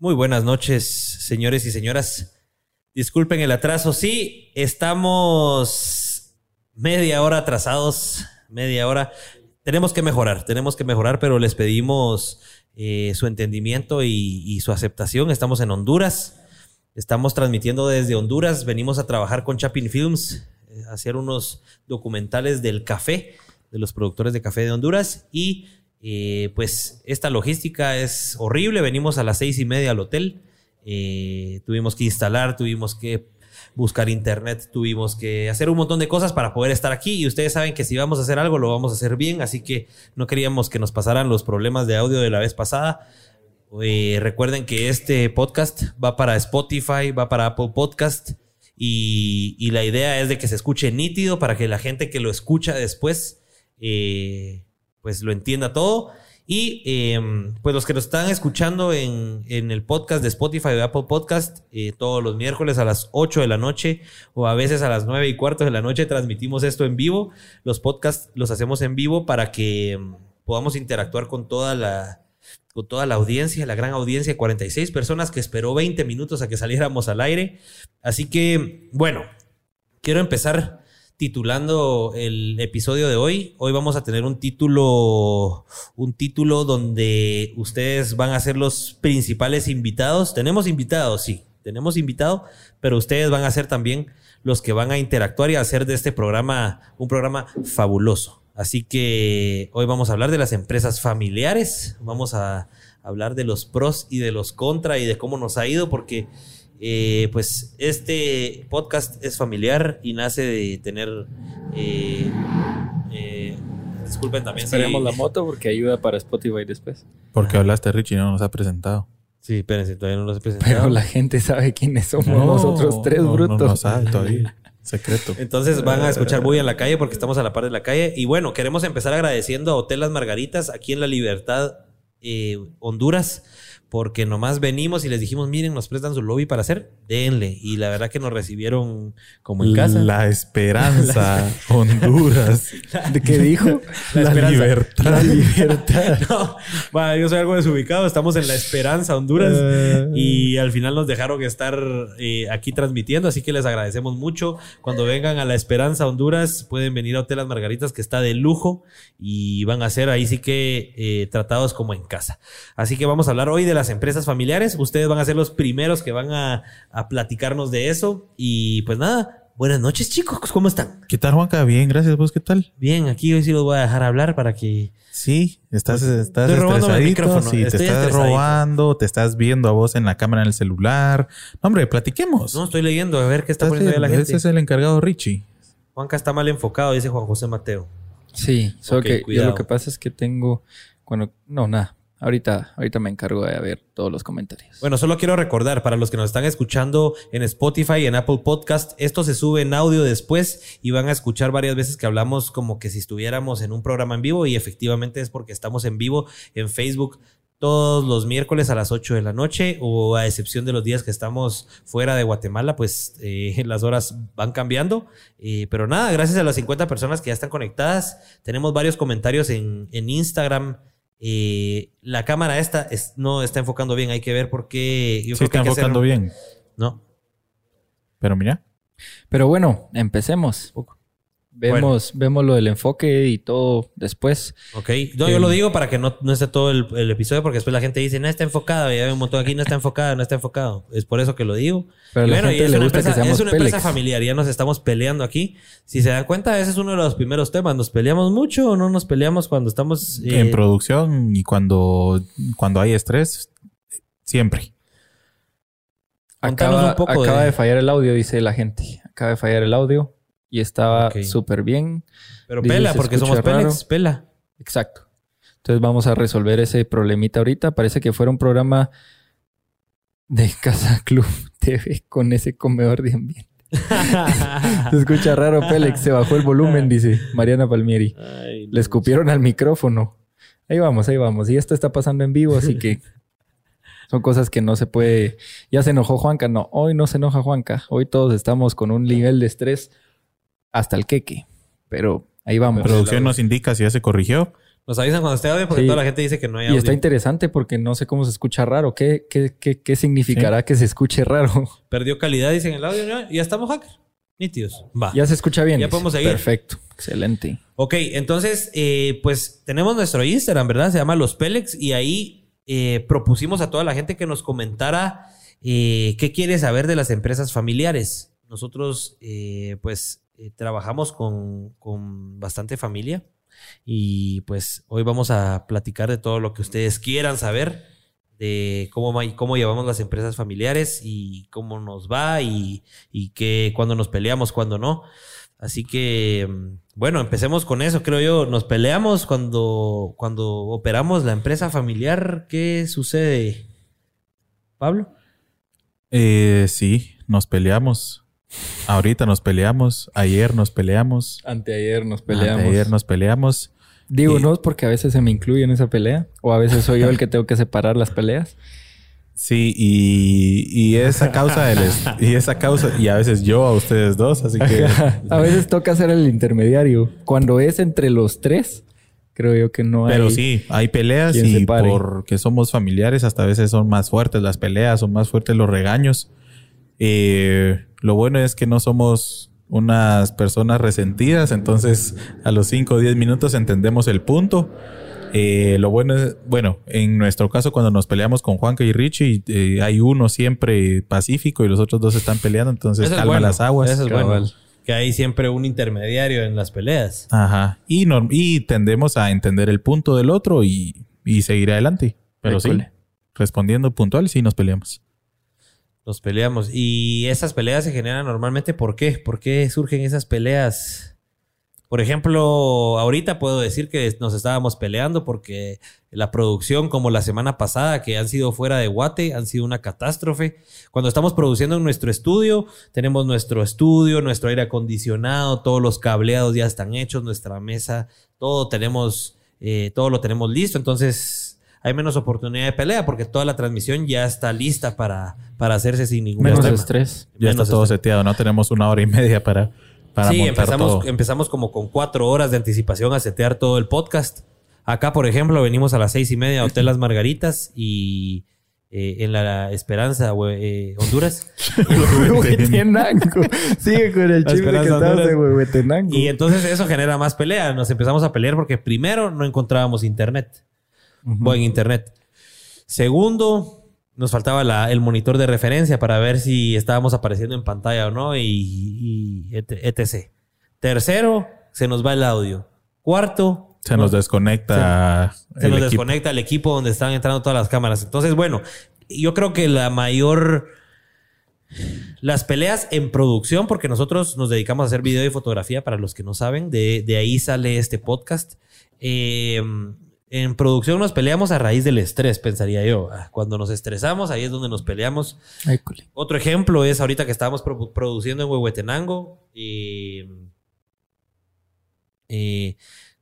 Muy buenas noches, señores y señoras. Disculpen el atraso. Sí, estamos media hora atrasados, media hora. Tenemos que mejorar, tenemos que mejorar, pero les pedimos eh, su entendimiento y, su aceptación. Estamos en Honduras. Estamos transmitiendo desde Honduras. Venimos a trabajar con Chapin Films, eh, a hacer unos documentales del café, de los productores de café de Honduras. Y eh, pues esta logística es horrible. Venimos a las seis y media al hotel. Eh, tuvimos que instalar, tuvimos que buscar internet, tuvimos que hacer un montón de cosas para poder estar aquí. Y ustedes saben que si vamos a hacer algo, lo vamos a hacer bien. Así que no queríamos que nos pasaran los problemas de audio de la vez pasada. Eh, recuerden que este podcast va para Spotify, va para Apple Podcast. Y, la idea es de que se escuche nítido para que la gente que lo escucha después pues lo entienda todo. Y eh, pues los que nos están escuchando en, en, el podcast de Spotify o Apple Podcast, eh, todos los miércoles a las 8 de la noche o a veces a las 9 y cuarto de la noche transmitimos esto en vivo. Los podcasts los hacemos en vivo para que mm, podamos interactuar con toda la, con toda la audiencia, la gran audiencia, 46 personas que esperó 20 minutos a que saliéramos al aire. Así que, bueno, quiero empezar titulando el episodio de hoy. Hoy vamos a tener un título, un título donde ustedes van a ser los principales invitados. Tenemos invitados, sí, tenemos invitado, pero ustedes van a ser también los que van a interactuar y hacer de este programa un programa fabuloso. Así que hoy vamos a hablar de las empresas familiares, vamos a hablar de los pros y de los contra y de cómo nos ha ido, porque eh, pues este podcast es familiar y nace de tener. Eh, eh, disculpen también. Esperemos si... la moto porque ayuda para Spotify después. Porque hablaste, Richie, no nos ha presentado. Sí, espérense, todavía no nos ha presentado. Pero la gente sabe quiénes somos no, nosotros tres no, brutos. No, no sabe todavía. Secreto. Entonces van a escuchar muy en la calle porque estamos a la par de la calle. Y bueno, queremos empezar agradeciendo a Hotel Las Margaritas aquí en La Libertad, eh, Honduras porque nomás venimos y les dijimos, miren, nos prestan su lobby para hacer, denle. Y la verdad que nos recibieron como en casa. La esperanza, Honduras. ¿De qué dijo? La, la libertad. La libertad. no, bueno, yo soy algo desubicado, estamos en la esperanza, Honduras. Uh... Y al final nos dejaron estar eh, aquí transmitiendo, así que les agradecemos mucho. Cuando vengan a la esperanza, Honduras, pueden venir a Hotel Las Margaritas, que está de lujo, y van a ser ahí sí que eh, tratados como en casa. Así que vamos a hablar hoy de las empresas familiares. Ustedes van a ser los primeros que van a, a, platicarnos de eso. Y pues nada, buenas noches chicos, ¿cómo están? ¿Qué tal Juanca? Bien, gracias. ¿Vos qué tal? Bien, aquí hoy sí los voy a dejar hablar para que... Sí, estás, estás estresadito, sí, te estás robando, te estás viendo a vos en la cámara en el celular. No, hombre, platiquemos. No, estoy leyendo, a ver qué está poniendo ahí la gente. Ese es el encargado Richie. Juanca está mal enfocado, dice Juan José Mateo. Sí, solo okay, que yo lo que pasa es que tengo... Cuando... No, nada. Ahorita, ahorita me encargo de ver todos los comentarios. Bueno, solo quiero recordar para los que nos están escuchando en Spotify y en Apple Podcast, esto se sube en audio después y van a escuchar varias veces que hablamos como que si estuviéramos en un programa en vivo y efectivamente es porque estamos en vivo en Facebook todos los miércoles a las 8 de la noche o a excepción de los días que estamos fuera de Guatemala, pues eh, las horas van cambiando. Eh, pero nada, gracias a las 50 personas que ya están conectadas. Tenemos varios comentarios en, en Instagram. Eh, la cámara esta es, no está enfocando bien, hay que ver por qué. Yo sí creo está que enfocando hacer... bien. No. Pero mira. Pero bueno, empecemos. Vemos, bueno. vemos lo del enfoque y todo después. Ok. No, yo lo digo para que no, no esté todo el, el, episodio, porque después la gente dice, no está enfocado. Ya hay un montón aquí, no está enfocado, no está enfocado. Es por eso que lo digo. Pero y bueno, y es, una empresa, es una empresa familiar. Ya nos estamos peleando aquí. Si se dan cuenta, ese es uno de los primeros temas. ¿Nos peleamos mucho o no nos peleamos cuando estamos... Eh... En producción y cuando, cuando hay estrés, siempre. Acaba, un poco acaba de... de fallar el audio, dice la gente. Acaba de fallar el audio y estaba okay. súper bien. Pero pela, porque somos Pelex, pela. Exacto. Entonces vamos a resolver ese problemita ahorita. Parece que fuera un programa de Casa Club TV con ese comedor de ambiente. se escucha raro, Pélex. Se bajó el volumen, dice Mariana Palmieri. Ay, Le escupieron al micrófono. Ahí vamos, ahí vamos. Y esto está pasando en vivo, así que son cosas que no se puede. Ya se enojó Juanca. No, hoy no se enoja Juanca. Hoy todos estamos con un nivel de estrés hasta el queque. Pero ahí vamos. La producción nos indica si ya se corrigió. Nos avisan cuando esté audio porque toda la gente dice que no hay audio. Y está interesante porque no sé cómo se escucha raro. ¿Qué, qué, qué, significará que se escuche raro? Perdió calidad, dicen el audio. ¿no? Ya estamos hacker. Nítidos. Va. Ya se escucha bien. Ya podemos seguir. Perfecto. Excelente. Ok, entonces, eh, pues tenemos nuestro Instagram, ¿verdad? Se llama Los Pelex y ahí eh, propusimos a toda la gente que nos comentara eh, qué quiere saber de las empresas familiares. Nosotros, pues, trabajamos con, con bastante familia y pues hoy vamos a platicar de todo lo que ustedes quieran saber de cómo, cómo llevamos las empresas familiares y cómo nos va y, y que cuando nos peleamos, cuando no. Así que, bueno, empecemos con eso, creo yo. Nos peleamos cuando, cuando operamos la empresa familiar. ¿Qué sucede, Pablo? Eh, sí, nos peleamos. Ahorita nos peleamos, ayer nos peleamos. Anteayer nos peleamos. Anteayer nos peleamos. Digo, no es porque a veces se me incluye en esa pelea. O a veces soy yo el que tengo que separar las peleas. Sí, y, y esa causa del y esa causa, y a veces yo a ustedes dos, así que. a veces toca ser el intermediario. Cuando es entre los tres, creo yo que no hay. Pero sí, hay peleas y porque somos familiares, hasta a veces son más fuertes las peleas, son más fuertes los regaños. Eh, lo bueno es que no somos unas personas resentidas, entonces a los 5 o 10 minutos entendemos el punto. Eh, lo bueno es, bueno, en nuestro caso cuando nos peleamos con Juanca y Richie, eh, hay uno siempre pacífico y los otros dos están peleando, entonces calma las aguas. Eso es bueno. Que hay siempre un intermediario en las peleas. Ajá. Y, y tendemos a entender el punto del otro y, y seguir adelante. Pero sí, respondiendo puntual, sí nos peleamos. Nos peleamos. Y esas peleas se generan normalmente ¿por qué? ¿Por qué surgen esas peleas? Por ejemplo, ahorita puedo decir que nos estábamos peleando porque la producción, como la semana pasada, que han sido fuera de Guate, han sido una catástrofe. Cuando estamos produciendo en nuestro estudio, tenemos nuestro estudio, nuestro aire acondicionado, todos los cableados ya están hechos, nuestra mesa, todo tenemos, eh, todo lo tenemos listo. Entonces, hay menos oportunidad de pelea porque toda la transmisión ya está lista para, para hacerse sin ningún menos estrés. Ya está todo seteado, no tenemos una hora y media para, para sí, empezamos, empezamos como con cuatro horas de anticipación a setear todo el podcast. Acá, por ejemplo, venimos a las seis y media a Hotel Las Margaritas y eh, en la Esperanza, eh, Honduras. Huehuetenango. Sigue con el chiste que estabas de Huehuetenango. Y entonces eso genera más pelea. Nos empezamos a pelear porque primero no encontrábamos internet buen internet. Segundo, nos faltaba el monitor de referencia para ver si estábamos apareciendo en pantalla o no y, etc. Tercero, se nos va el audio. Cuarto, se nos desconecta. Se, nos desconecta el equipo donde están entrando todas las cámaras. Entonces, bueno, yo creo que la mayor. Las peleas en producción, porque nosotros nos dedicamos a hacer video y fotografía, para los que no saben, de, de ahí sale este podcast. Eh, en producción nos peleamos a raíz del estrés, pensaría yo. Ah, cuando nos estresamos, ahí es donde nos peleamos. Otro ejemplo es ahorita que estábamos produciendo en Huehuetenango y,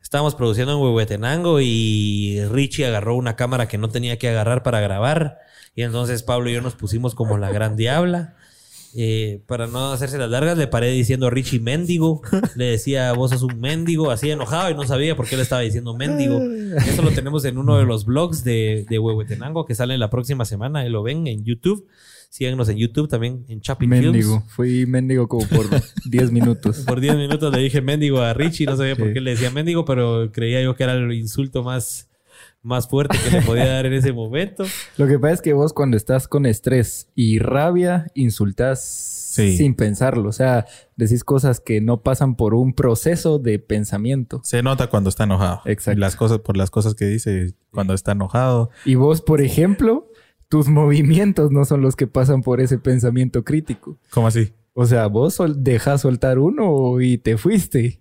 estábamos produciendo en Huehuetenango y Richie agarró una cámara que no tenía que agarrar para grabar y entonces Pablo y yo nos pusimos como la gran diabla eh, para no hacerse las largas, le paré diciendo Richie Mendigo. Le decía, vos sos un mendigo, así enojado y no sabía por qué le estaba diciendo mendigo. Eso lo tenemos en uno de los blogs de, de Huehuetenango que sale la próxima semana. y lo ven en YouTube. Síganos en YouTube también en Chapping Mendigo. Fui mendigo como por 10 minutos. por 10 minutos le dije mendigo a Richie. No sabía por qué le decía mendigo, pero creía yo que era el insulto más más fuerte que le podía dar en ese momento. Lo que pasa es que vos cuando estás con estrés y rabia, insultas sin pensarlo. O sea, decís cosas que no pasan por un proceso de pensamiento. Se nota cuando está enojado. Exacto. las cosas, por las cosas que dice cuando está enojado. Y vos, por ejemplo, tus movimientos no son los que pasan por ese pensamiento crítico. ¿Cómo así? O sea, vos dejas soltar uno y te fuiste.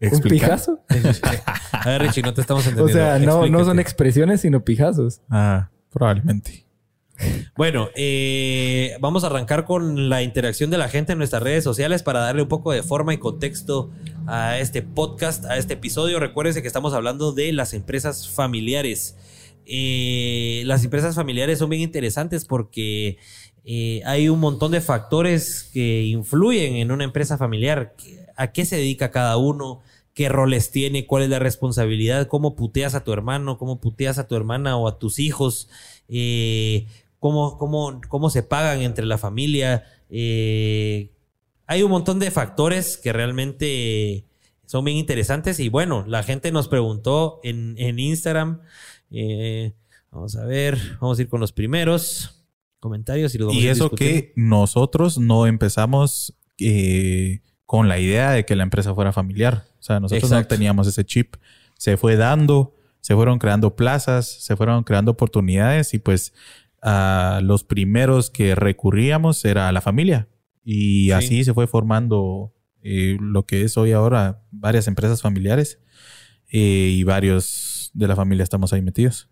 ¿Un pijazo? A ver, Richie, no te estamos entendiendo. O sea, no, no son expresiones, sino pijazos. Ah, probablemente. Bueno, eh, vamos a arrancar con la interacción de la gente en nuestras redes sociales para darle un poco de forma y contexto a este podcast, a este episodio. Recuérdense que estamos hablando de las empresas familiares. Eh, las empresas familiares son bien interesantes porque eh, hay un montón de factores que influyen en una empresa familiar. ¿A qué se dedica cada uno? qué roles tiene, cuál es la responsabilidad, cómo puteas a tu hermano, cómo puteas a tu hermana o a tus hijos, eh, cómo, cómo, cómo se pagan entre la familia. Eh, hay un montón de factores que realmente son bien interesantes y bueno, la gente nos preguntó en, Instagram. Eh, vamos a ver, vamos a ir con los primeros comentarios y los Y eso que nosotros no empezamos con la idea de que la empresa fuera familiar. O sea, nosotros no teníamos ese chip. Se fue dando, se fueron creando plazas, se fueron creando oportunidades y pues a los primeros que recurríamos era la familia. Y así se fue formando eh, lo que es hoy ahora varias empresas familiares eh, y varios de la familia estamos ahí metidos.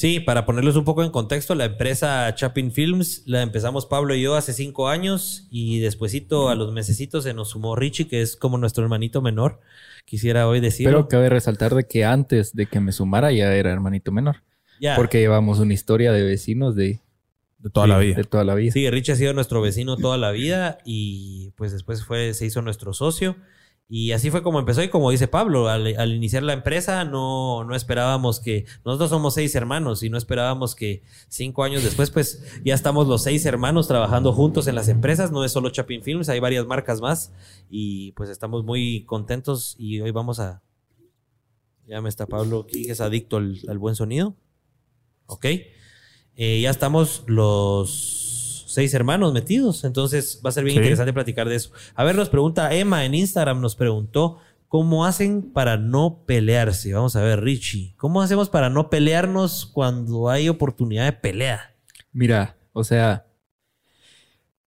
Sí, para ponerlos un poco en contexto, la empresa Chapin Films la empezamos Pablo y yo hace cinco años y despuesito a los mesecitos se nos sumó Richie, que es como nuestro hermanito menor. Quisiera hoy decir. Pero cabe resaltar de que antes de que me sumara ya era hermanito menor. Porque llevamos una historia de vecinos de, de toda la vida. De toda la vida. Sí, Richie ha sido nuestro vecino toda la vida y pues después fue, se hizo nuestro socio. Y así fue como empezó. Y como dice Pablo, al, iniciar la empresa no, no esperábamos que, nosotros somos seis hermanos y no esperábamos que cinco años después pues ya estamos los seis hermanos trabajando juntos en las empresas, no es solo Chapin Films, hay varias marcas más y pues estamos muy contentos y hoy vamos a, ya me está Pablo aquí, es adicto al, buen sonido, ok, eh, ya estamos los seis hermanos metidos. Entonces va a ser bien interesante platicar de eso. A ver, nos pregunta Emma en Instagram, nos preguntó cómo hacen para no pelearse. Vamos a ver, Richie, ¿cómo hacemos para no pelearnos cuando hay oportunidad de pelea? Mira, o sea,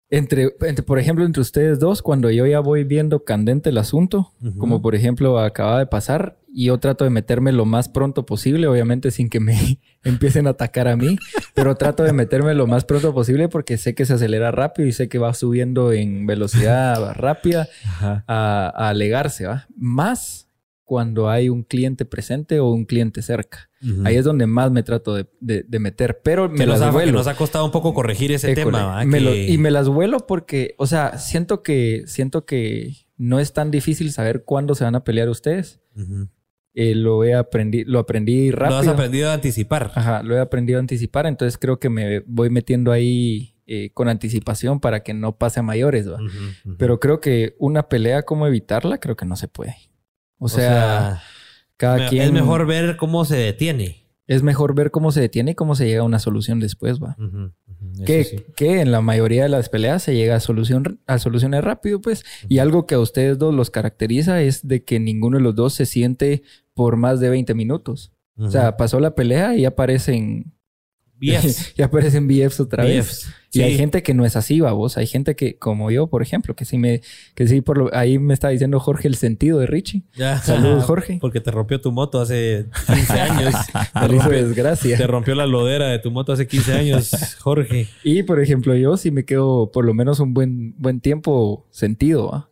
entre, por ejemplo, entre ustedes dos, cuando yo ya voy viendo candente el asunto, como por ejemplo acaba de pasar, y yo trato de meterme lo más pronto posible, obviamente sin que me empiecen a atacar a mí, pero trato de meterme lo más pronto posible porque sé que se acelera rápido y sé que va subiendo en velocidad rápida a, alegarse, ¿va? Más cuando hay un cliente presente o un cliente cerca. Ahí es donde más me trato de, meter, pero me las ha, vuelo. nos ha costado un poco corregir ese tema. y me las vuelo porque, o sea, siento que, siento que no es tan difícil saber cuándo se van a pelear ustedes. Eh, lo he aprendido, lo aprendí rápido. Lo has aprendido a anticipar. Ajá, lo he aprendido a anticipar, entonces creo que me voy metiendo ahí eh, con anticipación para que no pase a mayores, ¿va? Pero creo que una pelea, ¿cómo evitarla? Creo que no se puede. O, sea, cada quien... Es mejor ver cómo se detiene. Es mejor ver cómo se detiene y cómo se llega a una solución después, ¿va? Que, que, en la mayoría de las peleas se llega a, solución, a soluciones rápido, pues. Y algo que a ustedes dos los caracteriza es de que ninguno de los dos se siente por más de 20 minutos. O sea, pasó la pelea y aparecen BFs. y aparecen BFs otra vez. Y hay gente que no es así, vos. Hay gente que, como yo, por ejemplo, que sí me, que sí, por lo, ahí me está diciendo Jorge el sentido de Richie. Saludos, Jorge. Porque te rompió tu moto hace 15 años. te rompió, desgracia. Te rompió la lodera de tu moto hace 15 años, Jorge. Y, por ejemplo, yo sí me quedo por lo menos un buen, buen tiempo sentido, ¿va?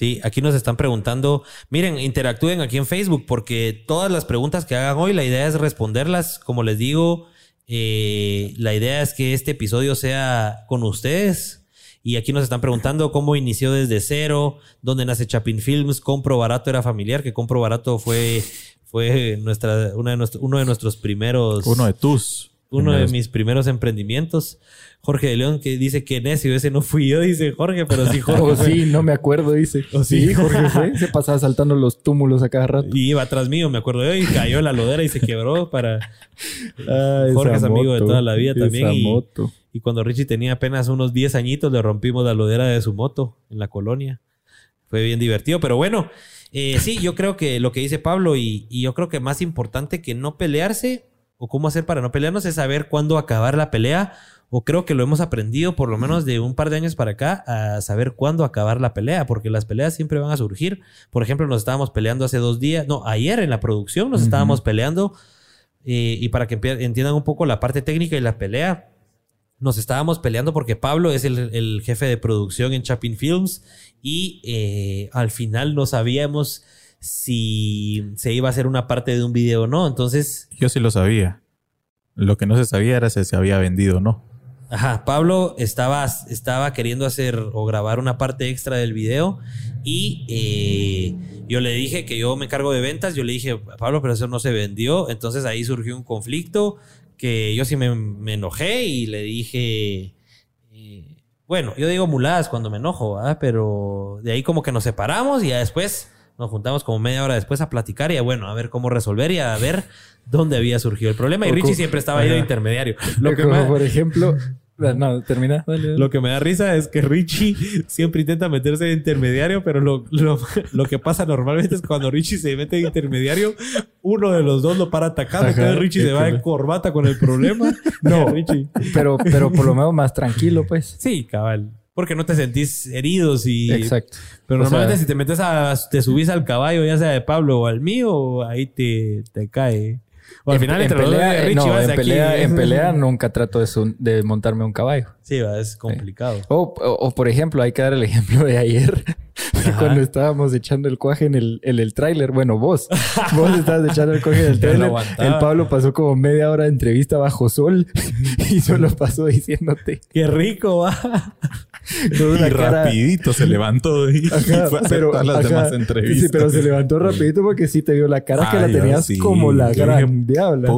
Sí, aquí nos están preguntando, miren, interactúen aquí en Facebook porque todas las preguntas que hagan hoy, la idea es responderlas. Como les digo, eh, la idea es que este episodio sea con ustedes. Y aquí nos están preguntando cómo inició desde cero, dónde nace Chapin Films, Compro Barato era familiar, que Compro Barato fue, fue nuestra, una de uno de nuestros primeros... Uno de tus uno de mis primeros emprendimientos. Jorge de León que dice que necio, ese no fui yo, dice Jorge, pero sí Jorge. Oh, sí, no me acuerdo, dice. Oh, sí? Jorge fue. Se pasaba saltando los túmulos a cada rato. Y iba atrás mío, me acuerdo yo, y cayó la lodera y se quebró para... Jorge es amigo de toda la vida también. Y, moto. y cuando Richie tenía apenas unos 10 añitos, le rompimos la lodera de su moto en la colonia. Fue bien divertido, pero bueno, eh, sí, yo creo que lo que dice Pablo y, y yo creo que más importante que no pelearse o cómo hacer para no pelearnos es saber cuándo acabar la pelea. O creo que lo hemos aprendido por lo menos de un par de años para acá a saber cuándo acabar la pelea, porque las peleas siempre van a surgir. Por ejemplo, nos estábamos peleando hace dos días, no, ayer en la producción nos estábamos peleando. Eh, y para que entiendan un poco la parte técnica y la pelea, nos estábamos peleando porque Pablo es el, jefe de producción en Chapin Films y eh, al final no sabíamos si se iba a hacer una parte de un video o no. Entonces. Yo sí lo sabía. Lo que no se sabía era si se había vendido o no. Ajá, Pablo estaba, estaba queriendo hacer o grabar una parte extra del video y eh, yo le dije que yo me encargo de ventas, yo le dije, Pablo, pero eso no se vendió, entonces ahí surgió un conflicto que yo sí me, enojé y le dije, eh, bueno, yo digo muladas cuando me enojo, pero de ahí como que nos separamos y ya después nos juntamos como media hora después a platicar y a, bueno, a ver cómo resolver y a ver dónde había surgido el problema. Y Richie siempre estaba ahí de intermediario. Lo que como por ejemplo, no, termina. Lo que me da risa es que Richie siempre intenta meterse de intermediario, pero lo, lo, que pasa normalmente es cuando Richie se mete de intermediario, uno de los dos lo para atacando. entonces Richie se va en corbata con el problema. No, Richie. Pero, pero por lo menos más tranquilo, pues. Sí, cabal. Porque no te sentís heridos y... Exacto. Pero normalmente si te metes a... Te subís al caballo, ya sea de Pablo o al mío, ahí te, te cae. O al final, entre pelea, Richie, no, en, pelea, en pelea nunca trato de, de, montarme un caballo. Sí, es complicado. O, o, por ejemplo, hay que dar el ejemplo de ayer, cuando estábamos echando el cuaje en el, en el tráiler. Bueno, vos, vos estabas echando el cuaje en el tráiler. el Pablo pasó como media hora de entrevista bajo sol y solo pasó diciéndote. ¡Qué rico va! y rapidito se levantó y, fue a pero, todas las demás entrevistas. Sí, pero se levantó rapidito porque sí te vio la cara que la tenías como la gran diabla.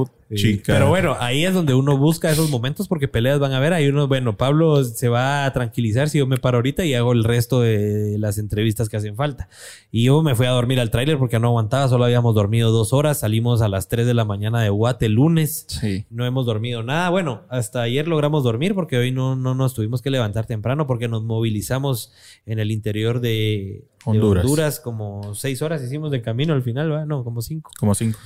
Pero bueno, ahí es donde uno busca esos momentos porque peleas van a ver. Ahí uno, bueno, Pablo se va a tranquilizar si yo me paro ahorita y hago el resto de las entrevistas que hacen falta. Y yo me fui a dormir al tráiler porque no aguantaba, solo habíamos dormido dos horas. Salimos a las 3 de la mañana de Guate lunes. Sí. No hemos dormido nada. Bueno, hasta ayer logramos dormir porque hoy no, no nos tuvimos que levantar temprano porque nos movilizamos en el interior de Honduras. como seis horas hicimos de camino al final, ¿verdad? No, como cinco. Como cinco.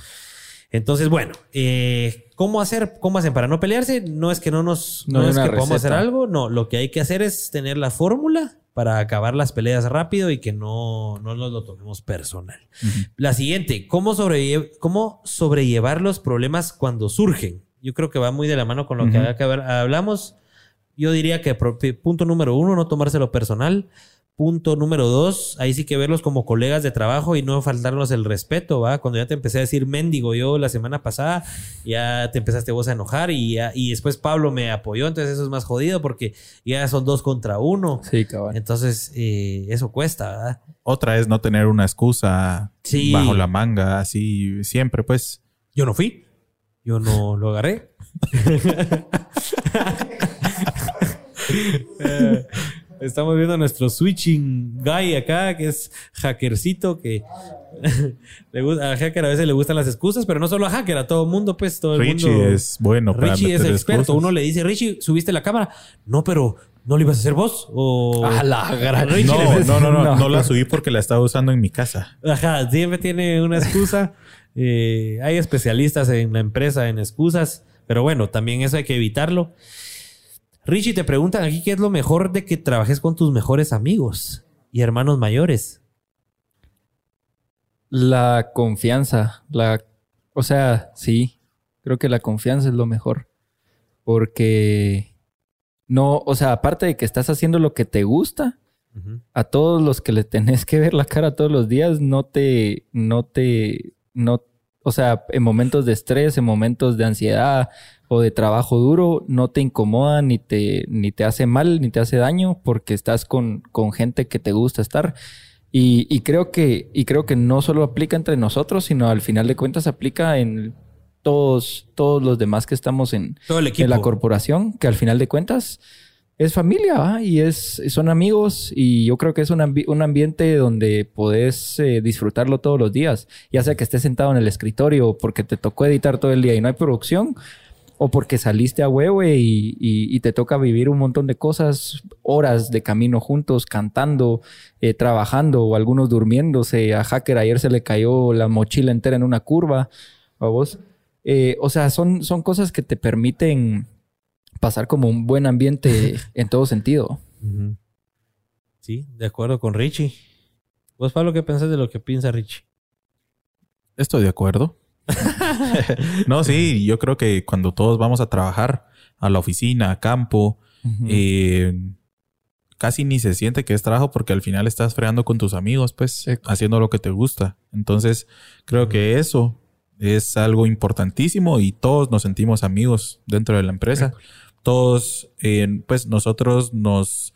Entonces, bueno, eh, ¿cómo hacer? ¿Cómo hacen para no pelearse? No es que no nos, no, es que podamos hacer algo, no, lo que hay que hacer es tener la fórmula para acabar las peleas rápido y que no, no nos lo tomemos personal. La siguiente, ¿cómo, ¿cómo sobrellevar los problemas cuando surgen? Yo creo que va muy de la mano con lo que hablamos. Yo diría que punto número uno, no tomárselo personal. Punto número dos, ahí sí que verlos como colegas de trabajo y no faltarnos el respeto, ¿va? Cuando ya te empecé a decir mendigo yo la semana pasada, ya te empezaste vos a enojar y, y después Pablo me apoyó, entonces eso es más jodido porque ya son dos contra uno. Sí, cabrón. Entonces, eh, eso cuesta, ¿verdad? Otra es no tener una excusa bajo la manga, así siempre, pues. Yo no fui, yo no lo agarré. Estamos viendo nuestro switching guy acá, que es hackercito, que le gusta, a hacker a veces le gustan las excusas, pero no solo a hacker, a todo mundo, pues todo el Richie es bueno para Richie es experto. Uno le dice, Richie, ¿subiste la cámara? No, pero ¿no lo ibas a hacer vos? O... A la gran... no, no, no, no, no, la subí porque la estaba usando en mi casa. Ajá, siempre tiene una excusa. Eh, hay especialistas en la empresa en excusas, pero bueno, también eso hay que evitarlo. Richie, te preguntan aquí qué es lo mejor de que trabajes con tus mejores amigos y hermanos mayores. La confianza, la, o sea, sí, creo que la confianza es lo mejor, porque no, o sea, aparte de que estás haciendo lo que te gusta, a todos los que le tenés que ver la cara todos los días, no te, no te, no, o sea, en momentos de estrés, en momentos de ansiedad, o de trabajo duro no te incomoda ni te, ni te hace mal ni te hace daño porque estás con, con gente que te gusta estar. Y, y, creo que, y creo que no solo aplica entre nosotros, sino al final de cuentas aplica en todos, todos los demás que estamos en, en la corporación, que al final de cuentas es familia y es, son amigos y yo creo que es un, un ambiente donde podés eh, disfrutarlo todos los días, ya sea que estés sentado en el escritorio porque te tocó editar todo el día y no hay producción o porque saliste a huevo y, te toca vivir un montón de cosas, horas de camino juntos, cantando, eh, trabajando o algunos durmiéndose. A Hacker ayer se le cayó la mochila entera en una curva. ¿A vos? Eh, o sea, son, son cosas que te permiten pasar como un buen ambiente en todo sentido. Sí, de acuerdo con Richie. ¿Vos, Pablo, qué pensás de lo que piensa Richie? Estoy de acuerdo. no, sí, yo creo que cuando todos vamos a trabajar a la oficina, a campo, eh, casi ni se siente que es trabajo porque al final estás fregando con tus amigos, pues, haciendo lo que te gusta. Entonces, creo que eso es algo importantísimo y todos nos sentimos amigos dentro de la empresa. Todos, eh, pues nosotros nos,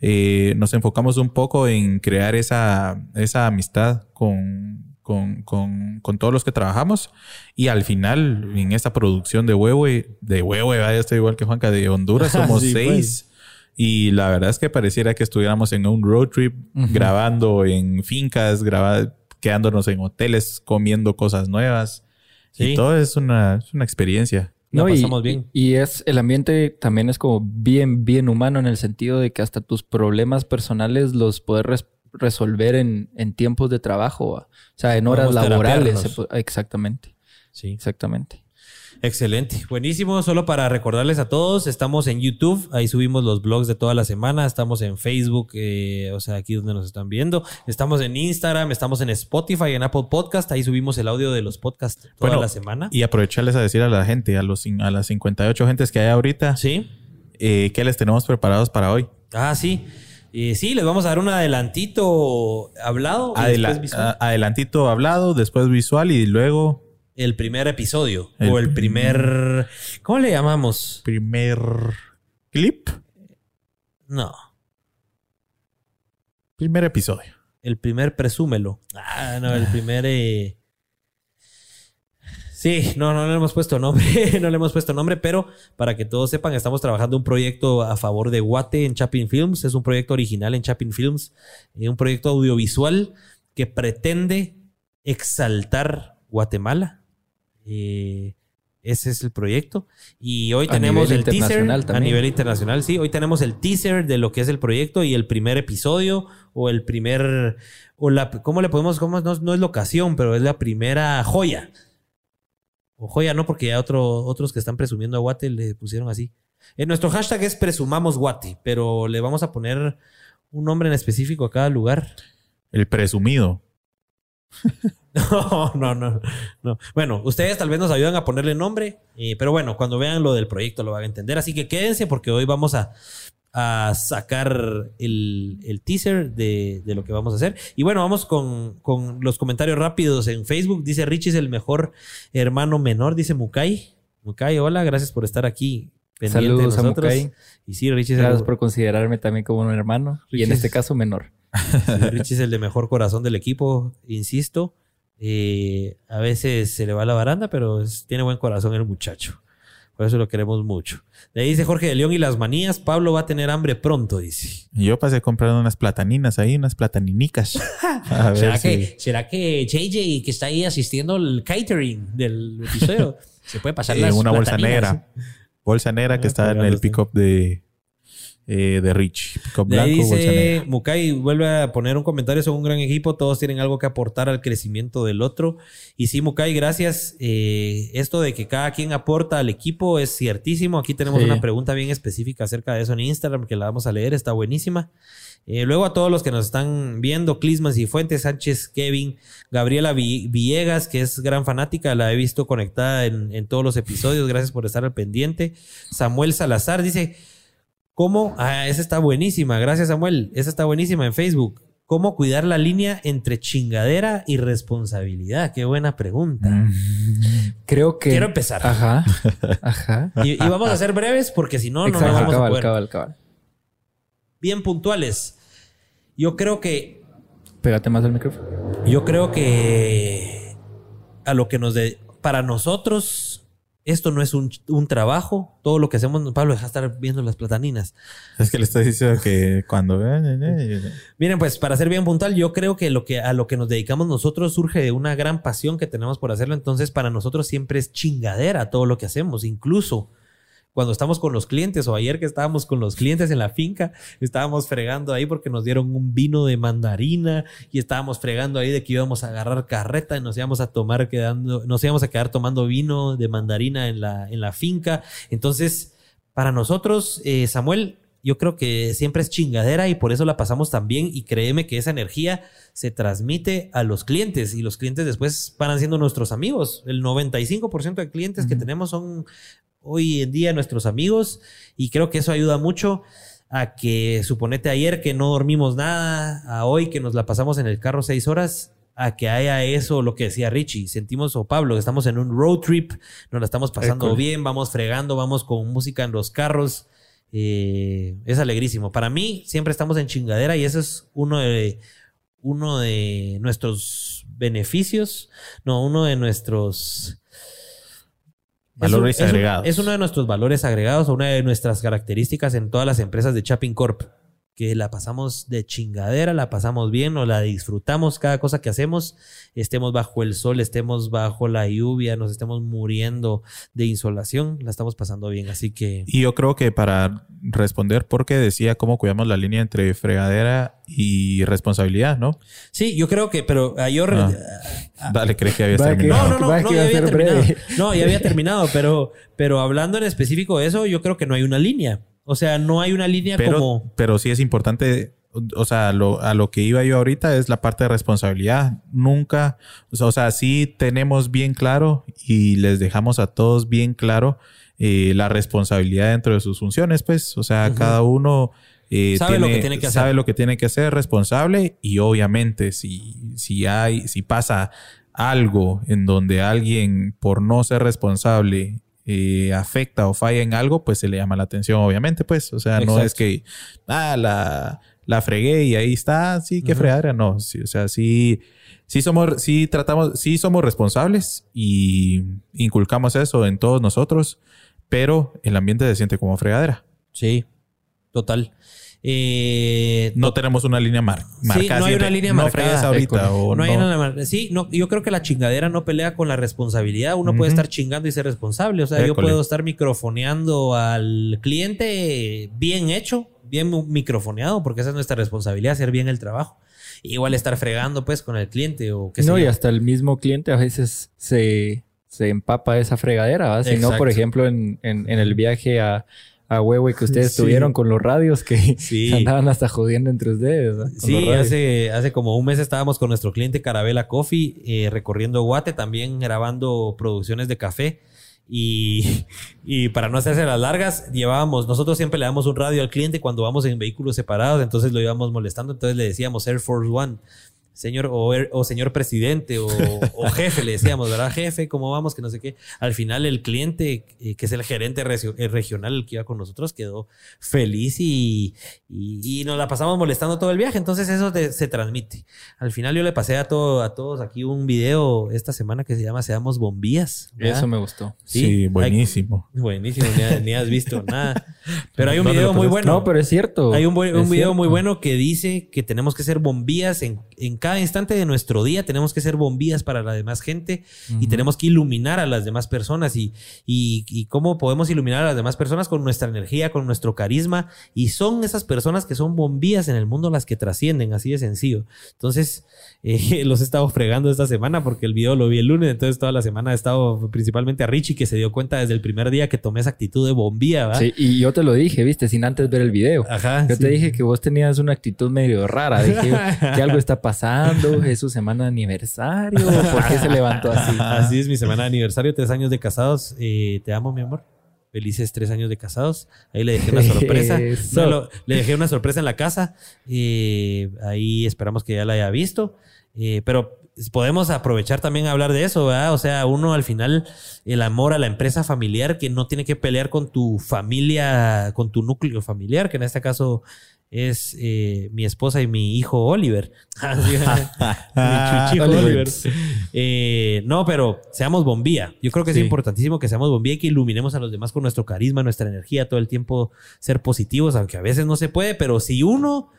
eh, nos enfocamos un poco en crear esa, esa amistad con, con, con, con, todos los que trabajamos. Y al final, en esta producción de huevo, de huevo, vaya, estoy igual que Juanca, de Honduras, somos pues. seis. Y la verdad es que pareciera que estuviéramos en un road trip, grabando en fincas, grabando, quedándonos en hoteles, comiendo cosas nuevas. Y todo es una, es una experiencia. No, pasamos y, bien. Y es, el ambiente también es como bien, bien humano en el sentido de que hasta tus problemas personales los puedes resolver en, en, tiempos de trabajo, o sea, en horas laborales. Exactamente. Sí. Exactamente. Excelente, buenísimo. Solo para recordarles a todos, estamos en YouTube, ahí subimos los blogs de toda la semana, estamos en Facebook, eh, o sea, aquí donde nos están viendo, estamos en Instagram, estamos en Spotify, en Apple Podcast, ahí subimos el audio de los podcasts toda la semana. Y aprovecharles a decir a la gente, a, los, a las 58 gentes que hay ahorita, ¿Sí? Eh, ¿qué les tenemos preparados para hoy? Ah, sí. Eh, sí, les vamos a dar un adelantito hablado. adelantito hablado, después visual y luego el primer episodio o el primer... ¿Cómo le llamamos? Primer clip. No. Primer episodio. El primer presúmelo. Ah, no, el primer... Eh, sí, no, no le hemos puesto nombre, no le hemos puesto nombre, pero para que todos sepan, estamos trabajando un proyecto a favor de Guate en Chapin Films. Es un proyecto original en Chapin Films, eh, un proyecto audiovisual que pretende exaltar Guatemala eh, ese es el proyecto. Y hoy tenemos el teaser a nivel internacional. Sí, hoy tenemos el teaser de lo que es el proyecto y el primer episodio o el primer o la cómo le podemos cómo no, no es locación, pero es la primera joya. O joya no porque ya otro, otros que están presumiendo a Guate le pusieron así. En nuestro hashtag es presumamos Guate, pero le vamos a poner un nombre en específico a cada lugar. El presumido. No, no, no, no. Bueno, ustedes tal vez nos ayudan a ponerle nombre, eh, pero bueno, cuando vean lo del proyecto lo van a entender. Así que quédense porque hoy vamos a, sacar el, teaser de, lo que vamos a hacer. Y bueno, vamos con, los comentarios rápidos en Facebook. Dice Richie es el mejor hermano menor, dice Mukai. Mukai, hola, gracias por estar aquí. Saludos a Mukai. Y sí, Richie Gracias por considerarme también como un hermano. y en este caso menor. Richie es el de mejor corazón del equipo, insisto. Eh, a veces se le va la baranda, pero tiene buen corazón el muchacho. Por eso lo queremos mucho. De ahí dice Jorge de León y las manías. Pablo va a tener hambre pronto, dice. Yo pasé comprando unas plataninas ahí, unas plataninicas. ¿Será, que, ¿Será que JJ, que está ahí asistiendo al catering del episodio, se puede pasar en una bolsa negra? Bolsa negra que ah, está en el pick-up de, eh, de Rich. dice Mukai, vuelve a poner un comentario, son un gran equipo, todos tienen algo que aportar al crecimiento del otro. Y sí, Mukai, gracias. Eh, esto de que cada quien aporta al equipo es ciertísimo. Aquí tenemos una pregunta bien específica acerca de eso en Instagram que la vamos a leer, está buenísima. Eh, luego a todos los que nos están viendo, Clismas y Fuentes, Sánchez, Kevin, Gabriela Villegas, que es gran fanática, la he visto conectada en, en todos los episodios, gracias por estar al pendiente. Samuel Salazar dice, ¿Cómo? Ah, esa está buenísima. Gracias, Samuel. Esa está buenísima en Facebook. ¿Cómo cuidar la línea entre chingadera y responsabilidad? Qué buena pregunta. Mm. Creo que. Quiero empezar. Ajá. Ajá. Y, vamos a ser breves porque si no, no nos vamos a poder. Bien puntuales. Yo creo que. Pégate más al micrófono. Yo creo que. A lo que nos. De, para nosotros esto no es un, trabajo. Todo lo que hacemos, Pablo, deja de estar viendo las plataninas. Es que le estoy diciendo que cuando Miren, pues para ser bien puntual, yo creo que, lo que a lo que nos dedicamos nosotros surge de una gran pasión que tenemos por hacerlo. Entonces, para nosotros siempre es chingadera todo lo que hacemos. Incluso cuando estamos con los clientes o ayer que estábamos con los clientes en la finca, estábamos fregando ahí porque nos dieron un vino de mandarina y estábamos fregando ahí de que íbamos a agarrar carreta y nos íbamos a tomar quedando, nos íbamos a quedar tomando vino de mandarina en la, en la finca. Entonces, para nosotros, eh, Samuel, yo creo que siempre es chingadera y por eso la pasamos tan bien y créeme que esa energía se transmite a los clientes y los clientes después van siendo nuestros amigos. El 95% de clientes que tenemos son hoy en día nuestros amigos y creo que eso ayuda mucho a que suponete ayer que no dormimos nada, a hoy que nos la pasamos en el carro seis horas, a que haya eso, lo que decía Richie. Sentimos, o Pablo, que estamos en un road trip, nos la estamos pasando bien, vamos fregando, vamos con música en los carros. Eh, es alegrísimo. Para mí, siempre estamos en chingadera y eso es uno de, uno de nuestros beneficios, no, uno de nuestros valores agregados. Es, uno de nuestros valores agregados o una de nuestras características en todas las empresas de Chapping Corp que la pasamos de chingadera, la pasamos bien o la disfrutamos cada cosa que hacemos, estemos bajo el sol, estemos bajo la lluvia, nos estemos muriendo de insolación, la estamos pasando bien, así que... Y yo creo que para responder, porque decía cómo cuidamos la línea entre fregadera y responsabilidad, ¿no? Sí, yo creo que, pero yo... Ah. Ah, Dale, crees que habías terminado. no, no, no, no, ya había terminado. No, ya había terminado, pero, pero hablando en específico de eso, yo creo que no hay una línea. O sea, no hay una línea como. Pero sí es importante. O sea, lo, a lo que iba yo ahorita es la parte de responsabilidad. Nunca, o sea, sí tenemos bien claro y les dejamos a todos bien claro eh, la responsabilidad dentro de sus funciones, pues. O sea, cada uno eh, sabe lo que tiene que hacer. Sabe lo que tiene que hacer, responsable. Y obviamente, si, si hay, si pasa algo en donde alguien, por no ser responsable, eh, afecta o falla en algo, pues se le llama la atención, obviamente, pues. O sea, no es que, ah, la, la fregué y ahí está, sí, qué fregadera. No, sí, o sea, sí, sí somos, sí tratamos, sí somos responsables y inculcamos eso en todos nosotros, pero el ambiente se siente como fregadera. Sí, total. Eh, no tenemos una línea mar marcada. Sí, no hay una línea marcada. ahorita o no, hay una, Sí, no, yo creo que la chingadera no pelea con la responsabilidad. Uno puede estar chingando y ser responsable. O sea, yo puedo estar microfoneando al cliente bien hecho, bien microfoneado, porque esa es nuestra responsabilidad, hacer bien el trabajo. Igual estar fregando pues con el cliente o qué No, y hasta el mismo cliente a veces se, se empapa esa fregadera. Si no, por ejemplo, en, en el viaje a a huevo y que ustedes tuvieron con los radios que andaban hasta jodiendo entre ustedes. Sí, hace, hace como un mes estábamos con nuestro cliente Carabela Coffee eh, recorriendo Guate, también grabando producciones de café. Y, y, para no hacerse las largas, llevábamos, nosotros siempre le damos un radio al cliente cuando vamos en vehículos separados, entonces lo íbamos molestando, entonces le decíamos Air Force One señor er, o, señor presidente o, jefe, le decíamos, ¿verdad? Jefe, ¿cómo vamos? Que no sé qué. Al final el cliente, eh, que es el gerente eh, regional el que iba con nosotros, quedó feliz y, y, nos la pasamos molestando todo el viaje. Entonces eso se transmite. Al final yo le pasé a, todo, a todos aquí un video esta semana que se llama Seamos Bombías. Eso me gustó. Sí, buenísimo. buenísimo, ni, has visto nada. Pero hay un video muy bueno. No, pero es cierto. Hay un, un video muy bueno que dice que tenemos que ser bombías en, en cada instante de nuestro día tenemos que ser bombillas para la demás gente y tenemos que iluminar a las demás personas y, y, cómo podemos iluminar a las demás personas con nuestra energía, con nuestro carisma y son esas personas que son bombillas en el mundo las que trascienden, así de sencillo. Entonces, eh, los he estado fregando esta semana porque el video lo vi el lunes, entonces toda la semana he estado principalmente a Richie que se dio cuenta desde el primer día que tomé esa actitud de bombilla. Sí, y yo te lo dije, viste, sin antes ver el video. Ajá. Yo te dije que vos tenías una actitud medio rara, dije que algo está pasando, ¿Es su semana de aniversario? ¿Por qué se levantó así? Así es mi semana de aniversario, tres años de casados. Eh, te amo, mi amor. Felices tres años de casados. Ahí le dejé una sorpresa. le dejé una sorpresa en la casa. ahí esperamos que ya la haya visto. Eh, pero podemos aprovechar también a hablar de eso, ¿verdad? O sea, uno al final, el amor a la empresa familiar que no tiene que pelear con tu familia, con tu núcleo familiar, que en este caso es eh, mi esposa y mi hijo Oliver. mi chuchijo Oliver. Eh, no, pero seamos bombía. Yo creo que es importantísimo que seamos bombía y que iluminemos a los demás con nuestro carisma, nuestra energía, todo el tiempo ser positivos, aunque a veces no se puede, pero si uno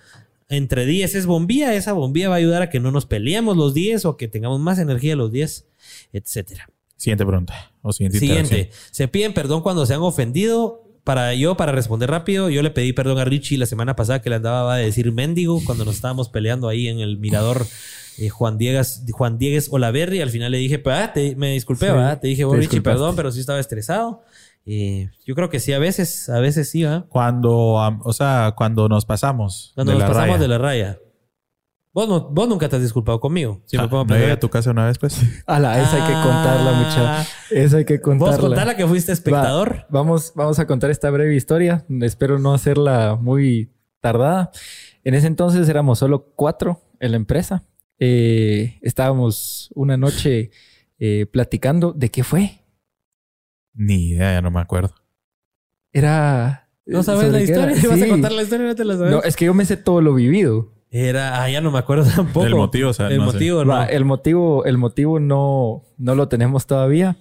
entre 10 es bombía, esa bombía va a ayudar a que no nos peleemos los 10 o que tengamos más energía los 10, etcétera. Siguiente pregunta. O siguiente. Siguiente. Se piden perdón cuando se han ofendido para yo, para responder rápido, yo le pedí perdón a Richie la semana pasada que le andaba a decir mendigo cuando nos estábamos peleando ahí en el mirador eh, Juan Diegas, Juan Diegues Olaverri. Al final le dije, ah, me disculpé, Te dije, Richie, perdón, pero sí estaba estresado. Eh, yo creo que sí, a veces, a veces sí, ¿verdad? Cuando, o sea, cuando nos pasamos. Cuando nos pasamos de la raya. Vos, vos nunca te has disculpado conmigo. Si me pongo a, a tu casa una vez, pues. Ala, esa hay que contarla, ah. mucha. Esa hay que contarla. ¿Vos contarla que fuiste espectador? vamos, vamos a contar esta breve historia. Espero no hacerla muy tardada. En ese entonces éramos solo cuatro en la empresa. eh, estábamos una noche eh, platicando. ¿De qué fue? Ni idea, ya no me acuerdo. Era. ¿No sabes la historia? ¿Te vas a contar la historia? No te la sabes. No, es que yo me sé todo lo vivido. Era, ah, ya no me acuerdo tampoco. El motivo, o sea, el no sé. motivo, no. Va, el motivo, el motivo no, no lo tenemos todavía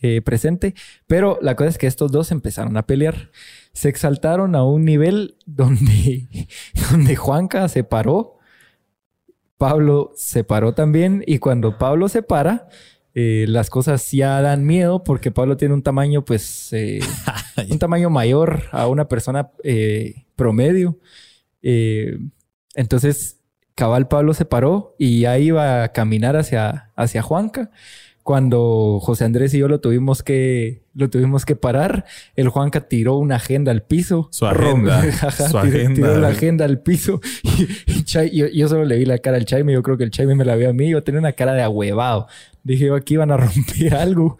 eh, presente, pero la cosa es que estos dos empezaron a pelear. Se exaltaron a un nivel donde, donde Juanca se paró, Pablo se paró también, y cuando Pablo se para, eh, las cosas ya dan miedo porque Pablo tiene un tamaño, pues, eh, un tamaño mayor a una persona eh, promedio. Eh, entonces, cabal Pablo se paró y ya iba a caminar hacia, hacia Juanca. Cuando José Andrés y yo lo tuvimos que, lo tuvimos que parar, el Juanca tiró una agenda al piso. Su agenda. Su tiró, agenda. tiró la agenda al piso. Y, y Chai- yo, yo solo le vi la cara al Chaime. Yo creo que el Chaime me la vio a mí. Yo tenía una cara de ahuevado. Dije yo, aquí iban a romper algo.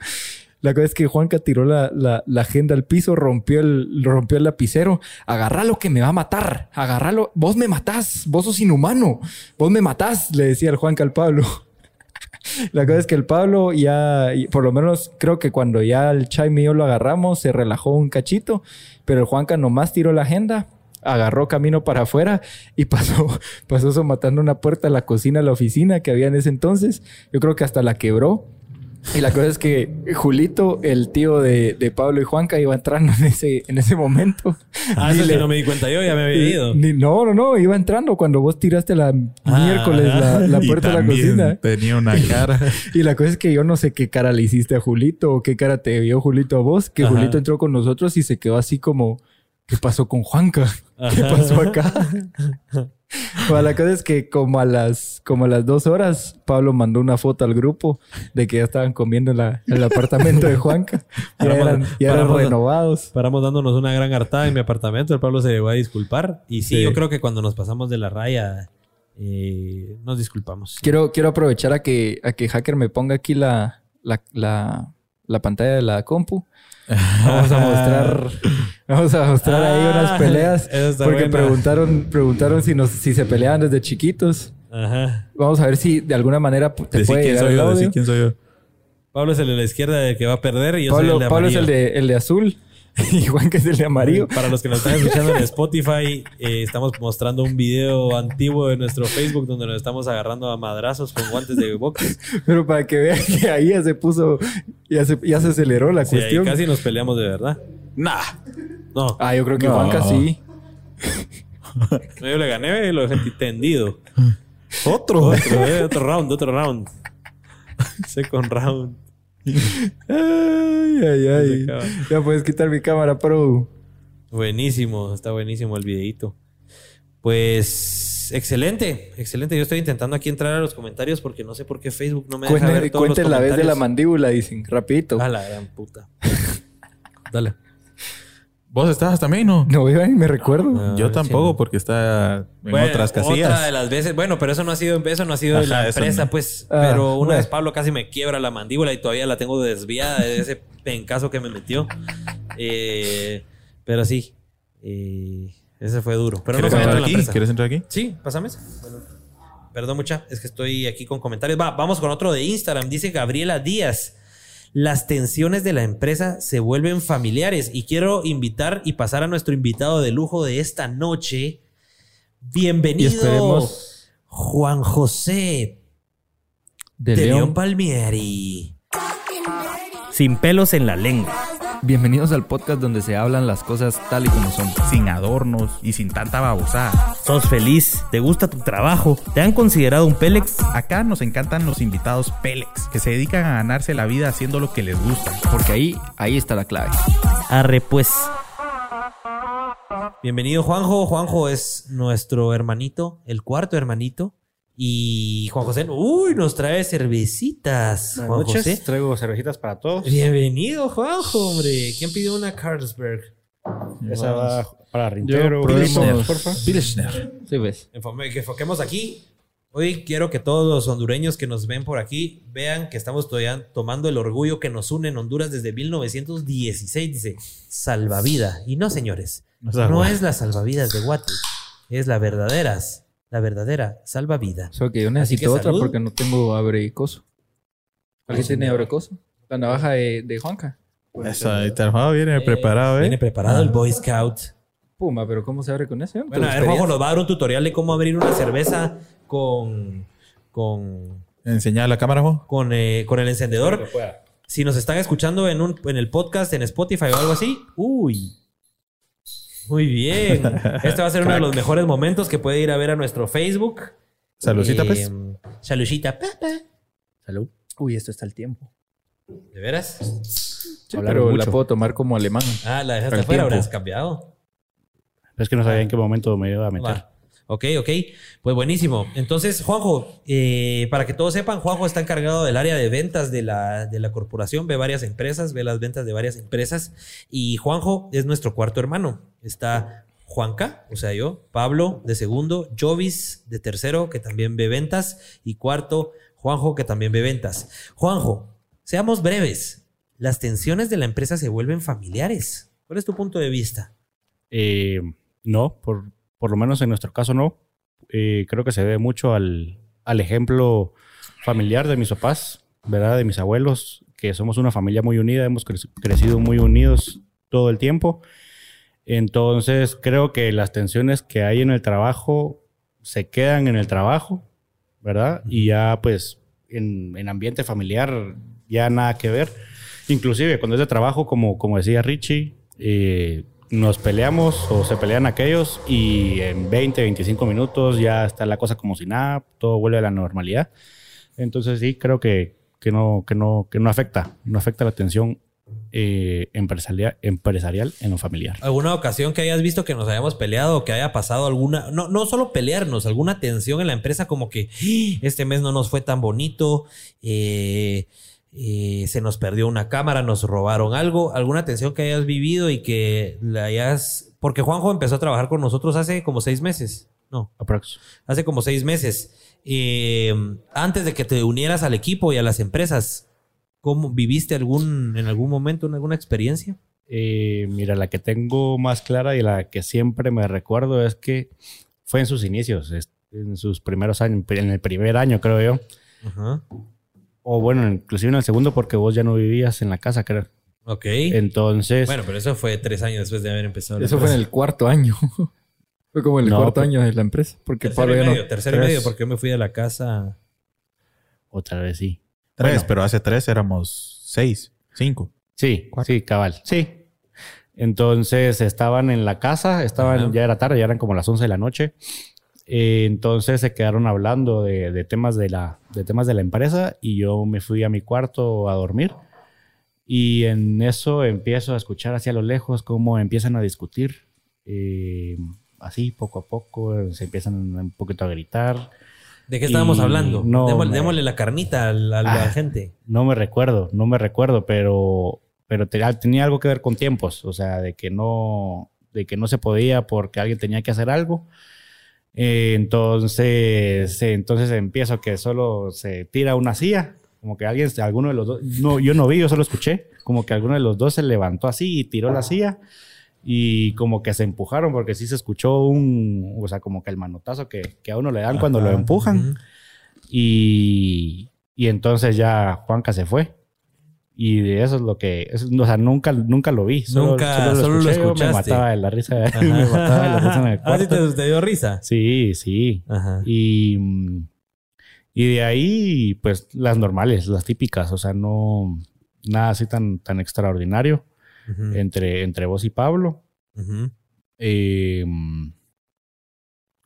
La cosa es que Juanca tiró la, la- agenda al piso, rompió el, rompió el lapicero. Agarralo que me va a matar. Agarralo. Vos me matás. Vos sos inhumano. Vos me matás, le decía el Juanca al Pablo. La cosa es que el Pablo ya, por lo menos creo que cuando ya el Chaime y yo lo agarramos, se relajó un cachito, pero el Juanca nomás tiró la agenda, agarró camino para afuera y pasó, pasó matando una puerta a la cocina, a la oficina que había en ese entonces. Yo creo que hasta la quebró. Y la cosa es que Julito, el tío de, de Pablo y Juanca, iba entrando en ese, en ese momento. Ah, eso le- no me di cuenta yo, ya me había ido. ni- no, no, no, iba entrando cuando vos tiraste la Ah. miércoles la, la Y puerta de la cocina. Tenía una cara. Y la cosa es que yo no sé qué cara le hiciste a Julito o qué cara te vio Julito a vos, que Ajá. Julito entró con nosotros y se quedó así como, ¿qué pasó con Juanca? ¿Qué pasó acá? Bueno, la cosa es que como a las como a las dos horas, Pablo mandó una foto al grupo de que ya estaban comiendo en, la- en el apartamento de Juanca. Ya Paramos- eran, ya eran paramos- renovados. Paramos dándonos una gran hartada en mi apartamento. El Pablo se llegó a disculpar. Y sí, Sí. yo creo que cuando nos pasamos de la raya, eh, nos disculpamos. Quiero, quiero aprovechar a que, a que Hacker me ponga aquí la, la, la, la pantalla de la compu. Vamos a mostrar, vamos a mostrar ahí Ah, unas peleas. Porque buena. preguntaron, preguntaron si nos, si se peleaban desde chiquitos. Ajá. Vamos a ver si de alguna manera te Decí puede quién soy el yo, decí quién soy yo. Pablo es el de la izquierda el que va a perder y yo soy Pablo, el de Pablo es el de, el de azul y Juan que es el de amarillo. Para los que nos están escuchando en Spotify, eh, estamos mostrando un video antiguo de nuestro Facebook donde nos estamos agarrando a madrazos con guantes de box. Pero para que vean que ahí ya se puso, ya se, ya se aceleró la Sí, ahí cuestión. casi nos peleamos de verdad. Nah. No, Ah, yo creo que No. Juanca sí. yo le gané y lo dejé tendido. Otro. Otro, eh, otro round, otro round. Second round. Ay, ay, ay. Ya puedes quitar mi cámara, pro. Buenísimo, está buenísimo el videito. Pues excelente, excelente. Yo estoy intentando aquí entrar a los comentarios porque no sé por qué Facebook no me deja Cuenten, ver todos los la vez de la mandíbula, dicen. Rapidito. A la gran puta. Dale. ¿Vos estabas también, no? No, Iván, me recuerdo. No, Yo tampoco, no. porque está en Bueno, otras casillas. Otra de las veces, bueno, pero eso no ha sido, eso no ha sido de Ajá, la empresa, no. pues. Ah, pero una bueno. vez Pablo casi me quiebra la mandíbula y todavía la tengo desviada de ese pencazo que me metió. Eh, pero sí, eh, ese fue duro. Pero no ¿Quieres dentro entrar aquí? ¿Quieres entrar aquí? Sí, pásame. Bueno, perdón mucha, es que estoy aquí con comentarios. Va, vamos con otro de Instagram. Dice Gabriela Díaz. Las tensiones de la empresa se vuelven familiares y quiero invitar y pasar a nuestro invitado de lujo de esta noche. Bienvenido, esperemos Juan José de, de León León. Palmieri. Sin pelos en la lengua. Bienvenidos al podcast donde se hablan las cosas tal y como son. Sin adornos y sin tanta babosada. ¿Sos feliz? ¿Te gusta tu trabajo? ¿Te han considerado un Pélex? Acá nos encantan los invitados Pélex, que se dedican a ganarse la vida haciendo lo que les gusta. Porque ahí, ahí está la clave. Arre pues. Bienvenido Juanjo. Juanjo es nuestro hermanito, el cuarto hermanito. Y Juan José, uy, nos trae cervecitas. Buenas Juan noches. José. Traigo cervecitas para todos. Bienvenido, Juanjo, hombre. ¿Quién pidió una Carlsberg? Esa va para Rintero. probemos- porfa. Pilsner. Sí, ves. Enfome- Que enfoquemos aquí. Hoy quiero que todos los hondureños que nos ven por aquí vean que estamos todavía tomando el orgullo que nos une en Honduras desde 1916. Dice, salvavida. Y no, señores, No es la salvavidas de Guate, es la verdaderas la verdadera salva vida. Solo que yo necesito otra porque no tengo abre y coso. ¿Alguien tiene abre coso? La navaja de, de Juanca. Eso, ahí viene eh, preparado, ¿eh? Viene preparado el Boy Scout. Puma, pero ¿cómo se abre con eso? Bueno, a ver, Juanjo nos va a dar un tutorial de cómo abrir una cerveza con. con. Enseñar la cámara, Juan. Con, eh, con el encendedor. Si nos están escuchando en, un, en el podcast, en Spotify o algo así, uy. Muy bien. Este va a ser uno de los mejores momentos que puede ir a ver a nuestro Facebook. Saludcita, pues. Eh, saludcita, papá. Salud. Uy, esto está el tiempo. ¿De veras? Sí, pero la puedo tomar como alemán. Ah, la dejaste afuera, habrás cambiado. Es que no sabía en qué momento me iba a meter. Ok, ok. Pues buenísimo. Entonces, Juanjo, eh, para que todos sepan, Juanjo está encargado del área de ventas de la, de la corporación, ve varias empresas, ve las ventas de varias empresas. Y Juanjo es nuestro cuarto hermano. Está Juanca, o sea, yo, Pablo de segundo, Jovis de tercero, que también ve ventas, y cuarto, Juanjo, que también ve ventas. Juanjo, seamos breves. Las tensiones de la empresa se vuelven familiares. ¿Cuál es tu punto de vista? Eh, no, por, por lo menos en nuestro caso no. Eh, creo que se debe mucho al, al, ejemplo familiar de mis papás, ¿verdad? De mis abuelos, que somos una familia muy unida, hemos crecido muy unidos todo el tiempo. Entonces, creo que las tensiones que hay en el trabajo se quedan en el trabajo, ¿verdad? Y ya, pues, en, en ambiente familiar, ya nada que ver. Inclusive, cuando es de trabajo, como, como decía Richie, eh, nos peleamos o se pelean aquellos y en 20, 25 minutos ya está la cosa como si nada, todo vuelve a la normalidad. Entonces sí, creo que, que, no, que, no, que no afecta, no afecta la atención eh, empresarial, empresarial en lo familiar. ¿Alguna ocasión que hayas visto que nos hayamos peleado o que haya pasado alguna, no, no solo pelearnos, alguna tensión en la empresa como que ¡Ah! este mes no nos fue tan bonito, eh, eh, se nos perdió una cámara, nos robaron algo, alguna tensión que hayas vivido y que la hayas... Porque Juanjo empezó a trabajar con nosotros hace como seis meses. No. Aprox. Hace como seis meses. Eh, antes de que te unieras al equipo y a las empresas, ¿cómo viviste algún, en algún momento en alguna experiencia? Eh, mira, la que tengo más clara y la que siempre me recuerdo es que fue en sus inicios, en sus primeros años, en el primer año creo yo. Ajá. O bueno, inclusive en el segundo porque vos ya no vivías en la casa, creo. Ok. Entonces... Bueno, pero eso fue tres años después de haber empezado. Eso fue en el cuarto año. fue como en el cuarto año de la empresa. Porque tercero y medio, tercero y medio, porque yo me fui de la casa... Otra vez sí. Tres, pero hace tres éramos seis, cinco. Sí, sí, cabal. Sí. Entonces estaban en la casa, estaban, ya era tarde, ya eran como las once de la noche. Eh, entonces se quedaron hablando de, temas de, la, de temas de la empresa y yo me fui a mi cuarto a dormir. Y en eso empiezo a escuchar hacia lo lejos cómo empiezan a discutir. Eh, así, poco a poco, se empiezan un poquito a gritar. ¿De qué estábamos hablando? démosle, la carnita a la, ah, gente. No me recuerdo, no me recuerdo, pero, pero tenía algo que ver con tiempos, o sea, de que no, de que no se podía porque alguien tenía que hacer algo eh, entonces, entonces empiezo que solo se tira una silla, como que alguien, alguno de los dos, no, yo no vi, yo solo escuché, como que alguno de los dos se levantó así y tiró la silla y como que se empujaron porque sí se escuchó un, o sea, como que el manotazo que, que a uno le dan cuando lo empujan. y, y entonces ya Juanca se fue. Y de eso es lo que, o sea, nunca, nunca lo vi. nunca, solo lo, escuché, Me mataba de la risa. me mataba de la risa en el cuarto. ¿Ah, te, dio risa? Sí, sí. Y, y de ahí, pues, las normales, las típicas. O sea, no, nada así tan, tan extraordinario entre, entre vos y Pablo. Em,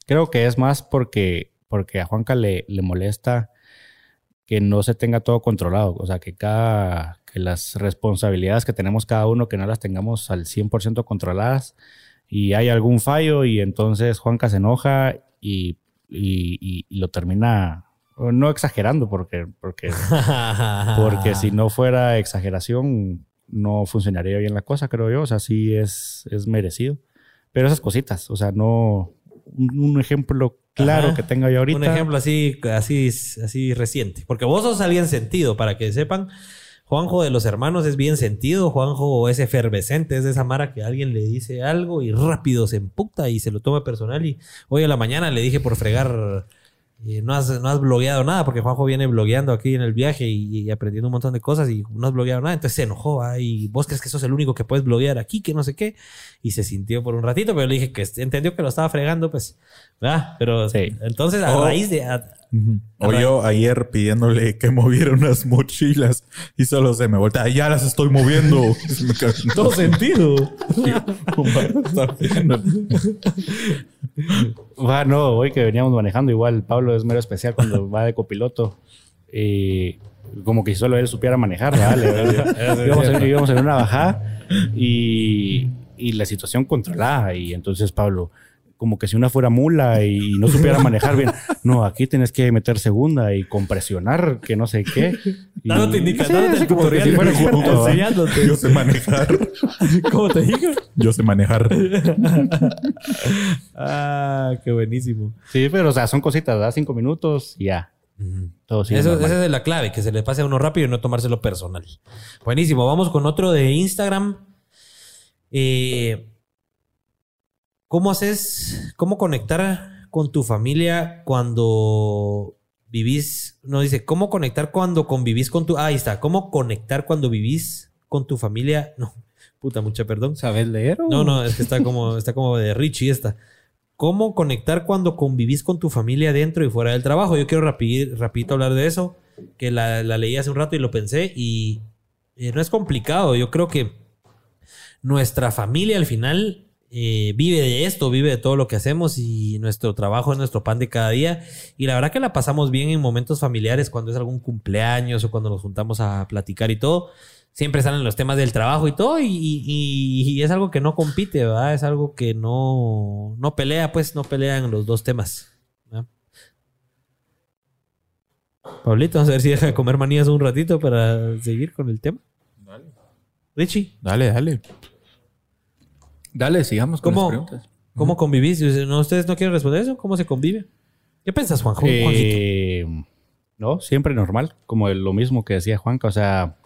creo que es más porque, porque a Juanca le, le molesta que no se tenga todo controlado, o sea, que cada que las responsabilidades que tenemos cada uno que no las tengamos al 100% controladas y hay algún fallo y entonces Juanca se enoja y, y, lo termina no exagerando porque porque porque si no fuera exageración no funcionaría bien la cosa, creo yo, o sea, sí es es merecido. Pero esas cositas, o sea, no un, ejemplo claro que tenga yo ahorita. Un ejemplo así, así, así reciente. Porque vos sos alguien sentido, para que sepan. Juanjo de los hermanos es bien sentido, Juanjo es efervescente, es de esa mara que alguien le dice algo y rápido se emputa y se lo toma personal. Y hoy a la mañana le dije por fregar no has, no has blogueado nada, porque Juanjo viene blogueando aquí en el viaje y, aprendiendo un montón de cosas y no has blogueado nada. Entonces se enojó. Y vos crees que sos el único que puedes bloguear aquí, que no sé qué. Y se sintió por un ratito, pero le dije que entendió que lo estaba fregando, pues. ¿verdad? Pero sí. entonces a raíz de. O yo ayer pidiéndole que moviera unas mochilas y solo se me voltea. Ya las estoy moviendo. Todo sentido. Bueno, hoy que veníamos manejando, igual Pablo es mero especial cuando va de copiloto. Y como que solo él supiera manejar, ¿vale? íbamos, en, una bajada y, y la situación controlada. Y entonces Pablo, como que si una fuera mula y no supiera manejar bien. No, aquí tienes que meter segunda y compresionar, que no sé qué. Y... No te indica, sí, no te como que si fuera enseñándote. Yo sé manejar. ¿Cómo te digo? Yo sé manejar. ah, qué buenísimo. Sí, pero o sea, son cositas, da cinco minutos y ya. Todo Eso, esa es la clave, que se le pase a uno rápido y no tomárselo personal. Buenísimo. Vamos con otro de Instagram. Eh, ¿Cómo haces, cómo conectar con tu familia cuando vivís? No dice, ¿cómo conectar cuando convivís con tu... Ah, ahí está, ¿cómo conectar cuando vivís con tu familia? No, puta, mucha perdón. ¿Sabes leer? No, no, es que está como, está como de Richie esta. ¿Cómo conectar cuando convivís con tu familia dentro y fuera del trabajo? Yo quiero rapidito, hablar de eso, que la, leí hace un rato y lo pensé y eh, no es complicado. Yo creo que nuestra familia al final eh, vive de esto, vive de todo lo que hacemos y nuestro trabajo es nuestro pan de cada día. Y la verdad que la pasamos bien en momentos familiares, cuando es algún cumpleaños o cuando nos juntamos a platicar y todo. Siempre salen los temas del trabajo y todo, y, es algo que no compite, ¿verdad? Es algo que no, no pelea, pues no pelean los dos temas. Pablito, vamos a ver si deja de comer manías un ratito para seguir con el tema. Dale. Richie. Dale, dale. Dale, sigamos con ¿Cómo, las preguntas. ¿Cómo convivís? ¿No, ¿Ustedes no quieren responder eso? ¿Cómo se convive? ¿Qué piensas, Juanjo? Eh, no, siempre normal. Como lo mismo que decía Juanca. O sea,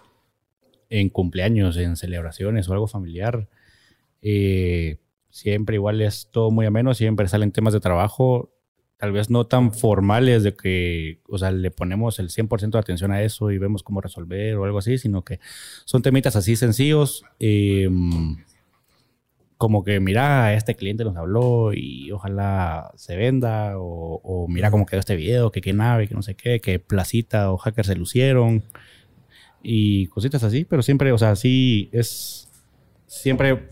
en cumpleaños, en celebraciones o algo familiar. Eh, siempre igual es todo muy ameno. Siempre salen temas de trabajo. Tal vez no tan formales de que, o sea, le ponemos el 100% de atención a eso y vemos cómo resolver o algo así, sino que son temitas así sencillos. Eh, como que mira, este cliente nos habló y ojalá se venda, o, mira cómo quedó este video, que qué nave, que no sé qué, que Placita o Hackers se lucieron, y cositas así, pero siempre, o sea, sí es, siempre,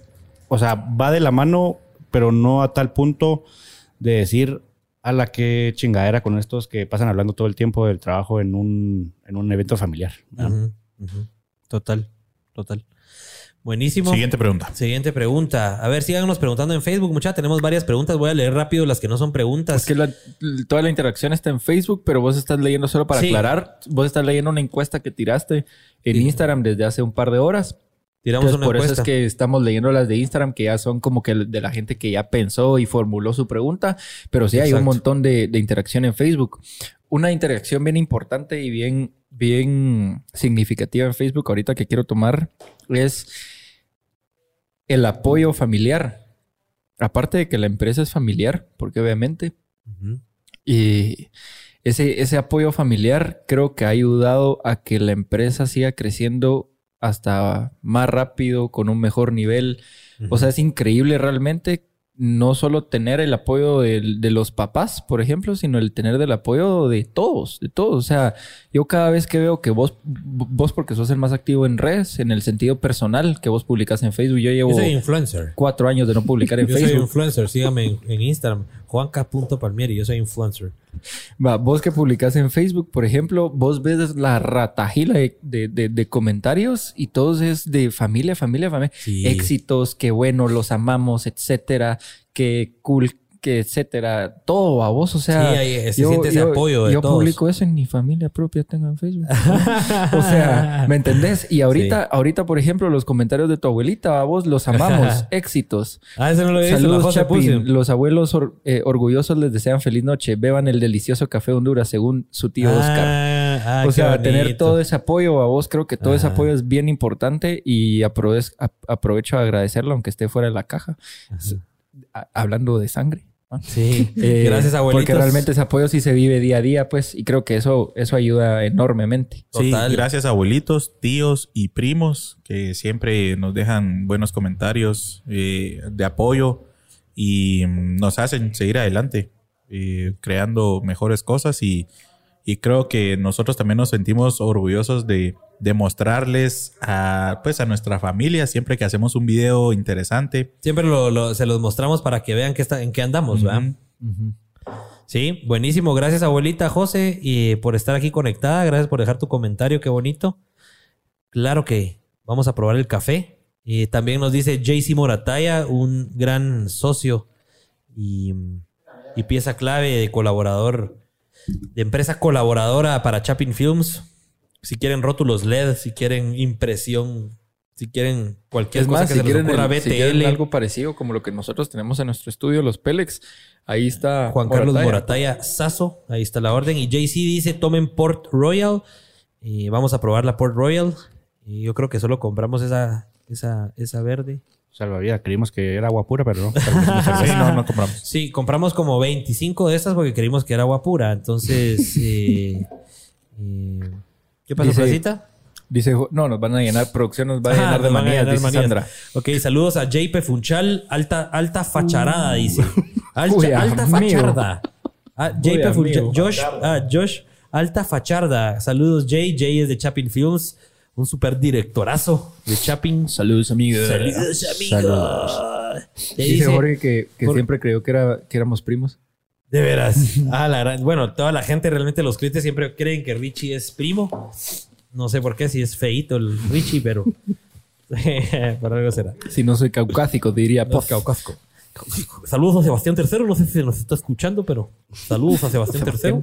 o sea, va de la mano, pero no a tal punto de decir a la que chingadera con estos que pasan hablando todo el tiempo del trabajo en un, en un evento familiar. Total, total. Buenísimo. Siguiente pregunta. Siguiente pregunta. A ver, síganos preguntando en Facebook, muchachos. Tenemos varias preguntas. Voy a leer rápido las que no son preguntas. Es que toda la interacción está en Facebook, pero vos estás leyendo solo para aclarar. Vos estás leyendo una encuesta que tiraste en Instagram desde hace un par de horas. Tiramos una por eso es que estamos leyendo las de Instagram que ya son como que de la gente que ya pensó y formuló su pregunta, pero sí hay un montón de, de interacción en Facebook. Una interacción bien importante y bien, bien significativa en Facebook ahorita que quiero tomar es el apoyo familiar. Aparte de que la empresa es familiar, porque obviamente. Y ese, ese apoyo familiar creo que ha ayudado a que la empresa siga creciendo hasta más rápido, con un mejor nivel. O sea, es increíble realmente no solo tener el apoyo de, los papás, por ejemplo, sino el tener el apoyo de todos, de todos. O sea, yo cada vez que veo que vos, vos porque sos el más activo en redes, en el sentido personal, que vos publicas en Facebook, yo llevo influencer. cuatro años de no publicar en yo Facebook. Yo soy influencer, sígame en, Instagram, juanca.palmieri, yo soy influencer. Va, vos que publicas en Facebook, por ejemplo, vos ves la ratajila de, de, comentarios y todos es de familia, familia, familia. Éxitos, qué bueno, los amamos, etcétera que cool, que etcétera, todo a vos, o sea, sí, se siente ese apoyo de yo publico eso en mi familia propia, tengo en Facebook. o sea, ¿me entendés? Y ahorita, ahorita, por ejemplo, los comentarios de tu abuelita, a vos los amamos, éxitos. Ah, eso no lo he Saludos, Chapin. Los abuelos eh, orgullosos les desean feliz noche. Beban el delicioso café Honduras, según su tío Oscar. Ah, o sea, tener todo ese apoyo a vos, creo que todo ese apoyo es bien importante y aprovecho a agradecerlo, aunque esté fuera de la caja. Hablando de sangre. Sí, eh, gracias abuelitos. Porque realmente ese apoyo sí se vive día a día, pues, y creo que eso, eso ayuda enormemente. Sí, gracias abuelitos, tíos y primos que siempre nos dejan buenos comentarios eh, de apoyo y nos hacen seguir adelante, eh, creando mejores cosas y, y creo que nosotros también nos sentimos orgullosos de, demostrarles a, pues, a nuestra familia siempre que hacemos un video interesante. Siempre se los mostramos para que vean que está, en qué andamos, ¿verdad? Sí, buenísimo. Gracias, abuelita José, y por estar aquí conectada. Gracias por dejar tu comentario, qué bonito. Claro que vamos a probar el café. Y también nos dice JC Morataya, un gran socio y, y pieza clave de colaborador de empresa colaboradora para Chapin Films. Si quieren rótulos LED, si quieren impresión, si quieren cualquier cosa que se les ocurra, BTL. Si quieren algo parecido como lo que nosotros tenemos en nuestro estudio, los Pelex. Ahí está Juan Carlos Morataya Sazo. Ahí está la orden. Y JC dice, tomen Port Royal. Y vamos a probar la Port Royal. Y yo creo que solo compramos esa, esa, esa verde. Salvavidas, creímos que era agua pura, pero no. sí, no, no compramos. Sí, compramos como 25 de estas porque creímos que era agua pura. Entonces, eh, eh, ¿qué pasa, dice, Dice, no, nos van a llenar, producción nos va a llenar de manías, dice Sandra. Ok, saludos a JP Funchal, alta, alta facharada, uh. dice. Alta, alta facharda. Ah, JP Funchal, Josh, ah, Josh, alta facharda. Saludos, Jay. Jay es de Chapin Films un super directorazo de Chapin. Saludos, amigos. Saludos, amigos. Dice, Jorge que, siempre creyó que, era, que éramos primos. De veras. ah, la Bueno, toda la gente, realmente los clientes siempre creen que Richie es primo. No sé por qué, si es feito el Richie, pero. para algo será. Si no soy caucásico, diría. No, caucásico. Saludos a Sebastián III, no sé si nos está escuchando, pero saludos a Sebastián III.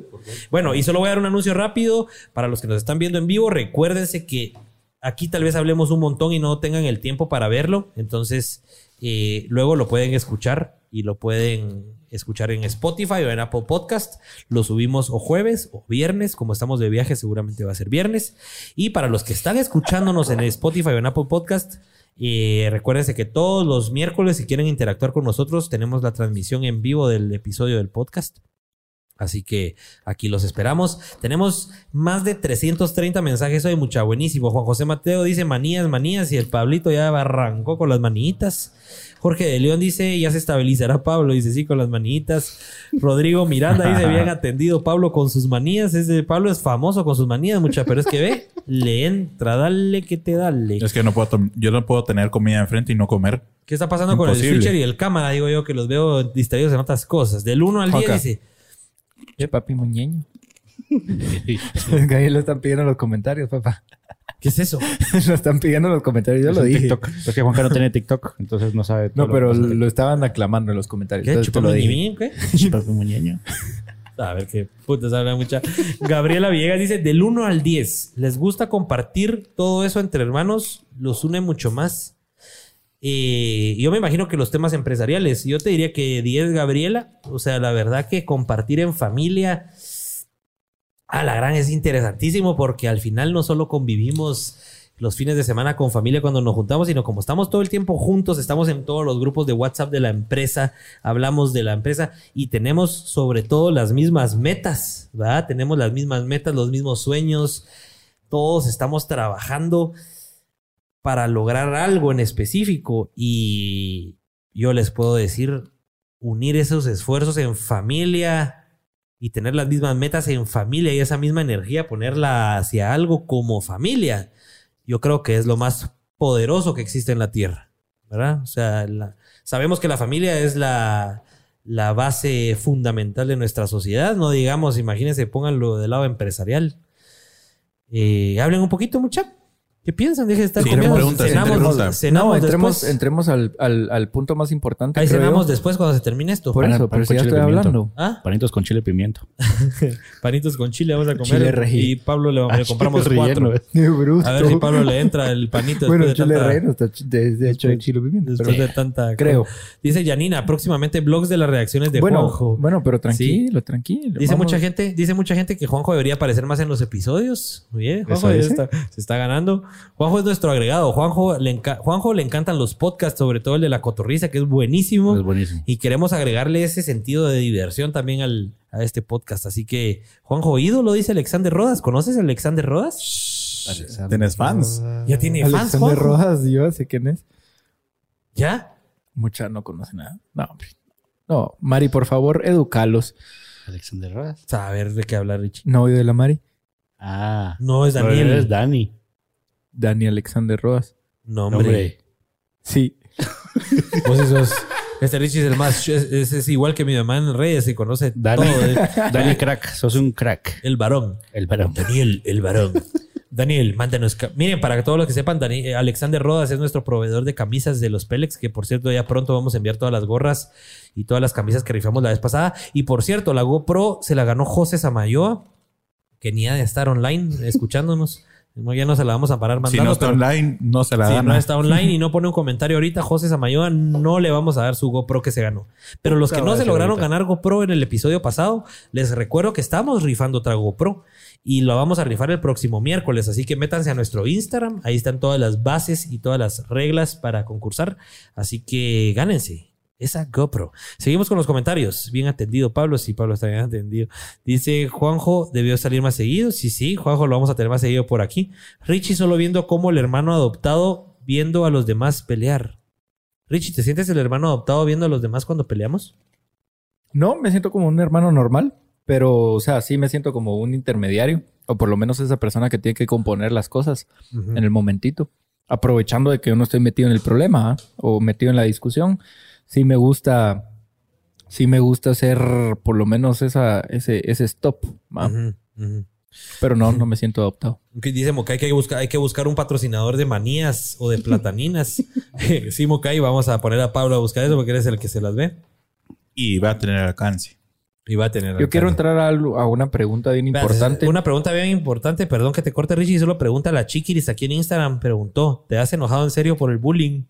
Bueno, y solo voy a dar un anuncio rápido para los que nos están viendo en vivo. Recuérdense que aquí tal vez hablemos un montón y no tengan el tiempo para verlo. Entonces, eh, luego lo pueden escuchar y lo pueden escuchar en Spotify o en Apple Podcast. Lo subimos o jueves o viernes. Como estamos de viaje, seguramente va a ser viernes. Y para los que están escuchándonos en Spotify o en Apple Podcast, y recuérdense que todos los miércoles, si quieren interactuar con nosotros, tenemos la transmisión en vivo del episodio del podcast. Así que aquí los esperamos. Tenemos más de 330 mensajes hoy, mucha buenísimo. Juan José Mateo dice manías, manías y el Pablito ya arrancó con las manitas. Jorge de León dice, ya se estabilizará Pablo, dice sí, con las manitas. Rodrigo Miranda dice, bien atendido Pablo con sus manías. Ese Pablo es famoso con sus manías, mucha, pero es que ve, le entra, dale que te dale. Es que no puedo yo no puedo tener comida enfrente y no comer. ¿Qué está pasando con el switcher y el cámara? Digo yo que los veo distraídos en otras cosas. Del 1 al 10 dice, Che, papi muñeño. ahí lo están pidiendo en los comentarios, papá. ¿Qué es eso? lo están pidiendo en los comentarios. Yo lo dije. TikTok. Es que Juanca no tiene TikTok, entonces no sabe. No, pero lo, estaban aclamando en los comentarios. ¿Qué? ¿Chupa ¿Qué? Papi muñeño. A ver qué putas habla mucha. Gabriela Villegas dice: del 1 al 10, ¿les gusta compartir todo eso entre hermanos? ¿Los une mucho más? Eh, yo me imagino que los temas empresariales, yo te diría que 10 Gabriela, o sea, la verdad que compartir en familia, a la gran es interesantísimo porque al final no solo convivimos los fines de semana con familia cuando nos juntamos, sino como estamos todo el tiempo juntos, estamos en todos los grupos de WhatsApp de la empresa, hablamos de la empresa y tenemos sobre todo las mismas metas, ¿verdad? Tenemos las mismas metas, los mismos sueños, todos estamos trabajando para lograr algo en específico y yo les puedo decir, unir esos esfuerzos en familia y tener las mismas metas en familia y esa misma energía, ponerla hacia algo como familia, yo creo que es lo más poderoso que existe en la tierra, ¿verdad? O sea, sabemos que la familia es la, la base fundamental de nuestra sociedad, no digamos, imagínense, pónganlo del lado empresarial. Eh, hablen un poquito, muchachos. ¿Qué piensan? Deje de estar Sí, comiendo. pregunta, cenamos, pregunta. cenamos no, entremos, después. entremos al, al, al punto más importante. Ahí cenamos yo. después cuando se termine esto. Por Pan- eso, pero si ya estoy pimiento. hablando. ¿Ah? Panitos con chile y pimiento. Panitos con chile vamos a comer. Y Pablo le, le compramos chile cuatro. relleno, bruto. A ver si Pablo le entra el panito bueno, después, chile de, tanta, relleno está ch- de, de hecho de chile y pimiento. después pero- de tanta... creo. Dice Yanina, próximamente blogs de las reacciones de bueno, Juanjo. bueno, pero tranquilo, tranquilo. Dice Vamos- mucha gente, dice mucha gente que Juanjo debería aparecer más en los episodios. Muy bien, Juanjo se está ganando. Juanjo es nuestro agregado. Juanjo le, enca- Juanjo le encantan los podcasts, sobre todo el de la cotorriza, que es buenísimo. Es buenísimo. Y queremos agregarle ese sentido de diversión también al, a este podcast. Así que, Juanjo, ídolo, dice Alexander Rodas. ¿Conoces a Alexander Rodas? ¿Tienes fans? Ya tiene fans, Alexander. Rojas, yo sé quién es. ¿Ya? Mucha no conoce nada. No, hombre. No, Mari, por favor, educalos. Alexander Rodas. A ver de qué habla Richie. Novio de la Mari, Ah. No, es Daniel. Es Dani. Dani Alexander Rojas. No, No, hombre. hombre. Sí. Vos sos- Este Richie es el más... Es, es- es igual que mi mamá en redes y conoce Dani. todo. de- Dani crack. Sos un crack. el varón. El varón. Daniel, el varón. Daniel, mándanos. Miren, para que todos los que sepan, Dani- eh, Alexander Rodas es nuestro proveedor de camisas de los Pélex, que por cierto, ya pronto vamos a enviar todas las gorras y todas las camisas que rifamos la vez pasada. Y por cierto, la GoPro se la ganó José Samayoa, que ni ha de estar online escuchándonos. No, Ya no se la vamos a parar Si mandando. no está pero- online, no se la si dan. no está online y no pone un comentario ahorita, José Samayoa, no le vamos a dar su GoPro que se ganó. Pero los que no se lograron ganar GoPro en el episodio pasado, les recuerdo que estamos rifando otra GoPro y lo vamos a rifar el próximo miércoles. Así que métanse a nuestro Instagram, ahí están todas las bases y todas las reglas para concursar. Así que gánense. Esa GoPro. Seguimos con los comentarios. Bien atendido, Pablo. Sí, Pablo está bien atendido. Dice Juanjo, debió salir más seguido. Sí, sí, Juanjo lo vamos a tener más seguido por aquí. Richie solo viendo cómo el hermano adoptado viendo a los demás pelear. Richie, ¿te sientes el hermano adoptado viendo a los demás cuando peleamos? No, me siento como un hermano normal, pero, o sea, sí me siento como un intermediario, o por lo menos esa persona que tiene que componer las cosas en el momentito, aprovechando de que yo no estoy metido en el problema ¿ah? o metido en la discusión. Sí me gusta, sí me gusta hacer por lo menos esa, ese, ese stop, ujú. pero no, no me siento adoptado. Que Dice Mokai que hay que buscar, hay que buscar un patrocinador de manías o de plataninas. sí, Mokai, vamos a poner a Pablo a buscar eso porque eres el que se las ve. Y va a tener alcance. Y va a tener. Yo quiero entrar a, a una pregunta bien importante. Una pregunta bien importante, perdón que te corte Richie, solo pregunta a la Chiquiris aquí en Instagram, preguntó, ¿te has enojado en serio por el bullying?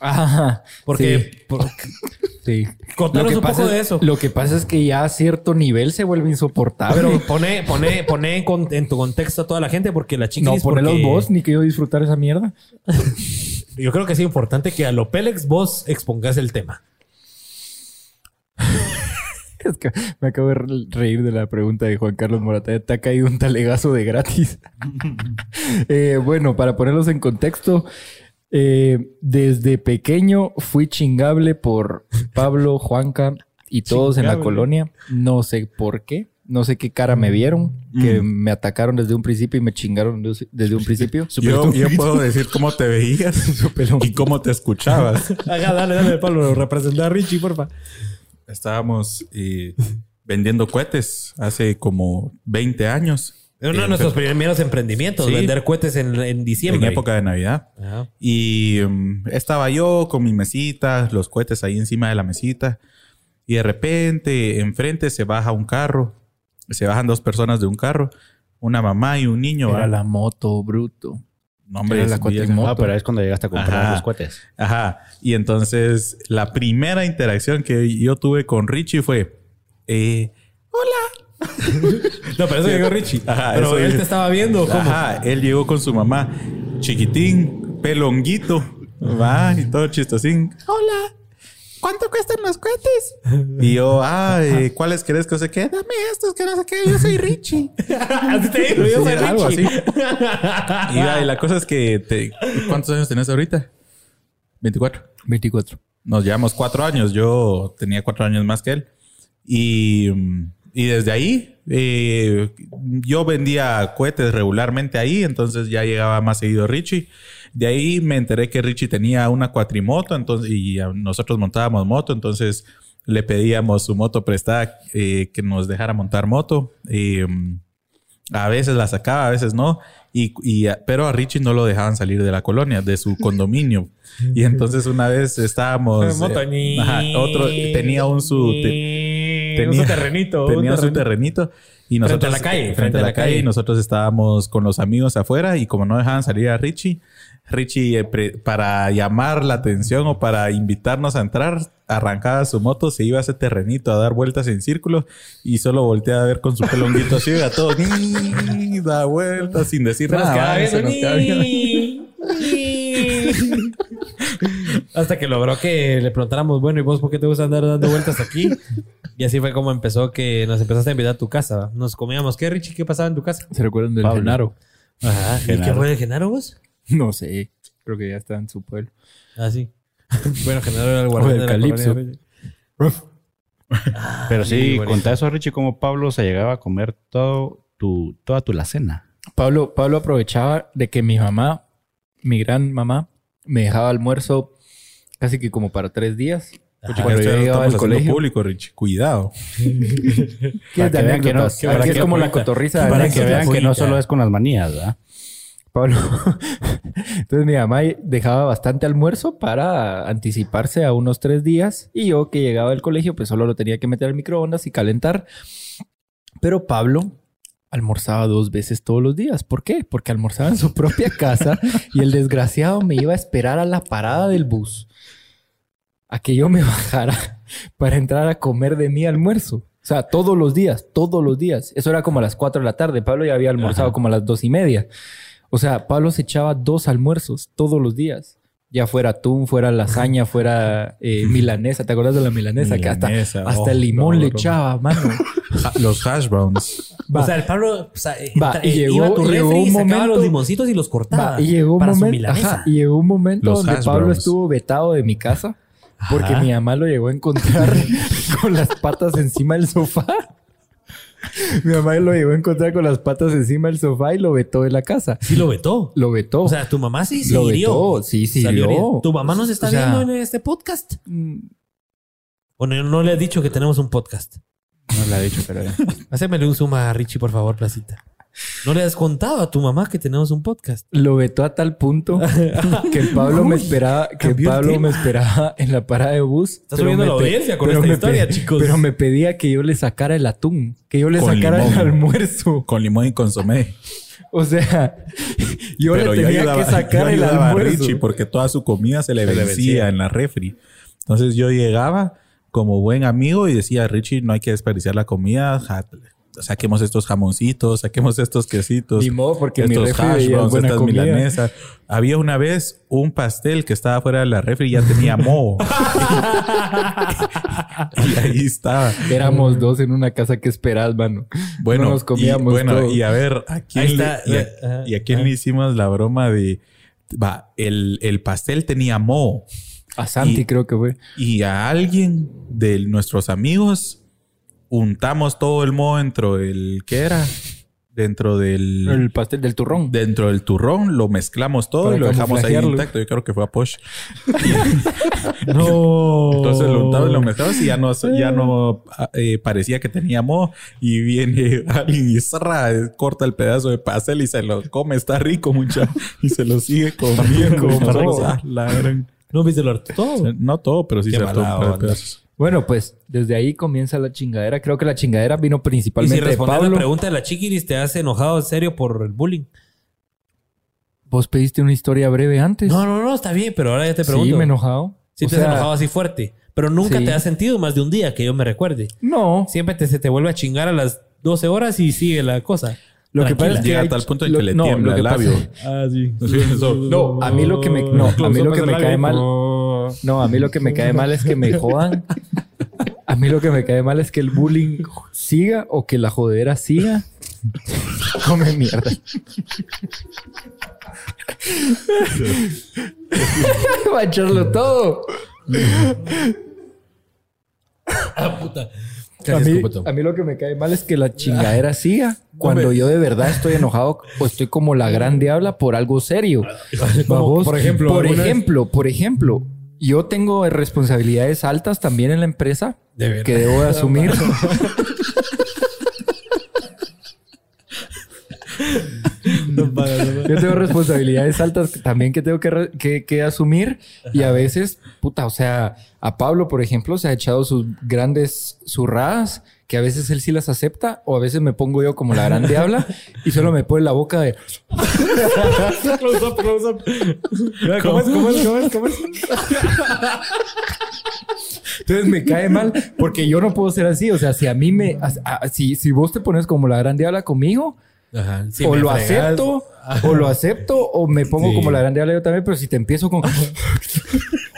Ajá, Porque, sí, por- sí. contanos un poco es, de eso. Lo que pasa es que ya a cierto nivel se vuelve insoportable. Pero pone, pone, pone en, con- en tu contexto a toda la gente porque la no, Chiquiris... ponelos porque- vos, ni que yo disfrutar esa mierda. Yo creo que es importante que a lo Pélex vos expongas el tema. Es que me acabo de re- reír de la pregunta de Juan Carlos Morata. Te ha caído un talegazo de gratis. Eh, bueno, para ponerlos en contexto, eh, desde pequeño fui chingable por Pablo, Juanca y todos en la colonia. No sé por qué. No sé qué cara me vieron, que me atacaron desde un principio y me chingaron de- desde un principio. Yo, yo puedo decir cómo te veías y cómo te escuchabas. Ajá, dale, dale, Pablo, representa a Richie, porfa. Estábamos eh, vendiendo cohetes hace como 20 años. Uno de Eh, nuestros primeros emprendimientos, Sí. vender cohetes en, en diciembre. En época de Navidad. Ajá. Y mm, estaba yo con mi mesita, los cohetes ahí encima de la mesita. Y de repente, enfrente se baja un carro. Se bajan dos personas de un carro. Una mamá y un niño. Era la moto, bruto. No, hombre, era la cuatrimoto. Ah, pero es cuando llegaste a comprar Ajá. los cohetes. Ajá. Y entonces, la primera interacción que yo tuve con Richie fue... eh, No, pero eso llegó Richie. Ajá, pero eso él te estaba viendo. ¿cómo? Ajá, él llegó con su mamá, chiquitín, pelonguito, va, y todo chistosín. Hola, ¿cuánto cuestan los cohetes? Y yo, ah, ¿cuáles querés que no sé qué? Dame estos que no sé qué, yo soy Richie. Así te digo, yo soy algo Richie. así. Y, va, y la cosa es que, te- ¿cuántos años tenés ahorita? 24. 24. Nos llevamos cuatro años. Yo tenía cuatro años más que él. Y, mm, y desde ahí, eh, yo vendía cohetes regularmente ahí. Entonces ya llegaba más seguido Richie. De ahí me enteré que Richie tenía una cuatrimoto. Entonces, y nosotros montábamos moto. Entonces le pedíamos su moto prestada eh, que nos dejara montar moto. Eh, A veces la sacaba, a veces no. Y, y, pero a Richie no lo dejaban salir de la colonia, de su condominio. Y entonces una vez estábamos... Eh, ajá, otro tenía un su... tenía su terrenito. Tenía su terrenito. Y nosotros, frente a la calle. Frente, a la, calle. Y nosotros estábamos con los amigos afuera y como no dejaban salir a Richie, Richie, eh, para llamar la atención o para invitarnos a entrar, arrancaba su moto, se iba a ese terrenito a dar vueltas en círculo y solo volteaba a ver con su pelonguito así, a todo, da vueltas sin decir nada. Hasta que logró que le preguntáramos, bueno, ¿y vos por qué te gusta andar dando vueltas aquí? Y así fue como empezó que nos empezaste a invitar a tu casa. Nos comíamos. ¿Qué, Richie? ¿Qué pasaba en tu casa? ¿Se recuerdan del Genaro? Ajá. ¿Y qué fue del Genaro vos? No sé. Creo que ya está en su pueblo. Ah, sí. bueno, Genaro era el guardián del Calipso. Pero sí, contá eso, Richie, cómo Pablo se llegaba a comer todo tu, toda tu la cena. Pablo, Pablo aprovechaba de que mi mamá, mi gran mamá, me dejaba almuerzo casi que como para tres días. Porque cuando yo llegaba al colegio público, Rich. Cuidado. para que vean que no, es como la cotorriza. Para que vean que no solo es con las manías, ¿verdad? Pablo. Entonces mi mamá dejaba bastante almuerzo para anticiparse a unos tres días y yo que llegaba del colegio pues solo lo tenía que meter al microondas y calentar. Pero Pablo almorzaba dos veces todos los días. ¿Por qué? Porque almorzaba en su propia casa y el desgraciado me iba a esperar a la parada del bus a que yo me bajara para entrar a comer de mi almuerzo. O sea, todos los días, todos los días. Eso era como a las cuatro de la tarde. Pablo ya había almorzado como a las dos y media. O sea, Pablo se echaba dos almuerzos todos los días. Ya fuera atún, fuera lasaña, fuera eh, milanesa. ¿Te acuerdas de la milanesa? que hasta, hasta el oh, limón le echaba, mano. los hash browns. O sea, el Pablo o sea, Va, y llegó, iba a tu refri y sacaba momento, los limoncitos y los cortaba. y llegó un momento, ajá, y llegó un momento donde Pablo estuvo vetado de mi casa porque mi mamá lo llegó a encontrar con las patas encima del sofá. Mi mamá lo llegó a encontrar con las patas encima del sofá y lo vetó de la casa. Sí, lo vetó. Lo vetó. O sea, tu mamá sí se lo vetó. Sí, sí, Tu mamá nos está viendo en este podcast. Mm. Bueno, no le he dicho que tenemos un podcast. No le ha dicho, pero. Hacémele un zoom a Richie, por favor, placita. No le has contado a tu mamá que tenemos un podcast. Lo vetó a tal punto que Pablo me esperaba, que Pablo me esperaba en la parada de bus. Estás subiendo la audiencia con esta historia, chicos. Pero me pedía que yo le sacara el atún, que yo le sacara el almuerzo. Con limón y consomé. O sea, yo le tenía que sacar el almuerzo. Richie porque toda su comida se le vencía en la refri. Entonces yo llegaba como buen amigo y decía, Richie, no hay que desperdiciar la comida, saquemos estos jamoncitos, saquemos estos quesitos. Ni modo, porque estos hash browns, estas milanesas. Había una vez un pastel que estaba fuera de la refri y ya tenía moho. y ahí estaba. Éramos dos en una casa que esperas, mano. Bueno, nos comíamos y, bueno, y a ver, ¿a quién, le, y a, quién le hicimos la broma de... Va, el, el pastel tenía moho. A Santi creo que fue. Y a alguien de nuestros amigos untamos todo el moho dentro del... ¿Qué era? Dentro del... El pastel del turrón. Dentro del turrón, lo mezclamos todo y lo dejamos ahí intacto. Yo creo que fue a Posh. no. Entonces lo untamos y lo mezclamos y ya no, ya no eh, parecía que tenía moho. Y viene alguien y zarra, corta el pedazo de pastel y se lo come. Está rico mucho. Y se lo sigue comiendo. ¿No viste lo todo? No todo, pero sí se hartó bueno, pues desde ahí comienza la chingadera. Creo que la chingadera vino principalmente y si de Pablo. la pregunta de la chiquiris, ¿te has enojado en serio por el bullying? Vos pediste una historia breve antes. No, no, no, está bien, pero ahora ya te pregunto. Sí, me he enojado. Sí, te has enojado así fuerte. Pero nunca te has sentido más de un día que yo me recuerde. No. Siempre te, se te vuelve a chingar a las 12 horas y sigue la cosa. Lo que pasa es que llega hasta el punto en que le tiembla el labio. ah, sí. No, a mí lo que me, no, a mí lo que me cae mal. No, a mí lo que me cae mal es que me jodan a mí lo que me cae mal es que el bullying siga o que la jodera siga. Come mierda. Va a echarlo todo. ah, puta. A mí, a mí, lo que me cae mal es que la chingadera siga cuando yo de verdad estoy enojado o estoy como la gran diabla por algo serio. por ejemplo, por ejemplo, por ejemplo, yo tengo responsabilidades altas también en la empresa que debo de asumir. Yo tengo responsabilidades altas también que tengo que, que, asumir. Y a veces, puta, o sea, a Pablo, por ejemplo, se ha echado sus grandes zurradas que a veces él sí las acepta o a veces me pongo yo como la gran diabla y solo me pone la boca de... close up, close up. ¿Cómo es? ¿Cómo es? ¿Cómo es? ¿Cómo es? Entonces me cae mal porque yo no puedo ser así. O sea, si a mí me... si, si vos te pones como la gran diabla conmigo, o lo acepto, o lo acepto, o me pongo como la gran diabla yo también, pero si te empiezo con.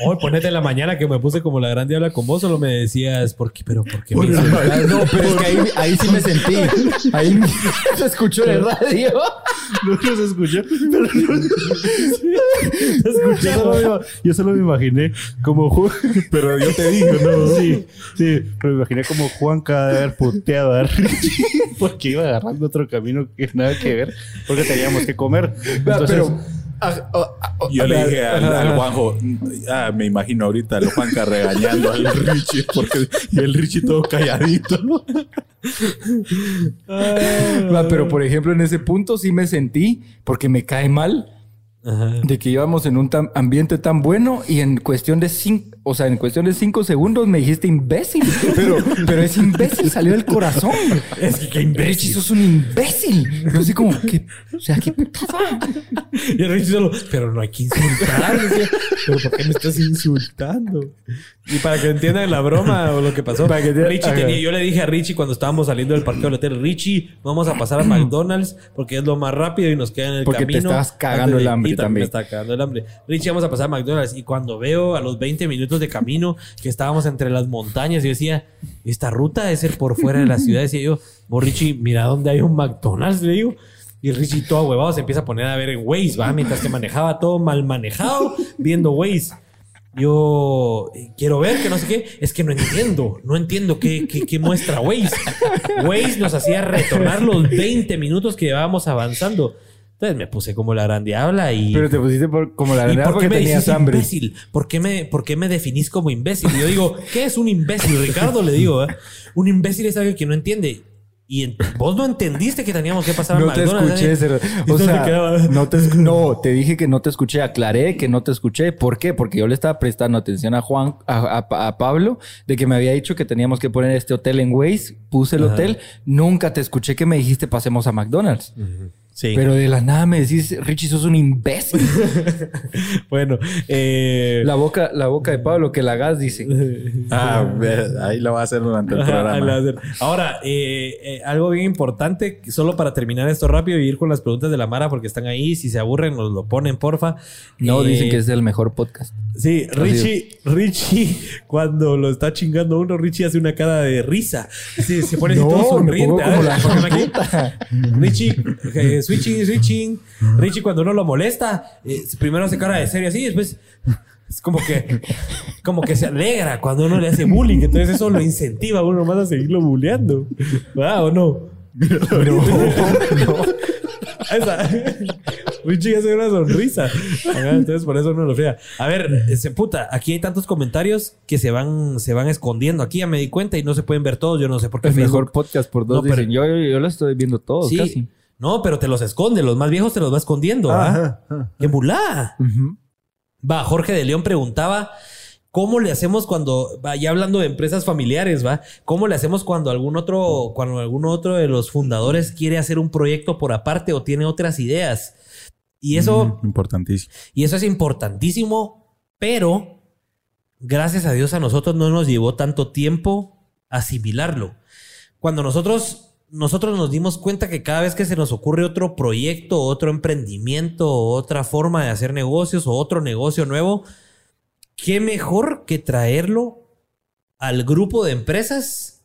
oh, ponete en la mañana que me puse como la gran diabla con vos, solo me decías, ¿por qué? Pero, ¿por qué? Me no, pero es que ahí, ahí, sí me sentí. Ahí se escuchó en el radio. No se escuchó. Pero yo, solo me, yo solo me imaginé como Juan. Pero yo te digo, no. Sí, sí. Pero me imaginé como Juan cada de haber puteado a Richie porque iba agarrando otro camino que nada que ver, porque teníamos que comer. Entonces, ah, ah, ah, yo le dije al, Juanjo, ah, me imagino ahorita al Juanca regañando al Richie, porque y el Richie todo calladito. pero por ejemplo, en ese punto sí me sentí, porque me cae mal de que íbamos en un ambiente tan bueno y en cuestión de cinco, o sea, en cuestión de cinco segundos me dijiste imbécil. Pero, pero ese imbécil salió del corazón. Es que qué imbécil. Richie, sos un imbécil. Yo así como, ¿qué? O sea, ¿qué putada? Y Richie solo, pero no hay que insultar. pero ¿por qué me estás insultando? Y para que entiendan la broma o lo que pasó. Para que Richie tenía, yo le dije a Richie cuando estábamos saliendo del parqueo del hotel, Richie, vamos a pasar a McDonald's porque es lo más rápido y nos queda en el porque camino. Porque te estabas cagando el hambre también. Me está cagando el hambre. Richie, vamos a pasar a McDonald's. Y cuando veo a los 20 minutos de camino que estábamos entre las montañas, yo decía, esta ruta debe ser por fuera de la ciudad. Decía yo, vos Richie, mira dónde hay un McDonald's, le digo. Y Richie todo huevado se empieza a poner a ver en Waze, ¿va? Mientras que manejaba todo mal manejado, viendo Waze. Yo eh, quiero ver que no sé qué. Es que no entiendo. No entiendo qué, qué, muestra Waze. Waze nos hacía retornar los 20 minutos que llevábamos avanzando. Entonces me puse como la gran diabla y... Pero te pusiste como la gran diabla porque tenías hambre. Imbécil? ¿Por qué, me, ¿Por qué me definís como imbécil? Y yo digo, ¿qué es un imbécil? Ricardo le digo, ¿eh? un imbécil es alguien que no entiende. Y vos no entendiste que teníamos que pasar no a McDonald's. Te escuché. O sea, no te, no, te dije que no te escuché, aclaré que no te escuché. ¿Por qué? Porque yo le estaba prestando atención a Juan, a, a, Pablo, de que me había dicho que teníamos que poner este hotel en Waze. Puse el hotel. Nunca te escuché que me dijiste pasemos a McDonald's. Pero de la nada me decís, Richie, sos un imbécil. bueno, eh... la boca, la boca de Pablo que la gas dice. ah, ahí lo va a hacer durante el programa. Ahora, eh, eh, algo bien importante, solo para terminar esto rápido y ir con las preguntas de la Mara, porque están ahí. Si se aburren, nos lo ponen, porfa. No, dicen que es el mejor podcast. Sí, Richie, Richie, cuando lo está chingando uno, Richie hace una cara de risa. Sí, se pone todo sonriente. Como la Richie, switching, switching. Richie cuando uno lo molesta, eh, primero hace cara de serio así, después es como que, como que se alegra cuando uno le hace bullying. Entonces eso lo incentiva a uno más a seguirlo bulleando. ¿Verdad o no? No, no. Esa. Richie hace una sonrisa. Entonces por eso uno lo fría. A ver, ese puta, aquí hay tantos comentarios que se van, se van escondiendo. Aquí ya me di cuenta y no se pueden ver todos. Yo no sé por qué. El mejor podcast por dos. dicen. Yo, yo, lo estoy viendo todos casi. No, pero te los esconde. Los más viejos te los va escondiendo. ¿ah? ¡Qué mulá! Va, Jorge de León preguntaba... ¿Cómo le hacemos cuando, ya hablando de empresas familiares, va? ¿Cómo le hacemos cuando algún otro, cuando algún otro de los fundadores quiere hacer un proyecto por aparte o tiene otras ideas? Y eso. importantísimo. Y eso es importantísimo, pero gracias a Dios a nosotros no nos llevó tanto tiempo asimilarlo. Cuando nosotros nosotros nos dimos cuenta que cada vez que se nos ocurre otro proyecto, otro emprendimiento, otra forma de hacer negocios o otro negocio nuevo, qué mejor que traerlo al grupo de empresas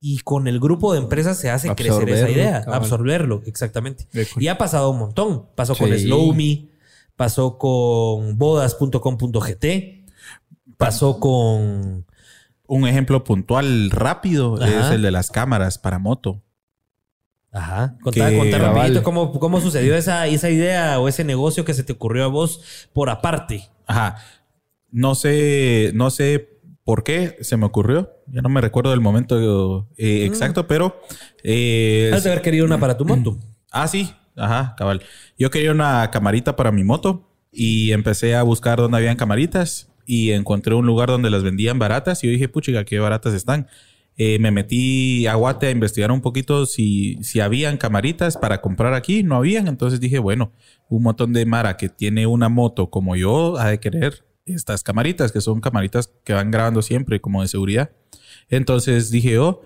y con el grupo de empresas se hace crecer esa idea, absorberlo, exactamente. Y ha pasado un montón. Pasó con Slowme, pasó con bodas.com.gt, pasó con... Un ejemplo puntual rápido es el de las cámaras para moto. Ajá. Contar, rapidito cómo, sucedió esa, esa idea o ese negocio que se te ocurrió a vos por aparte. Ajá. No sé, no sé por qué se me ocurrió. Ya no me recuerdo del momento eh, mm. exacto, pero. Eh, Has de haber querido una para tu moto. Ah, sí. Ajá, cabal. Yo quería una camarita para mi moto y empecé a buscar dónde habían camaritas y encontré un lugar donde las vendían baratas y yo dije, puchiga, qué baratas están. Eh, me metí a Guate a investigar un poquito si, si camaritas para comprar aquí. No habían. Entonces dije, bueno, un montón de Mara que tiene una moto como yo ha de querer estas camaritas, que son camaritas que van grabando siempre como de seguridad. Entonces dije, oh,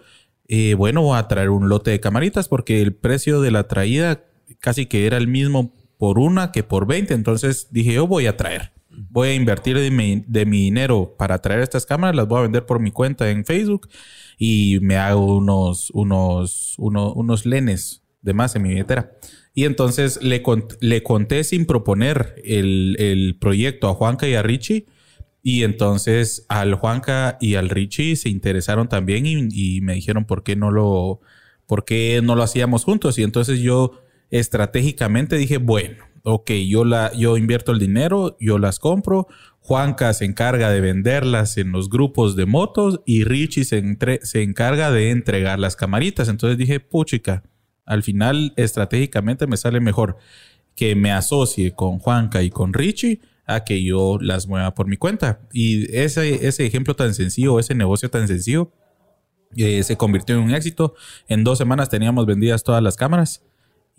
eh, bueno, voy a traer un lote de camaritas porque el precio de la traída casi que era el mismo por una que por 20. Entonces dije, yo voy a traer voy a invertir de mi, dinero para traer estas cámaras, las voy a vender por mi cuenta en Facebook y me hago unos, unos, unos, lenes de más en mi billetera. Y entonces le, le conté sin proponer el, proyecto a Juanca y a Richie. Y entonces al Juanca y al Richie se interesaron también y, y, me dijeron por qué no lo, por qué no lo hacíamos juntos. Y entonces yo estratégicamente dije, bueno, ok, yo, la, yo invierto el dinero, yo las compro, Juanca se encarga de venderlas en los grupos de motos y Richie se, se encarga de entregar las camaritas. Entonces dije, puchica, al final estratégicamente me sale mejor que me asocie con Juanca y con Richie a que yo las mueva por mi cuenta. Y ese, ese ejemplo tan sencillo, ese negocio tan sencillo, eh, se convirtió en un éxito. En dos semanas teníamos vendidas todas las cámaras.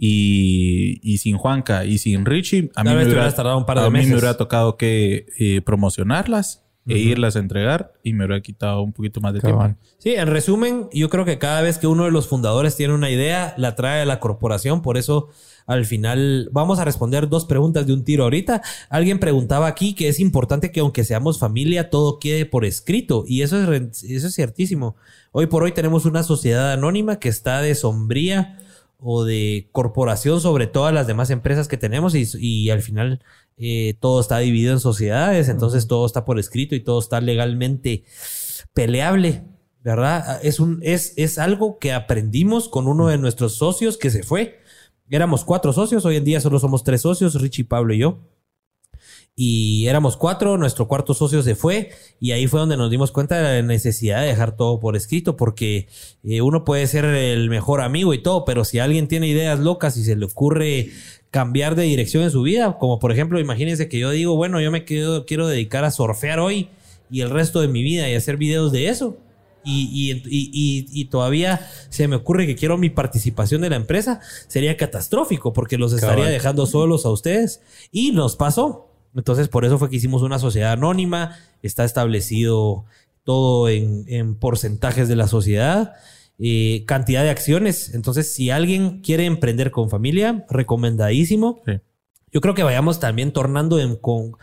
Y, sin Juanca y sin Richie, a mí, me hubiera, tocado que eh, promocionarlas e irlas a entregar y me hubiera quitado un poquito más de tiempo. Sí, en resumen, yo creo que cada vez que uno de los fundadores tiene una idea, la trae a la corporación. Por eso, al final, vamos a responder dos preguntas de un tiro ahorita. Alguien preguntaba aquí que es importante que aunque seamos familia, todo quede por escrito. Y eso es, eso es ciertísimo. Hoy por hoy tenemos una sociedad anónima que está de sombría o de corporación sobre todas las demás empresas que tenemos y, al final eh, todo está dividido en sociedades, entonces todo está por escrito y todo está legalmente peleable, ¿verdad? Es, un, es, es algo que aprendimos con uno de nuestros socios que se fue. Éramos cuatro socios, hoy en día solo somos tres socios, Richie, Pablo y yo y éramos cuatro, nuestro cuarto socio se fue y ahí fue donde nos dimos cuenta de la necesidad de dejar todo por escrito porque eh, uno puede ser el mejor amigo y todo, pero si alguien tiene ideas locas y se le ocurre cambiar de dirección en su vida, como por ejemplo, imagínense que yo digo, bueno, yo me quiero, quiero dedicar a surfear hoy y el resto de mi vida y hacer videos de eso. Y, y, y, todavía se me ocurre que quiero mi participación de la empresa, sería catastrófico porque los estaría dejando solos a ustedes. Y nos pasó. Entonces, por eso fue que hicimos una sociedad anónima. Está establecido todo en, porcentajes de la sociedad. Eh, cantidad de acciones. Entonces, si alguien quiere emprender con familia, recomendadísimo. Yo creo que vayamos también tornando en con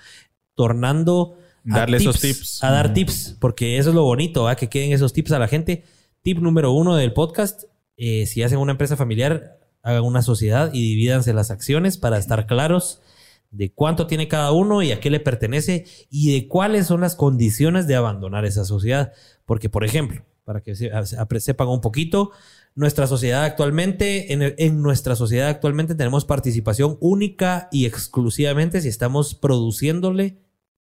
tornando darle esos tips a dar tips, porque eso es lo bonito, que queden esos tips a la gente. Tip número uno del podcast: eh, si hacen una empresa familiar, hagan una sociedad y divídanse las acciones para estar claros de cuánto tiene cada uno y a qué le pertenece y de cuáles son las condiciones de abandonar esa sociedad. Porque, por ejemplo, para que sepan un poquito, nuestra sociedad actualmente, en, nuestra sociedad actualmente tenemos participación única y exclusivamente si estamos produciéndole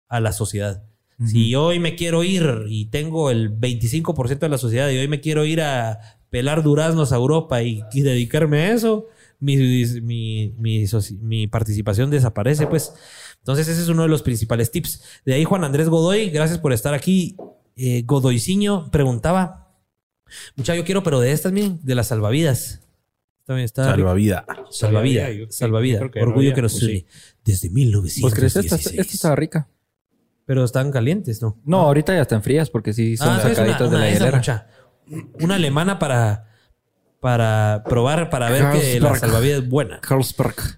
a la sociedad. Si hoy me quiero ir y tengo el 25% de la sociedad y hoy me quiero ir a pelar duraznos a Europa y dedicarme a eso, mi, mi, participación desaparece, pues. Entonces, ese es uno de los principales tips. De ahí, Juan Andrés Godoy, gracias por estar aquí. Eh, Godoyciño preguntaba, mucha yo quiero, pero de estas, miren, de las salvavidas. También está salvavidas. Salvavidas. Salvavidas. Orgullo que nos pues Desde 1916. Pues crees, esta, esta estaba rica. Pero están calientes, ¿no? No, ahorita ya están frías porque sí son ah, sacaditas de la hielera. Una alemana para para probar, para ver que la salvavidas es buena.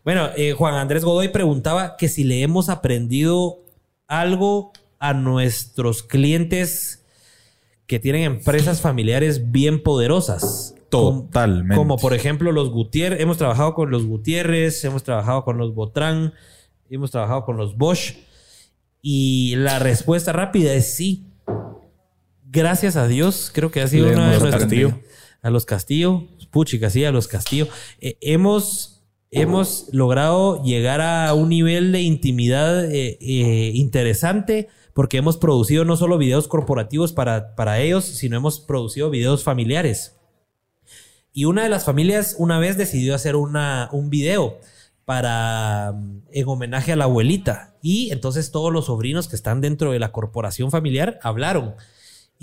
Bueno, eh, Juan Andrés Godoy preguntaba que si le hemos aprendido algo a nuestros clientes que tienen empresas familiares bien poderosas. Totalmente. Como, por ejemplo los Gutiérrez. Hemos trabajado con los Gutiérrez, hemos trabajado con los Botrán, hemos trabajado con los Bosch. Y la respuesta rápida es sí. Gracias a Dios, creo que ha sido una de nuestras a los Castillo, puchica, sí, a los Castillo. Eh, hemos, hemos logrado llegar a un nivel de intimidad eh, eh, interesante porque hemos producido no solo videos corporativos para, para ellos, sino hemos producido videos familiares. Y una de las familias una vez decidió hacer una, un video para en homenaje a la abuelita. Y entonces todos los sobrinos que están dentro de la corporación familiar hablaron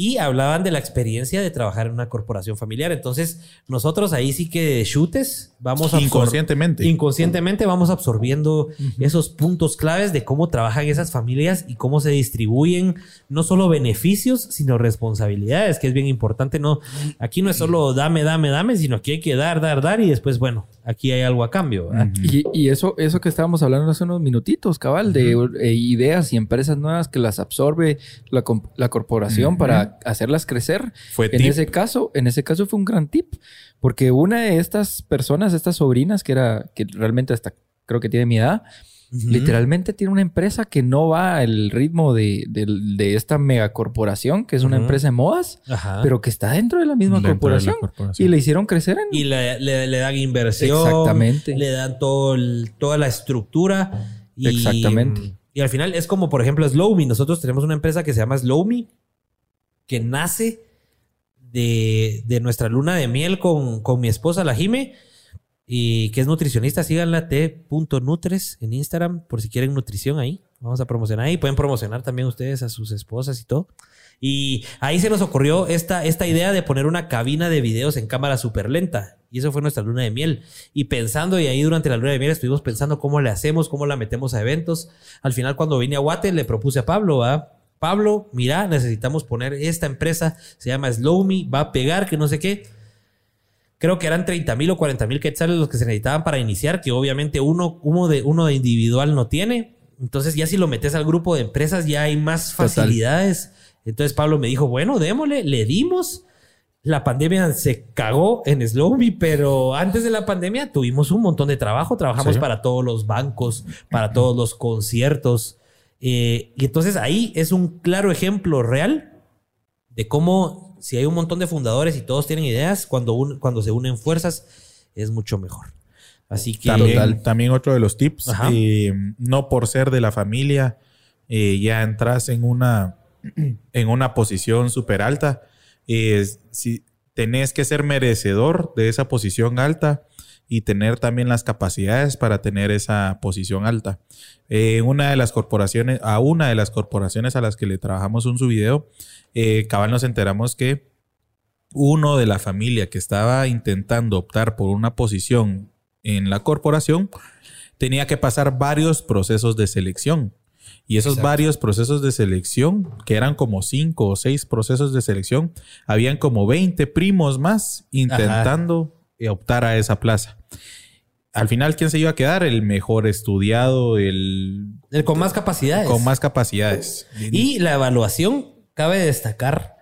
y hablaban de la experiencia de trabajar en una corporación familiar. Entonces, nosotros ahí sí que chutes, vamos inconscientemente. Inconscientemente vamos absorbiendo esos puntos claves de cómo trabajan esas familias y cómo se distribuyen no solo beneficios, sino responsabilidades, que es bien importante. No, aquí no es solo dame, dame, dame, sino aquí hay que dar, dar, dar y después, bueno, aquí hay algo a cambio. y, eso, eso que estábamos hablando hace unos minutitos, cabal, de eh, ideas y empresas nuevas que las absorbe la, la corporación para hacerlas crecer. Fue en ese caso, en ese caso fue un gran tip, porque una de estas personas, estas sobrinas, que era, que realmente hasta creo que tiene mi edad, literalmente tiene una empresa que no va al ritmo de, esta megacorporación, que es una empresa de modas, pero que está dentro de la misma corporación, Y le hicieron crecer Y le, dan inversión. Exactamente. Le dan todo toda la estructura. Exactamente. Y al final es como, por ejemplo, Slowme. Nosotros tenemos una empresa que se llama Slowme, que nace de, nuestra luna de miel con, mi esposa, la Jime, y que es nutricionista. Síganla, t.nutres en Instagram, por si quieren nutrición ahí. Vamos a promocionar ahí. Pueden promocionar también ustedes a sus esposas y todo. Y ahí se nos ocurrió esta, esta idea de poner una cabina de videos en cámara súper lenta. Y eso fue nuestra luna de miel. Y pensando, y ahí durante la luna de miel estuvimos pensando cómo le hacemos, cómo la metemos a eventos. Al final, cuando vine a Guate, le propuse a Pablo, ¿va? Pablo, mira, necesitamos poner esta empresa, se llama Slowme, va a pegar, que no sé qué. Creo que eran 30 mil o 40 mil quetzales los que se necesitaban para iniciar, que obviamente uno, uno, de, uno de individual no tiene. Entonces ya si lo metes al grupo de empresas ya hay más facilidades. Entonces Pablo me dijo, bueno, démosle, le dimos. La pandemia se cagó en Slowme, pero antes de la pandemia tuvimos un montón de trabajo. Trabajamos para todos los bancos, para todos los conciertos. Eh, y entonces ahí es un claro ejemplo real de cómo si hay un montón de fundadores y todos tienen ideas, cuando, cuando se unen fuerzas es mucho mejor. Así que... También, otro de los tips, eh, no por ser de la familia, eh, ya entras en una, en una posición súper alta. si tenés que ser merecedor de esa posición alta, y tener también las capacidades para tener esa posición alta. En una de las corporaciones, a una de las corporaciones a las que le trabajamos un su video, eh, cabal nos enteramos que uno de la familia que estaba intentando optar por una posición en la corporación tenía que pasar varios procesos de selección. Y esos varios procesos de selección, que eran como cinco o seis procesos de selección, habían como 20 primos más intentando optar a esa plaza. Al final, ¿quién se iba a quedar? El mejor estudiado, el... El con más capacidades. Con más capacidades. Y la evaluación, cabe destacar,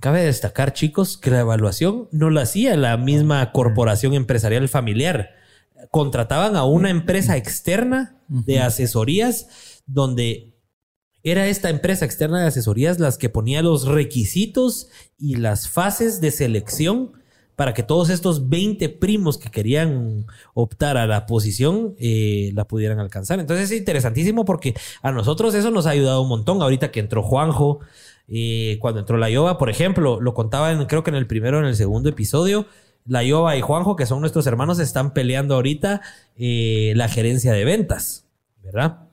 cabe destacar, chicos, que la evaluación no la hacía la misma corporación empresarial familiar. Contrataban a una empresa externa de asesorías donde era esta empresa externa de asesorías las que ponía los requisitos y las fases de selección para que todos estos 20 primos que querían optar a la posición eh, la pudieran alcanzar. Entonces es interesantísimo porque a nosotros eso nos ha ayudado un montón. Ahorita que entró Juanjo, eh, cuando entró la Yoba, por ejemplo, lo contaba creo que en el primero o en el segundo episodio. La Yoba y Juanjo, que son nuestros hermanos, están peleando ahorita eh, la gerencia de ventas, ¿verdad?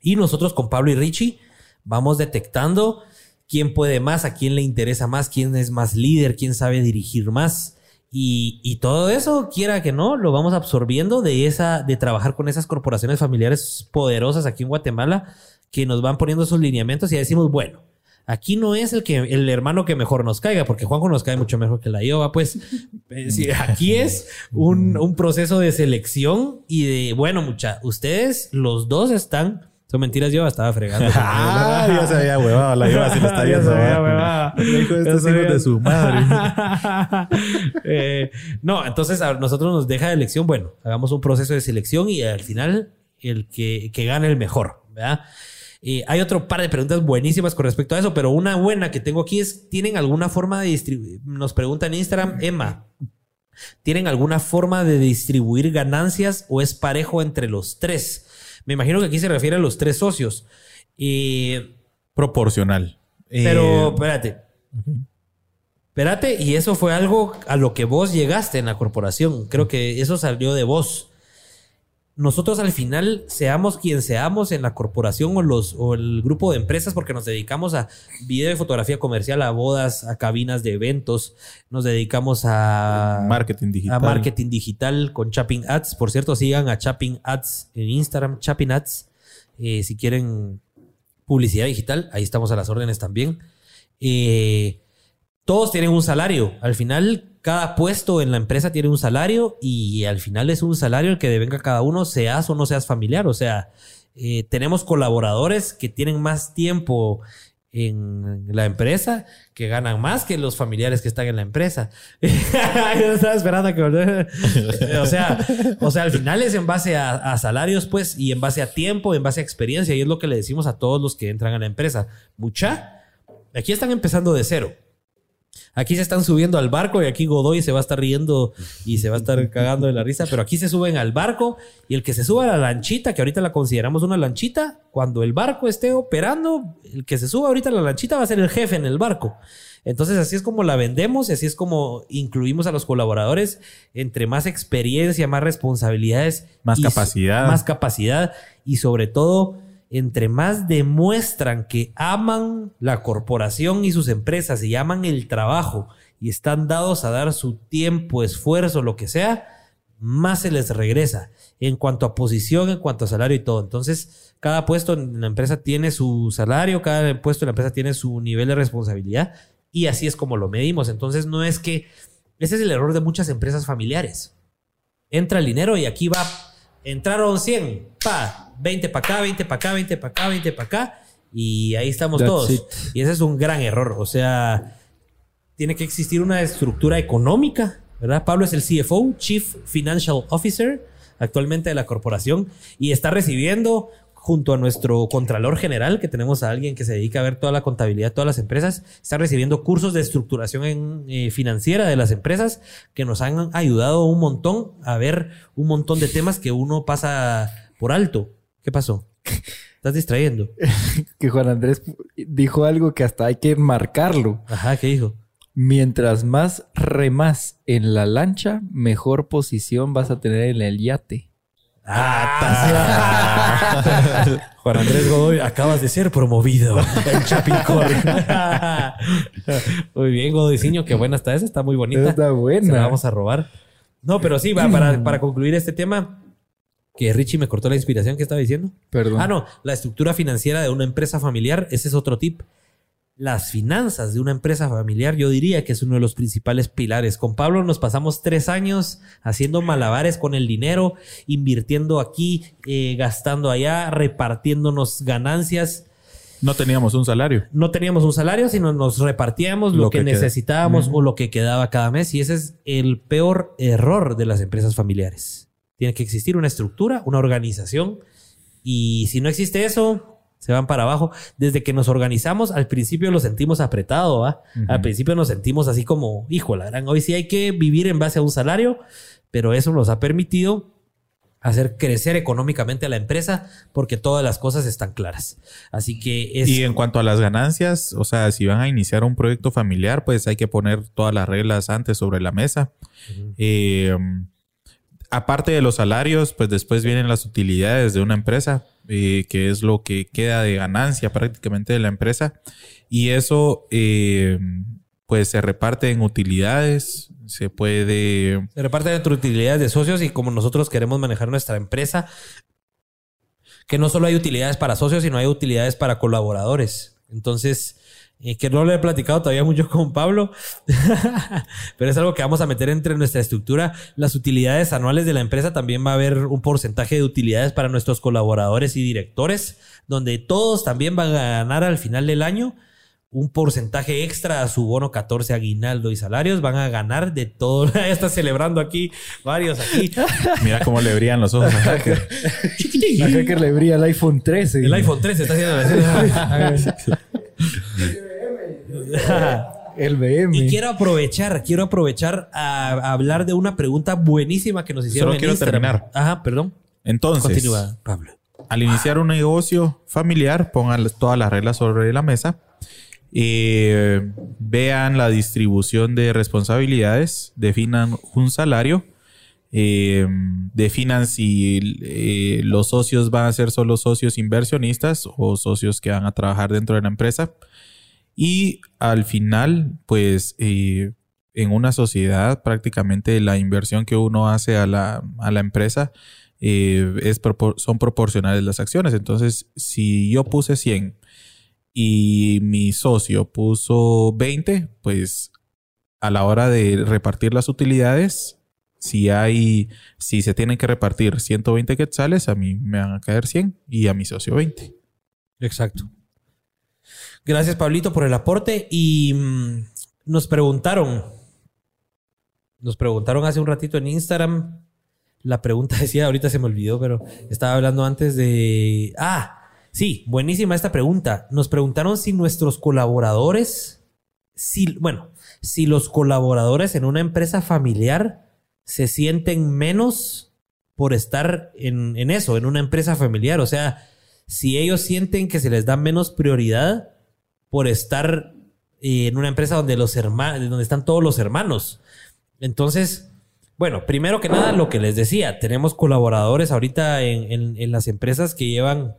Y nosotros con Pablo y Richie vamos detectando quién puede más, a quién le interesa más, quién es más líder, quién sabe dirigir más. Y, todo eso, quiera que no, lo vamos absorbiendo de esa, de trabajar con esas corporaciones familiares poderosas aquí en Guatemala, que nos van poniendo sus lineamientos y decimos, bueno, aquí no es el que el hermano que mejor nos caiga, porque Juanjo nos cae mucho mejor que la Iowa, pues eh, aquí es un, un, proceso de selección y de, bueno, mucha, ustedes los dos están son mentiras, yo estaba fregando. ah, ya se había huevado la Yoba si lo está viendo. dijo estos hijos de su madre. eh, no, entonces a nosotros nos deja de elección. Bueno, hagamos un proceso de selección y al final el que, que gane el mejor, ¿verdad? Eh, hay otro par de preguntas buenísimas con respecto a eso, pero una buena que tengo aquí es, ¿tienen alguna forma de distribuir? Nos pregunta en Instagram, Emma, ¿tienen alguna forma de distribuir ganancias o es parejo entre los tres? Me imagino que aquí se refiere a los tres socios. Y... Proporcional. Pero, eh, espérate. Espérate, y eso fue algo a lo que vos llegaste en la corporación. Creo que eso salió de vos nosotros al final, seamos quien seamos en la corporación o, los, o el grupo de empresas, porque nos dedicamos a video y fotografía comercial, a bodas, a cabinas de eventos, nos dedicamos a marketing digital, a marketing digital con Chapping Ads. Por cierto, sigan a Chapping Ads en Instagram, Chapping Ads. Eh, si quieren publicidad digital, ahí estamos a las órdenes también. Eh, todos tienen un salario. Al final, cada puesto en la empresa tiene un salario y al final es un salario el que devenga cada uno, seas o no seas familiar. O sea, eh, tenemos colaboradores que tienen más tiempo en la empresa que ganan más que los familiares que están en la empresa. Yo estaba esperando que o sea, o sea, al final es en base a, a, salarios, pues, y en base a tiempo, en base a experiencia, y es lo que le decimos a todos los que entran a la empresa. Mucha, aquí están empezando de cero. Aquí se están subiendo al barco y aquí Godoy se va a estar riendo y se va a estar cagando de la risa, pero aquí se suben al barco y el que se suba a la lanchita, que ahorita la consideramos una lanchita, cuando el barco esté operando, el que se suba ahorita a la lanchita va a ser el jefe en el barco. Entonces así es como la vendemos y así es como incluimos a los colaboradores entre más experiencia, más responsabilidades, más capacidad, más capacidad y sobre todo entre más demuestran que aman la corporación y sus empresas y aman el trabajo y están dados a dar su tiempo, esfuerzo, lo que sea, más se les regresa en cuanto a posición, en cuanto a salario y todo. Entonces, cada puesto en la empresa tiene su salario, cada puesto en la empresa tiene su nivel de responsabilidad y así es como lo medimos. Entonces, no es que ese es el error de muchas empresas familiares. Entra el dinero y aquí va entraron 100, pa, 20 para acá, 20 para acá, 20 para acá, 20 para acá. Y ahí estamos todos. Y ese es un gran error. O sea, tiene que existir una estructura económica, ¿verdad? Pablo es el CFO, Chief Financial Officer, actualmente de la corporación, y está recibiendo junto a nuestro Contralor General, que tenemos a alguien que se dedica a ver toda la contabilidad de todas las empresas, está recibiendo cursos de estructuración eh, financiera de las empresas que nos han ayudado un montón a ver un montón de temas que uno pasa por alto. ¿Qué pasó? Estás distrayendo. que Juan Andrés dijo algo que hasta hay que marcarlo. Ajá, ¿qué dijo? Mientras más remas en la lancha, mejor posición vas a tener en el yate. Ah, Juan Andrés Godoy, acabas de ser promovido en Chapicor. muy bien, Godoyciño, qué buena está esa, está muy bonita. Está buena. Se la vamos a robar. No, pero sí, para, para concluir este tema, que Richie me cortó la inspiración que estaba diciendo. Perdón. Ah, no, la estructura financiera de una empresa familiar, ese es otro tip las finanzas de una empresa familiar, yo diría que es uno de los principales pilares. Con Pablo nos pasamos tres años haciendo malabares con el dinero, invirtiendo aquí, eh, gastando allá, repartiéndonos ganancias. No teníamos un salario. No teníamos un salario, sino nos repartíamos lo, que, necesitábamos o lo que quedaba cada mes. Y ese es el peor error de las empresas familiares. Tiene que existir una estructura, una organización. Y si no existe eso, se van para abajo. Desde que nos organizamos, al principio lo sentimos apretado, ¿va? Al principio nos sentimos así como, hijo, la gran, hoy sí hay que vivir en base a un salario, pero eso nos ha permitido hacer crecer económicamente a la empresa porque todas las cosas están claras. Así que es... Y en cuanto a las ganancias, o sea, si van a iniciar un proyecto familiar, pues hay que poner todas las reglas antes sobre la mesa. Eh, aparte de los salarios, pues después vienen las utilidades de una empresa eh, que es lo que queda de ganancia prácticamente de la empresa. Y eso, eh, pues se reparte en utilidades, se puede... Se reparte entre utilidades de socios y como nosotros queremos manejar nuestra empresa, que no solo hay utilidades para socios, sino hay utilidades para colaboradores. Entonces, y que no lo he platicado todavía mucho con Pablo, pero es algo que vamos a meter entre nuestra estructura. Las utilidades anuales de la empresa también va a haber un porcentaje de utilidades para nuestros colaboradores y directores, donde todos también van a ganar al final del año un porcentaje extra a su bono 14 aguinaldo y salarios. Van a ganar de todo. ya está celebrando aquí varios aquí. Mira cómo le brillan los ojos a Hacker. a Hacker le brilla el iPhone 13. El iPhone 13 está haciendo... El BM. Y quiero aprovechar, quiero aprovechar a, hablar de una pregunta buenísima que nos hicieron. Solo quiero terminar. Ajá, perdón. Entonces, Continúa, Pablo. Al iniciar un negocio familiar, pongan todas las reglas sobre la mesa. Eh, vean la distribución de responsabilidades, definan un salario, eh, definan si eh, los socios van a ser solo socios inversionistas o socios que van a trabajar dentro de la empresa. Y al final, pues en una sociedad prácticamente la inversión que uno hace a la, a la empresa es son proporcionales las acciones. Entonces, si yo puse 100 y mi socio puso 20, pues a la hora de repartir las utilidades, si hay, si se tienen que repartir 120 quetzales, a mí me van a caer 100 y a mi socio 20. Exacto. Gracias, Pablito, por el aporte. Y mm, nos preguntaron, nos preguntaron hace un ratito en Instagram. La pregunta decía, ahorita se me olvidó, pero estaba hablando antes de. Ah, Sí, buenísima esta pregunta. Nos preguntaron si nuestros colaboradores, si, bueno, si los colaboradores en una empresa familiar se sienten menos por estar en, eso, en una empresa familiar. O sea, si ellos sienten que se les da menos prioridad por estar eh, en una empresa donde los hermanos, donde están todos los hermanos. Entonces, bueno, primero que nada, lo que les decía, tenemos colaboradores ahorita en las empresas que llevan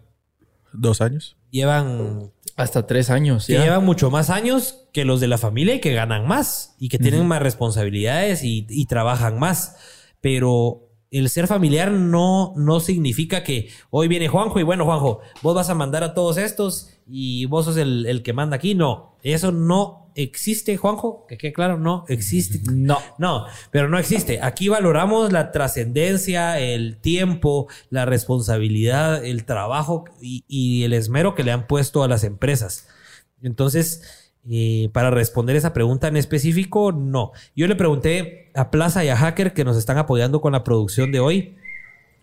Dos años. Llevan... Hasta tres años. Que llevan mucho más años que los de la familia y que ganan más y que tienen más responsabilidades y, y trabajan más. Pero el ser familiar no, no significa que hoy viene Juanjo y bueno, Juanjo, vos vas a mandar a todos estos y vos sos el, el que manda aquí. No, eso no existe, Juanjo, que quede claro, no existe. No, no, pero no existe. Aquí valoramos la trascendencia, el tiempo, la responsabilidad, el trabajo y, el esmero que le han puesto a las empresas. Entonces, eh, para responder esa pregunta en específico, no. Yo le pregunté a Plaza y a Hacker que nos están apoyando con la producción de hoy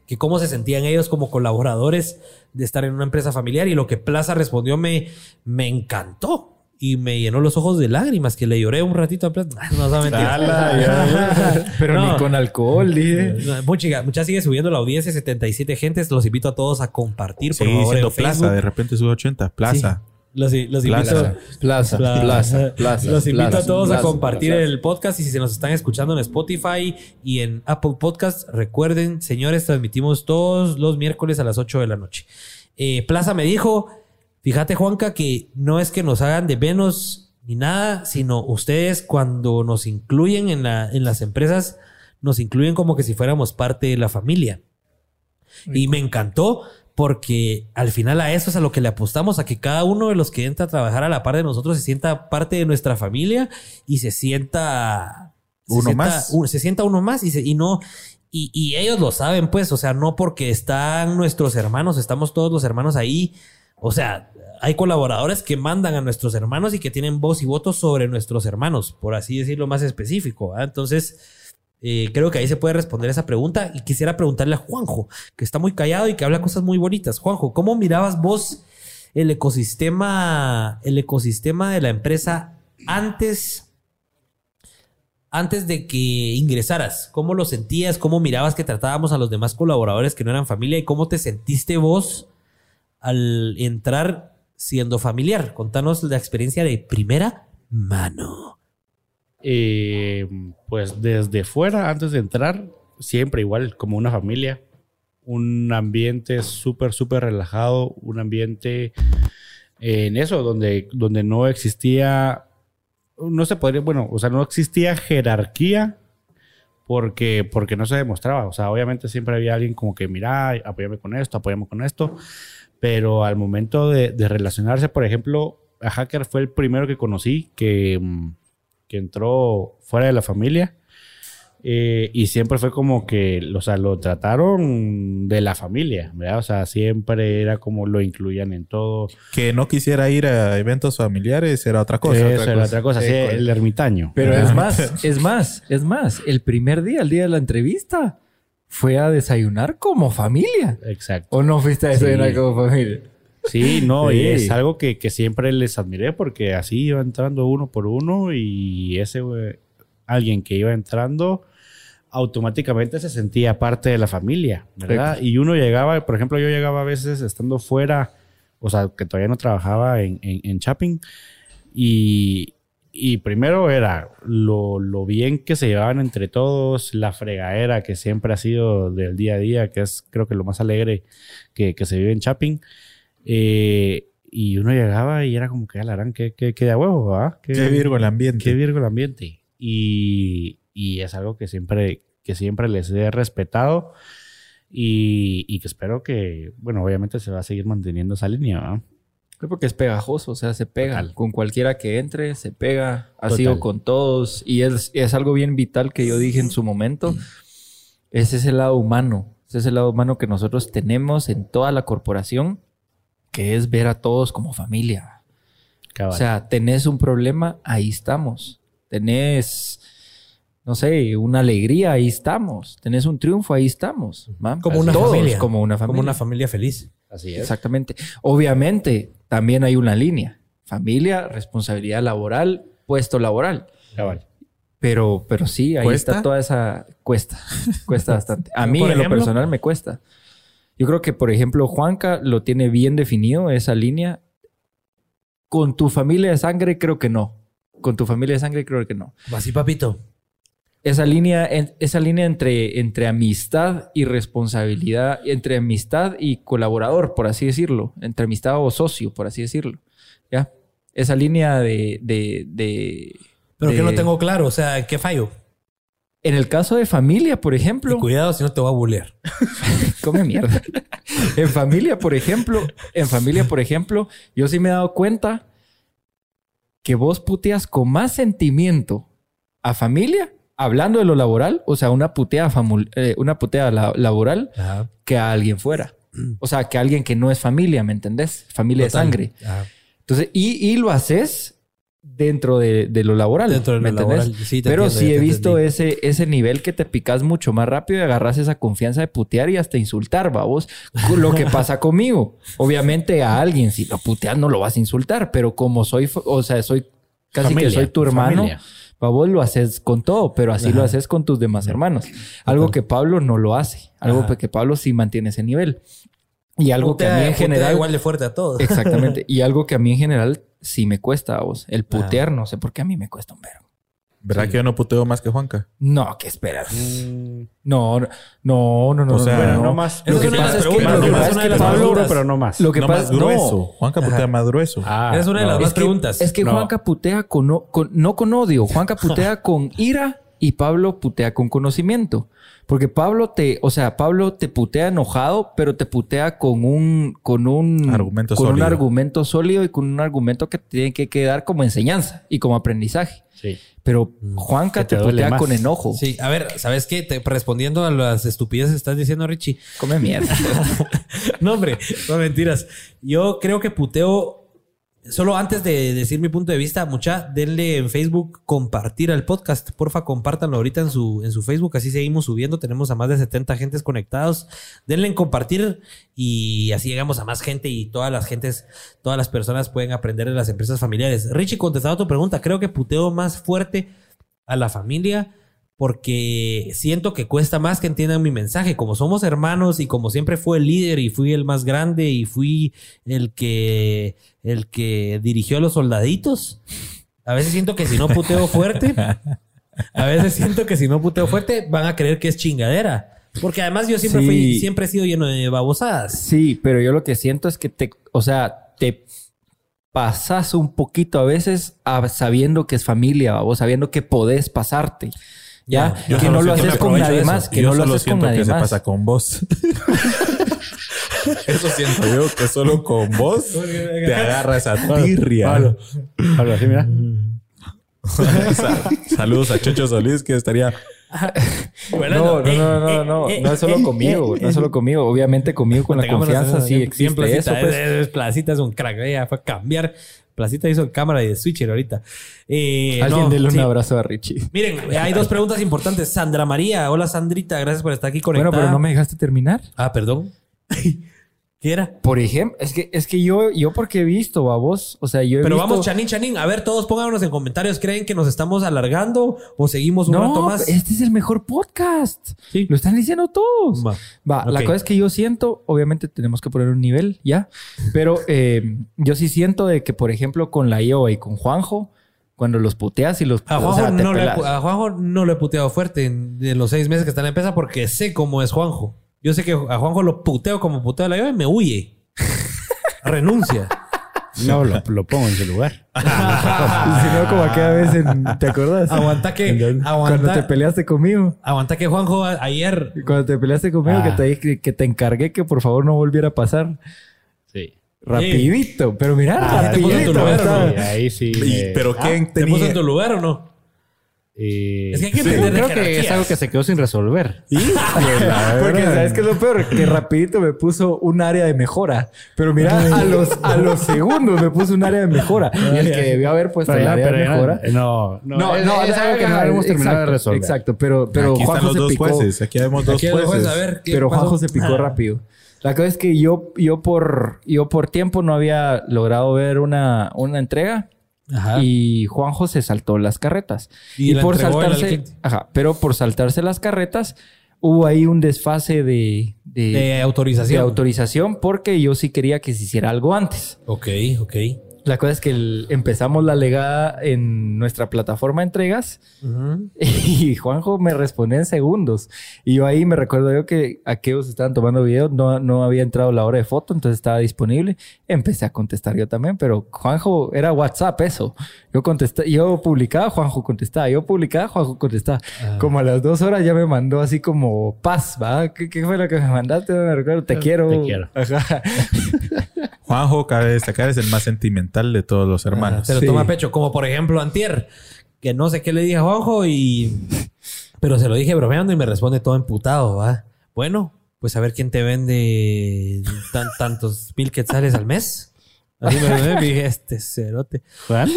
que cómo se sentían ellos como colaboradores de estar en una empresa familiar y lo que Plaza respondió me, me encantó y me llenó los ojos de lágrimas que le lloré un ratito a Plaza. No, no, Pero ni con alcohol, dije. Mucha, mucha sigue subiendo la audiencia, 77 gentes. Los invito a todos a compartir, por favor. Plaza, de repente sube 80. Plaza. Los, los invito, plaza, plaza, plaza, los invito a todos a compartir el podcast y si se nos están escuchando en Spotify y en Apple Podcast, recuerden, señores, transmitimos todos los miércoles a las 8 de la noche. Eh, plaza me dijo, Fíjate, Juanca, que no es que nos hagan de menos ni nada, sino ustedes cuando nos incluyen en, la, en las empresas, nos incluyen como que si fuéramos parte de la familia. Y me encantó porque al final a eso es a lo que le apostamos, a que cada uno de los que entra a trabajar a la par de nosotros se sienta parte de nuestra familia y se sienta... Uno más. se sienta uno más y, y no... Y, y ellos lo saben, pues, o sea, no porque están nuestros hermanos, estamos todos los hermanos ahí. O sea, hay colaboradores que mandan a nuestros hermanos y que tienen voz y voto sobre nuestros hermanos, por así decirlo más específico. Entonces, eh, creo que ahí se puede responder esa pregunta. Y quisiera preguntarle a Juanjo, que está muy callado y que habla cosas muy bonitas. Juanjo, ¿cómo mirabas vos el ecosistema, el ecosistema de la empresa antes? Antes de que ingresaras, ¿cómo lo sentías? ¿Cómo mirabas que tratábamos a los demás colaboradores que no eran familia? ¿Y cómo te sentiste vos al entrar siendo familiar? Contanos la experiencia de primera mano. Eh, pues desde fuera, antes de entrar, siempre igual, como una familia. Un ambiente súper, súper relajado, un ambiente en eso, donde, donde no existía, no se podría, bueno, o sea, no existía jerarquía porque, porque no se demostraba. O sea, obviamente siempre había alguien como que, mira, apóyame con esto, apóyame con esto. Pero al momento de, relacionarse, por ejemplo, a Hacker fue el primero que conocí que, mm, que entró fuera de la familia. Eh, y siempre fue como que, o sea, lo trataron de la familia, ¿verdad? O sea, siempre era como lo incluían en todo. Que no quisiera ir a eventos familiares era otra cosa. Eso era otra cosa, sí, el ermitaño. Pero es más, es más, es más, el primer día, el día de la entrevista, fue a desayunar como familia. Exacto. ¿O no fuiste a desayunar como familia? Sí, no, y es algo que, siempre les admiré porque así iba entrando uno por uno y ese alguien que iba entrando automáticamente se sentía parte de la familia, ¿verdad? Y uno llegaba, por ejemplo, yo llegaba a veces estando fuera, o sea, que todavía no trabajaba en, en, en Chapping Y, y primero era lo, lo, bien que se llevaban entre todos, la fregadera que siempre ha sido del día a día, que es creo que lo más alegre que, que se vive en Chapin. Eh, y uno llegaba y era como que alarán, que, que, que de huevo, ¿ah? Qué, virgo el ambiente. Qué virgo el ambiente. Y, y, es algo que siempre, que siempre les he respetado y, y, que espero que, bueno, obviamente se va a seguir manteniendo esa línea, ¿ah? Creo porque es pegajoso, o sea, se pega. Con cualquiera que entre, se pega. Ha sido con todos. Y es, es, algo bien vital que yo dije en su momento. Es ese lado humano. Es ese lado humano que nosotros tenemos en toda la corporación, que es ver a todos como familia. O sea, tenés un problema, ahí estamos. Tenés, no sé, una alegría, ahí estamos. Tenés un triunfo, ahí estamos. Como una familia. Como una familia. Como una familia feliz. Así es. Exactamente. Obviamente, también hay una línea. Familia, responsabilidad laboral, puesto laboral. Pero, pero sí, ahí está toda esa... Cuesta. Cuesta bastante. A mí, en lo personal, me cuesta. Yo creo que, por ejemplo, Juanca lo tiene bien definido, esa línea. Con tu familia de sangre, creo que no. Con tu familia de sangre, creo que no. Así, papito esa línea, esa línea entre, entre amistad y responsabilidad, entre amistad y colaborador, por así decirlo, entre amistad o socio, por así decirlo. ¿Ya? Esa línea de... de, Pero que no tengo claro, o sea, ¿qué fallo? En el caso de familia, por ejemplo... cuidado si no te voy a bullear. Come mierda. en familia, por ejemplo, en familia, por ejemplo, yo sí me he dado cuenta que vos puteas con más sentimiento a familia hablando de lo laboral, o sea, una putea, eh, una laboral que a alguien fuera. O sea, que a alguien que no es familia, ¿me entendés? Familia de sangre. Entonces, y, lo haces dentro de, lo laboral. Dentro de lo laboral. Sí, Pero sí he visto ese, ese nivel que te picas mucho más rápido y agarras esa confianza de putear y hasta insultar, vamos. Lo que pasa conmigo. Obviamente a alguien, si lo puteas, no lo vas a insultar, pero como soy, o sea, soy casi que soy tu hermano. Vos lo haces con todo, pero así lo haces con tus demás hermanos. Algo que Pablo no lo hace. Algo que Pablo sí mantiene ese nivel. Y algo que a mí en general... igual de fuerte a todos. Exactamente. y algo que a mí en general sí me cuesta a vos. El putear, no sé por qué a mí me cuesta un verbo. ¿Verdad que yo no puteo más que Juanca? No, ¿qué esperas? Mm. No, no, no, no, no. O sea, no, más. Lo que pasa es que, lo que, pasa es que Pablo, pero no más. Lo que no más grueso. Juanca putea más grueso. Ah, es una de las más preguntas. Es que Juanca putea con, no con odio. Juanca putea con ira y Pablo putea con conocimiento. Porque Pablo te, o sea, Pablo te putea enojado, pero te putea con un, con un argumento con sólido. un argumento sólido y con un argumento que tiene que quedar como enseñanza y como aprendizaje. Sí. Pero. Juanca te, putea con enojo. Sí, a ver, ¿sabes qué? Te, respondiendo a las estupideces que estás diciendo, Richie. Come mierda. no, hombre, no mentiras. Yo creo que puteo Solo antes de decir mi punto de vista, mucha, denle en Facebook compartir al podcast. Porfa, compártanlo ahorita en su, en su Facebook. Así seguimos subiendo. Tenemos a más de 70 gentes conectados. Denle en compartir y así llegamos a más gente y todas las gentes, todas las personas pueden aprender de las empresas familiares. Richie, contestado a tu pregunta, creo que puteo más fuerte a la familia porque siento que cuesta más que entiendan mi mensaje. Como somos hermanos y como siempre fue el líder y fui el más grande y fui el que, el que dirigió a los soldaditos, a veces siento que si no puteo fuerte, a veces siento que si no puteo fuerte van a creer que es chingadera. Porque además yo siempre fui, siempre he sido lleno de babosadas. Sí, pero yo lo que siento es que te, o sea, te pasas un poquito a veces sabiendo que es familia, o sabiendo que podés pasarte. Ya, que no lo haces con nadie más, que no lo haces con nadie que se pasa con vos. Eso siento yo, que solo con vos te agarra esa tirria. Pablo, así mira. Saludos a Chocho Solís, que estaría no, no, no, no, no, no es solo conmigo, no es solo conmigo. Obviamente conmigo con la confianza sí existe eso. Pues. Placita es un crack, ya fue a cambiar Placita hizo cámara y de switcher ahorita. Eh, Alguien déle un abrazo a Richie. Miren, hay dos preguntas importantes. Sandra María. Hola, Sandrita. Gracias por estar aquí conectada. Bueno, pero no me dejaste terminar. Ah, perdón. ¿Qué era? Por ejemplo, es que, es que yo, yo porque he visto a vos, o sea, yo he Pero visto... vamos, Chanín, Chanín. A ver, todos pónganos en comentarios. ¿Creen que nos estamos alargando o seguimos un rato más? este es el mejor podcast. Sí. Lo están diciendo todos. Va. Va, la cosa es que yo siento, obviamente tenemos que poner un nivel ya, pero eh, yo sí siento de que, por ejemplo, con la IOA y con Juanjo, cuando los puteas y los... A o Juanjo, sea, no le, a Juanjo no lo he puteado fuerte en, los seis meses que está en la empresa porque sé cómo es Juanjo. Yo sé que a Juanjo lo puteo como puteo a la llave y me huye. Renuncia. No, lo, lo pongo en su lugar. Si no, como aquella vez, en- ¿te acuerdas? Aguanta que, Cuando te peleaste conmigo. aguanta que Juanjo a- ayer Cuando te peleaste conmigo, Ah. que, te, dije que te encargué que por favor no volviera a pasar. Sí. Rapidito. Pero mira, Ah, te puso en tu lugar, ¿no? Ahí sí. Me- pero ¿quién ¿Te puso en tu lugar o no? Eh, Es que hay que sí, creo que es algo que se quedó sin resolver. Porque sabes que es lo peor, que rapidito me puso un área de mejora. Pero mira, a los, a los segundos me puso un área de mejora. Y el que debió haber puesto el área de mejora. no, no, No, es, no, es algo que no hemos terminado exacto, de resolver. Exacto, pero, pero Aquí están Juanjo los se dos picó. jueces. Aquí vemos dos Aquí jueces. a ver Pero pasó? Juanjo se picó Ah. rápido. La cosa es que yo, yo, por, yo por tiempo no había logrado ver una, una entrega. Ajá. Y Juanjo se saltó las carretas. Y Y, la por saltarse, ajá, pero por saltarse las carretas, hubo ahí un desfase de, de, De de autorización. autorización porque yo sí quería que se hiciera algo antes. ok, ok. La cosa es que el- empezamos la legada en nuestra plataforma de entregas Ujú. y Juanjo me respondió en segundos. Y yo ahí me recuerdo yo que aquellos estaban tomando video, no, no había entrado la hora de foto, entonces estaba disponible. Empecé a contestar yo también, pero Juanjo era WhatsApp eso. Yo contestaba, yo publicaba, Juanjo contestaba, yo publicaba, Juanjo contestaba. Como a las dos horas ya me mandó así como paz, ¿va? ¿Qué, qué fue lo que me mandaste? No me recuerdo, te quiero. Te quiero. Ajá. Juanjo, cabe destacar, es el más sentimental de todos los Ah, hermanos. se lo Sí. toma a pecho. Como por ejemplo Antier. Que no sé qué le dije a Juanjo y... Pero se lo dije bromeando y me responde todo emputado, ¿va? Bueno, pues a ver quién te vende tan- tantos mil quetzales al mes. Así me, me dije, este cerote. ¿Juan?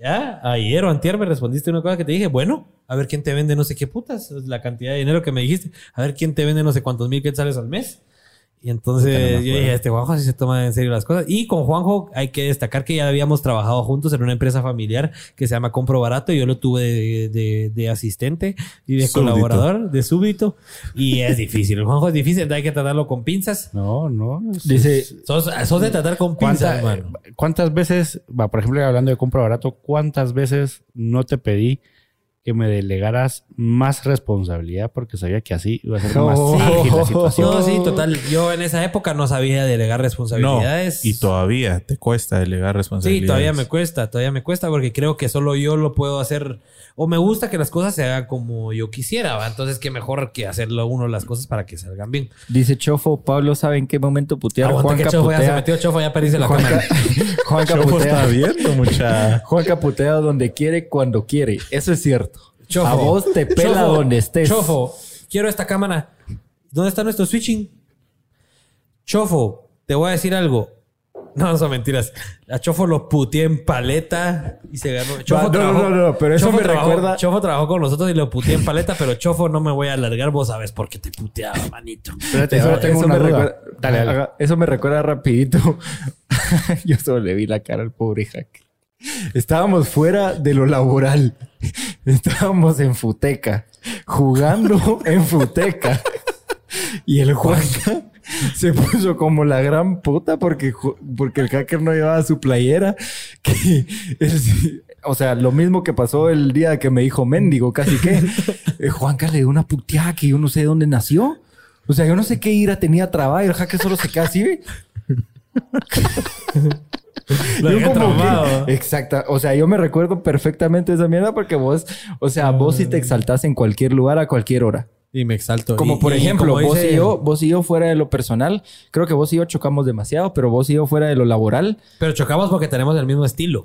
Ya, ayer o antier me respondiste una cosa que te dije, bueno, a ver quién te vende no sé qué putas, la cantidad de dinero que me dijiste, a ver quién te vende no sé cuántos mil quetzales al mes. Y entonces yo dije, este Juanjo sí se toma en serio las cosas. Y con Juanjo hay que destacar que ya habíamos trabajado juntos en una empresa familiar que se llama Compro Barato. Yo lo tuve de, de- de asistente y de Súbdito. colaborador, de súbito. Y es difícil. El Juanjo es difícil, hay que tratarlo con pinzas. No, no. Dice, Sos, sos de tratar con pinzas, ¿Cuánta- hermano. ¿Cuántas veces, va, por ejemplo, hablando de compra barato, cuántas veces no te pedí que me delegaras más responsabilidad porque sabía que así iba a ser más Oh. ágil la situación? No, sí, total. Yo en esa época no sabía delegar No, responsabilidades. y todavía te cuesta delegar responsabilidades. Sí, todavía me cuesta, todavía me cuesta porque creo que solo yo lo puedo hacer o me gusta que las cosas se hagan como yo quisiera, ¿va? Entonces, qué mejor que hacerlo uno las cosas para que salgan bien. dice Chofo, Pablo sabe en qué momento putear. Aguanta que Juanca Chofo ya se putea. metió, Chofo ya perdiste la Juanca, cámara. Juanca putea. está viendo mucha... Juanca putea donde quiere, cuando quiere. Eso es cierto. Chofo. A vos te pela Chofo, donde estés. Chofo, quiero esta cámara. ¿Dónde está nuestro switching? Chofo, te voy a decir algo. No, no son mentiras. A Chofo lo puteé en paleta y se ganó. Chofo no, trabajó- no, no, no, pero eso Chofo me trabajó- recuerda- Chofo trabajó con nosotros y lo puteé en paleta, pero Chofo no me voy a alargar. Vos sabes por qué te puteaba, manito. Espérate, Eso, ahora tengo eso una me duda. recuerda, Dale, eso me recuerda rapidito. Yo solo le vi la cara al pobre hacker. Estábamos fuera de lo laboral. Estábamos en Futeca. Jugando en Futeca. Y el Juanca se puso como la gran puta porque, porque el hacker no llevaba su playera. Que o sea, lo mismo que pasó el día que me dijo mendigo, casi que. Eh, Juanca le dio una puteada que yo no sé de dónde nació. O sea, yo no sé qué ira tenía trabajo el hacker solo se queda así. Lo Yo como que- exacta. O sea, yo me recuerdo perfectamente esa mierda porque vos, o sea, vos sí te exaltás en cualquier lugar a cualquier hora. Y me exalto. Como Y- por ejemplo, como vos dice- y yo, vos y yo fuera de lo personal, creo que vos y yo chocamos demasiado, pero vos y yo fuera de lo laboral. Pero chocamos porque tenemos el mismo estilo.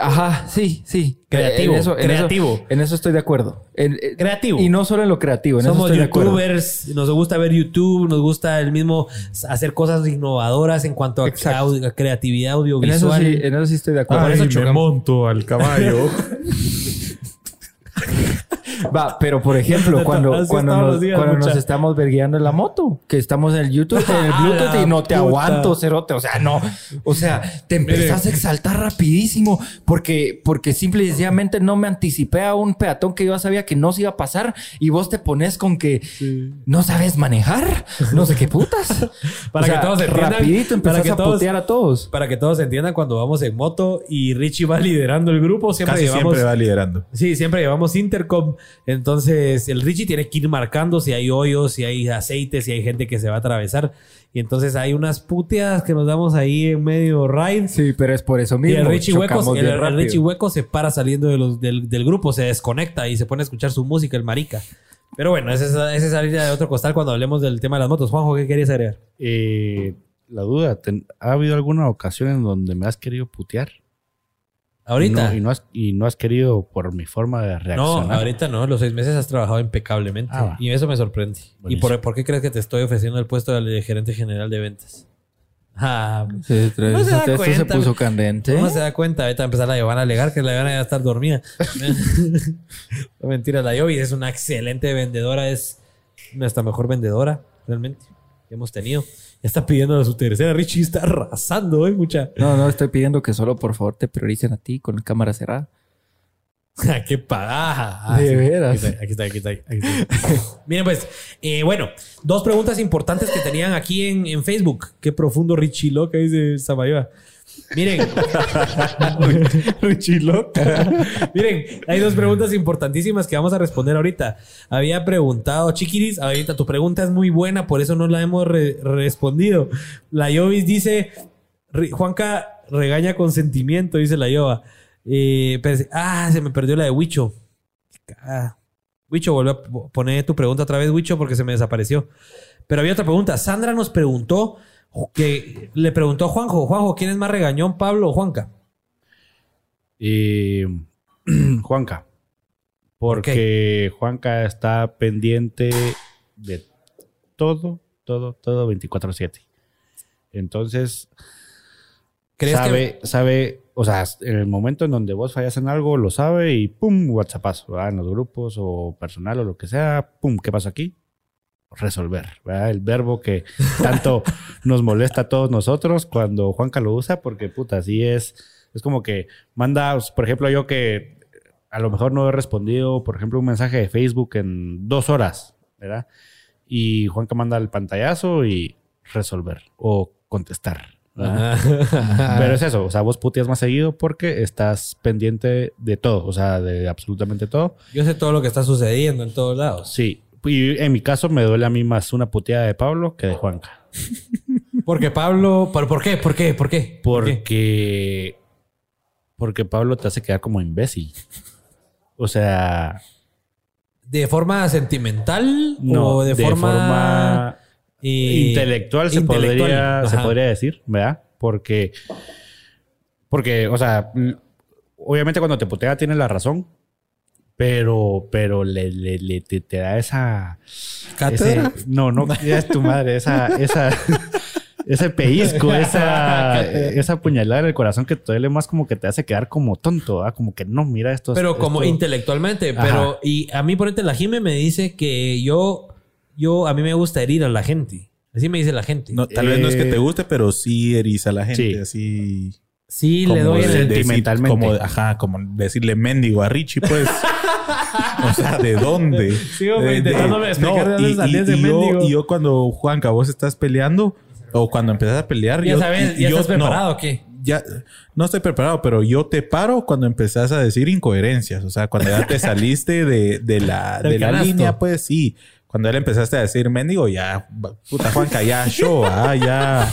Ajá, sí, sí. Creativo, En eso, en creativo. eso- en eso estoy de acuerdo. En- en- Creativo. Y no solo en lo creativo, en Somos eso estoy de acuerdo. youtubers, nos gusta ver YouTube, nos gusta el mismo hacer cosas innovadoras en cuanto a, Exacto. audio- a creatividad En eso, audiovisual. sí, en eso sí estoy de acuerdo. por eso Ay, me monto al caballo. Va, pero por ejemplo, cuando, cuando, nos, cuando nos estamos vergueando en la moto, que estamos en el YouTube, en el Bluetooth y no te aguanto, cerote. O sea, no. O sea, te empezás a exaltar rapidísimo porque, porque simple y sencillamente no me anticipé a un peatón que yo sabía que no se iba a pasar y vos te pones con que no sabes manejar, no sé qué putas. para que todos entiendan. Rapidito empezás para que a putear a todos. Para que todos entiendan cuando vamos en moto y Richie va liderando el grupo, siempre Casi siempre va liderando. Sí, siempre llevamos intercom. Entonces, el Richie tiene que ir marcando si hay hoyos, si hay aceite, si hay gente que se va a atravesar. Y entonces hay unas puteadas que nos damos ahí en medio ride. Sí, pero es por eso mismo. Y el Richie, Hueco, el, Richie Hueco se para saliendo de los, del, grupo, se desconecta y se pone a escuchar su música, el marica. Pero bueno, esa es, esa de otro costal cuando hablemos del tema de las motos. Juanjo, ¿qué querías agregar? Eh, la duda, ¿ha habido alguna ocasión en donde me has querido putear? Ahorita. y, no has, y no has querido por mi forma de reaccionar. No, ahorita no. Los seis meses has trabajado impecablemente. Ah, y eso me sorprende. ¿Y por, por, qué crees que te estoy ofreciendo el puesto de gerente general de ventas? Ah, sí, no se, da cuenta, se puso candente. No se da cuenta. Ahorita empezar la Giovanna a alegar que la Giovanna ya a estar dormida. no, mentira, la Yovi es una excelente vendedora. Es nuestra mejor vendedora, realmente, que hemos tenido está pidiendo a su tercera. Richie está arrasando, ¿eh? Mucha. No, no, estoy pidiendo que solo por favor te prioricen a ti con la cámara cerrada. ¡Qué pagada! de veras. Aquí está, aquí está, aquí está. Miren, pues, eh, bueno, dos preguntas importantes que tenían aquí en, en Facebook. Qué profundo Richie Loca dice Samayoa. Miren. Miren, hay dos preguntas importantísimas que vamos a responder ahorita. Había preguntado, Chiquiris, ahorita tu pregunta es muy buena, por eso no la hemos respondido. La Yovis dice, Juanca regaña con sentimiento, dice la Yoba. Eh, ah, se me perdió la de Huicho. Ah, Huicho, vuelve a poner tu pregunta otra vez, Huicho, porque se me desapareció. Pero había otra pregunta. Sandra nos preguntó que le preguntó a Juanjo, Juanjo, ¿quién es más regañón, Pablo o Juanca? Juanca. Porque Juanca está pendiente de todo, todo, todo 24-7. Entonces, ¿Crees sabe, sabe, o sea, en el momento en donde vos fallas en algo, lo sabe y pum, WhatsAppazo, en los grupos o personal o lo que sea, pum, ¿qué pasa aquí? Resolver, ¿verdad? El verbo que tanto nos molesta a todos nosotros cuando Juanca lo usa, porque puta, así es, es como que manda, por ejemplo, yo que a lo mejor no he respondido, por ejemplo, un mensaje de Facebook en dos horas, ¿verdad? Y Juanca manda el pantallazo y resolver o contestar. Pero es eso, o sea, vos puteas más seguido porque estás pendiente de todo, o sea, de absolutamente todo. Yo sé todo lo que está sucediendo en todos lados. Sí, y en mi caso me duele a mí más una puteada de Pablo que de Juanca. Porque Pablo, ¿por, ¿por qué? ¿Por qué? ¿Por qué? Porque porque Pablo te hace quedar como imbécil. O sea, de forma sentimental no, o de, forma, intelectual, se, Podría, se podría decir, ¿verdad? Porque porque, o sea, obviamente cuando te putea tienes la razón, pero, pero le, le, te, da esa. ¿Cátedra? no, no, ya es tu madre, esa, esa, ese pellizco, esa, esa puñalada en el corazón que te duele más como que te hace quedar como tonto, ¿ah? como que no, mira esto. Pero como intelectualmente, pero, y a mí por ejemplo la Jime me dice que yo, yo, a mí me gusta herir a la gente. Así me dice la gente. No, tal vez no es que te eh, guste, pero sí eriza a la gente, así. Sí, le doy sentimentalmente. como, ajá, como decirle mendigo a Richie, pues. o sea, ¿de dónde? Sigo intentándome explicar de dónde y, Yo, y yo cuando, Juanca, vos estás peleando, o cuando empezás a pelear... Ya yo, sabes, ¿ya estás preparado o qué? Ya, no estoy preparado, pero yo te paro cuando empezás a decir incoherencias. O sea, cuando ya te saliste de, de la, de la línea, pues sí. Cuando ya empezaste a decir mendigo, ya, puta Juanca, ya show, ah, ya...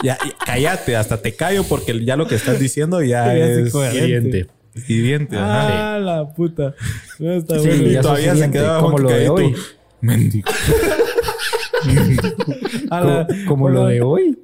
Ya, cállate, hasta te callo porque ya lo que estás diciendo ya es hiriente. Hiriente, ajá. Ah, la puta. No está sí, y todavía se quedaba como lo de hoy. Mendigo. como, lo de hoy,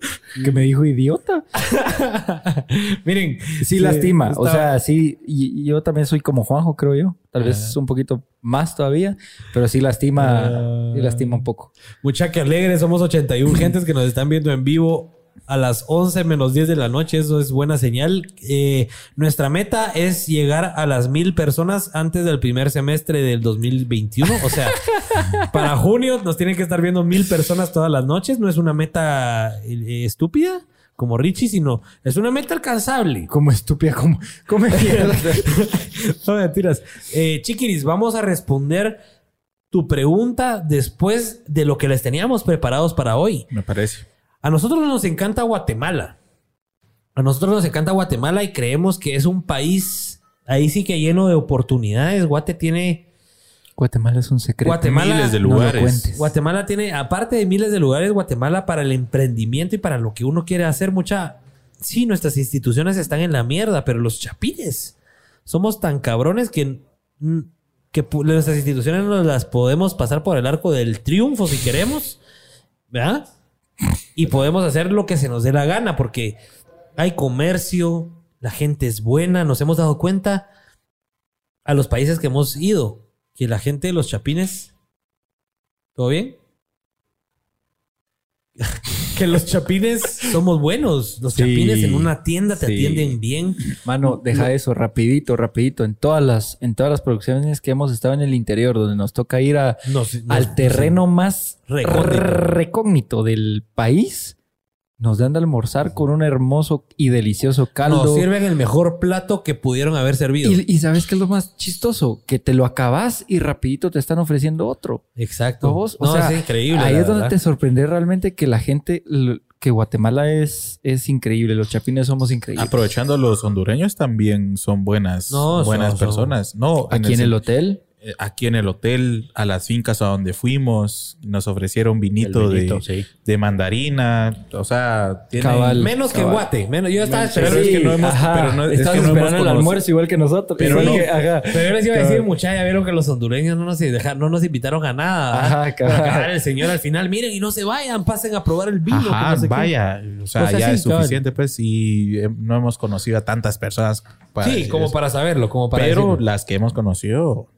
que me dijo idiota. Miren, sí, lastima. O sea, sí, y, yo también soy como Juanjo, creo yo. Tal vez un poquito más todavía, pero sí lastima, sí lastima un poco. Mucha que alegre, somos 81 gentes que nos están viendo en vivo a las 11 menos 10 de la noche. Eso es buena señal. Eh, nuestra meta es llegar a las mil personas antes del primer semestre del 2021. O sea, para junio nos tienen que estar viendo mil personas todas las noches. No es una meta eh, estúpida como Richie, sino es una meta alcanzable. Como estúpida, como, como no mentiras. Eh, chiquiris, vamos a responder tu pregunta después de lo que les teníamos preparados para hoy. Me parece. A nosotros nos encanta Guatemala. A nosotros nos encanta Guatemala y creemos que es un país ahí sí que lleno de oportunidades. Guate tiene. Guatemala es un secreto. Guatemala, miles de lugares. Guatemala tiene, aparte de miles de lugares, Guatemala para el emprendimiento y para lo que uno quiere hacer, mucha. Sí, nuestras instituciones están en la mierda, pero los chapines somos tan cabrones que, que nuestras instituciones nos las podemos pasar por el arco del triunfo si queremos. ¿Verdad? Y podemos hacer lo que se nos dé la gana porque hay comercio, la gente es buena, nos hemos dado cuenta a los países que hemos ido que la gente de los chapines, ¿todo bien? que los chapines somos buenos. Los chapines en una tienda te atienden bien. Mano, deja eso rapidito, rapidito. En todas las, en todas las producciones que hemos estado en el interior, donde nos toca ir a, al terreno más recógnito del país, nos dan de almorzar con un hermoso y delicioso caldo. Nos sirven el mejor plato que pudieron haber servido. Y, ¿sabes qué es lo más chistoso? Que te lo acabas y rapidito te están ofreciendo otro. Exacto. O sea, es increíble. Ahí es donde te sorprende realmente que la gente, que Guatemala es, es increíble. Los chapines somos increíbles. Aprovechando los hondureños también son buenas, buenas personas. No, aquí en el hotel aquí en el hotel, a las fincas a donde fuimos, nos ofrecieron vinito, de, de, mandarina. O sea, tiene menos que guate. Menos, yo estaba esperando. Es que no hemos, pero no, es que no esperando el almuerzo igual que nosotros. Pero, no, ajá. pero yo les iba a decir, muchachos, ya vieron que los hondureños no nos, dejaron, no nos invitaron a nada. Ajá, cabrón. el señor al final, miren y no se vayan, pasen a probar el vino. Ajá, vaya. O sea, ya es suficiente, pues, y eh, no hemos conocido a tantas personas. sí, como para saberlo, como para Pero las que hemos conocido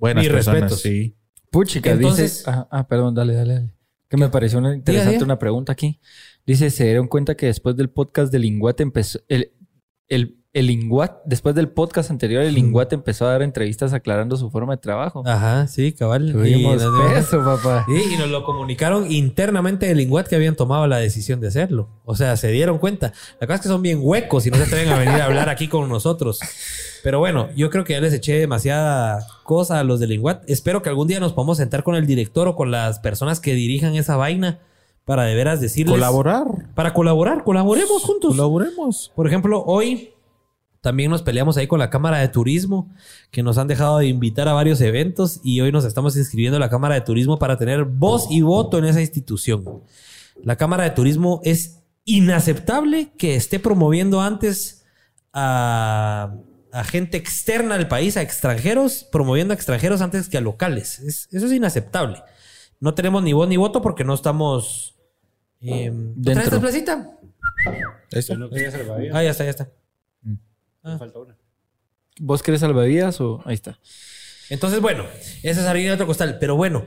Buenas personas, sí. Puchica, Entonces, dice... Ah, perdón, dale, dale, dale. Que me pareció una interesante una pregunta aquí. Dice, se dieron cuenta que después del podcast de Linguate empezó... El, el, el Linguat, después del podcast anterior, el Linguat empezó a dar entrevistas aclarando su forma de trabajo. Ajá, sí, cabal. y, eso, papá. y nos lo comunicaron internamente el Linguat que habían tomado la decisión de hacerlo. O sea, se dieron cuenta. La cosa es que son bien huecos y no se atreven a venir a hablar aquí con nosotros. Pero bueno, yo creo que ya les eché demasiada cosa a los de Linguat. Espero que algún día nos podamos sentar con el director o con las personas que dirijan esa vaina para de veras decirles. Colaborar. Para colaborar, colaboremos juntos. Colaboremos. Por ejemplo, hoy también nos peleamos ahí con la Cámara de Turismo, que nos han dejado de invitar a varios eventos y hoy nos estamos inscribiendo a la Cámara de Turismo para tener voz y voto en esa institución. La Cámara de Turismo es inaceptable que esté promoviendo antes a, gente externa del país, a extranjeros, promoviendo a extranjeros antes que a locales. eso es inaceptable. No tenemos ni voz ni voto porque no estamos... Eh, ¿Traes esta placita? Eso. Ah, ya está, ya está. Ah. Falta una. ¿Vos querés salvavidas o...? Ahí está. Entonces, bueno, esa es harina de otro costal. Pero bueno,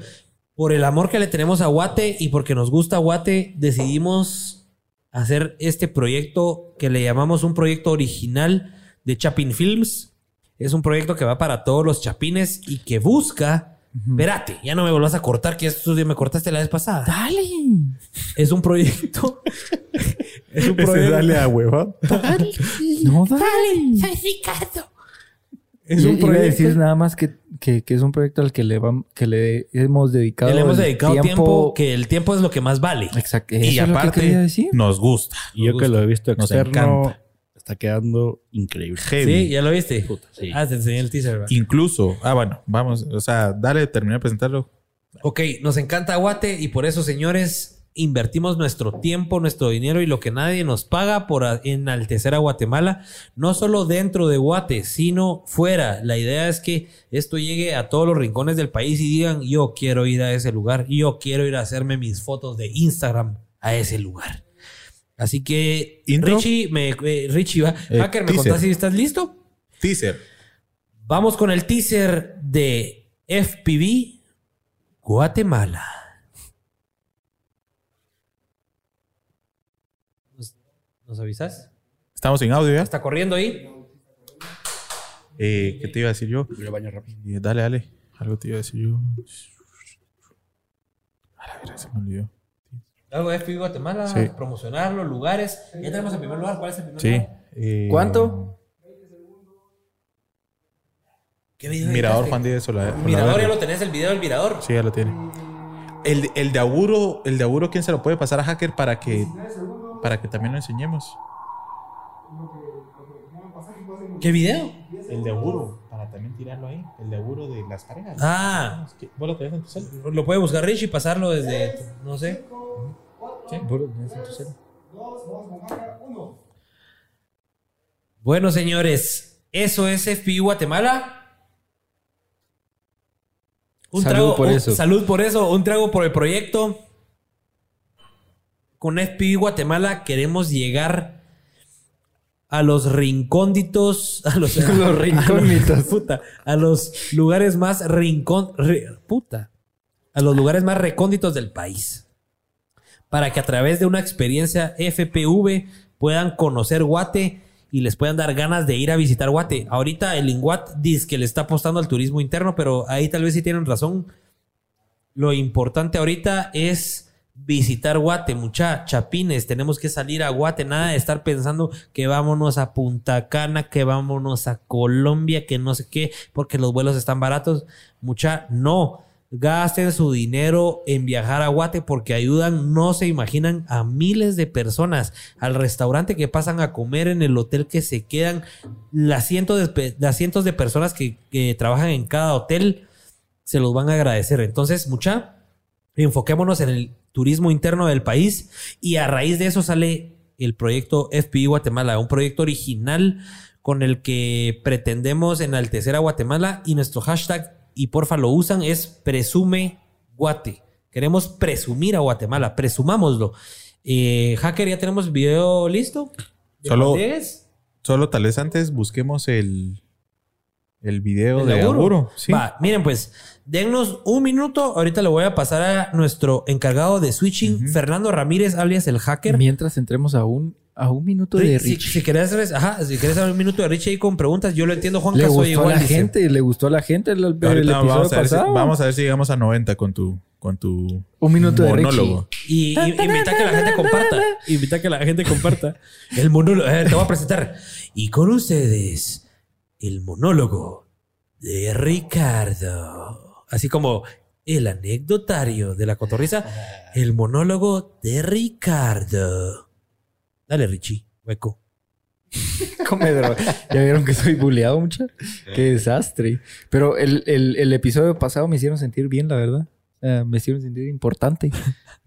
por el amor que le tenemos a Guate y porque nos gusta Guate, decidimos hacer este proyecto que le llamamos un proyecto original de Chapin Films. Es un proyecto que va para todos los chapines y que busca... Espérate, ya no me volvás a cortar, que esto me cortaste la vez pasada. Dale. Es un proyecto es un proyecto. dale a hueva. Dale. No, dale. Soy Ricardo. Es un proyecto. decir nada más que, que, que, es un proyecto al que le, vamos, que le hemos dedicado. le hemos dedicado tiempo, que el tiempo es lo que más vale. Exacto. y aparte, nos gusta. Y yo que lo he visto externo, está quedando increíble. Sí, ya lo viste. sí. Ah, te enseñé el teaser. ¿verdad? Incluso, ah, bueno, vamos, o sea, dale, terminé de presentarlo. Ok, nos encanta Guate y por eso, señores, invertimos nuestro tiempo, nuestro dinero y lo que nadie nos paga por enaltecer a Guatemala, no solo dentro de Guate, sino fuera. La idea es que esto llegue a todos los rincones del país y digan, yo quiero ir a ese lugar, yo quiero ir a hacerme mis fotos de Instagram a ese lugar. Así que, Richie, me, eh, Richie va. Eh, Hacker, ¿me contás si estás listo? Teaser. Vamos con el teaser de FPV Guatemala. ¿Nos avisas? Estamos sin audio ya. ¿Está corriendo ahí? Eh, ¿Qué te iba a decir yo? Yo baño rápido. Eh, Dale, dale. Algo te iba a decir yo. A la verga, se me olvidó. Algo de FPV Guatemala, Sí. promocionarlo, lugares. Ya tenemos el primer lugar. ¿Cuál es el primer Sí. lugar? eh, ¿Cuánto? ¿Qué video Mirador? Juan Díaz Sola. Mirador, ya lo tenés, el video del mirador. Sí, ya lo tiene. El, el de Auguro, el de Auguro, ¿quién se lo puede pasar a Hacker para que, para que también lo enseñemos? ¿Qué video? El de Auguro, para también tirarlo ahí. El de Auguro de las cargas. Ah, ¿Vos lo tenés en tu cel? lo puede buscar Rich y pasarlo desde, no sé. Bueno, señores, eso es FPI Guatemala. Salud por un- eso. Salud por eso. Un trago por el proyecto. Con FPI Guatemala queremos llegar a los rincónditos. A los, Los rincónditos. puta, a los lugares más rincón. ri- puta. A los lugares más recónditos del país. Para que a través de una experiencia FPV puedan conocer Guate y les puedan dar ganas de ir a visitar Guate. Ahorita el Inguat dice que le está apostando al turismo interno, pero ahí tal vez sí tienen razón. Lo importante ahorita es visitar Guate, mucha chapines. Tenemos que salir a Guate, nada de estar pensando que vámonos a Punta Cana, que vámonos a Colombia, que no sé qué, porque los vuelos están baratos. Mucha, no. Gasten su dinero en viajar a Guate porque ayudan, no se imaginan, a miles de personas. Al restaurante que pasan a comer, en el hotel que se quedan, las cientos de, las cientos de personas que, que trabajan en cada hotel se los van a agradecer. Entonces, mucha, enfoquémonos en el turismo interno del país y a raíz de eso sale el proyecto FPI Guatemala, un proyecto original con el que pretendemos enaltecer a Guatemala y nuestro hashtag, y porfa lo usan, es presume Guate. Queremos presumir a Guatemala, presumámoslo. Eh, Hacker, ¿ya tenemos video listo? ¿De Solo-? Solo tal vez antes busquemos el, el video ¿El de. Sí. Va, miren pues, dennos un minuto. Ahorita le voy a pasar a nuestro encargado de switching, Fernando Ramírez, alias el hacker. Mientras entremos a un, a un minuto de si, Rich. si querés, ajá, si querés saber un minuto de Rich ahí con preguntas, yo lo entiendo, Juan Le gustó a igual. la dice. gente, le gustó a la gente el, el Ahorita episodio vamos, a ver si, pasado. vamos a ver si llegamos a 90 con tu, con tu Un minuto de monólogo. Y, y- invita a que la gente comparta. Invita a que la gente comparta. El monólogo. eh, te voy a presentar. Y con ustedes, el monólogo de Ricardo. Así como el anecdotario de la cotorriza. El monólogo de Ricardo. Dale, Richie. Hueco. Come droga. Ya vieron que soy buleado mucho. Qué desastre. Pero el, el- el episodio pasado me hicieron sentir bien, la verdad. Eh, me hicieron sentir importante.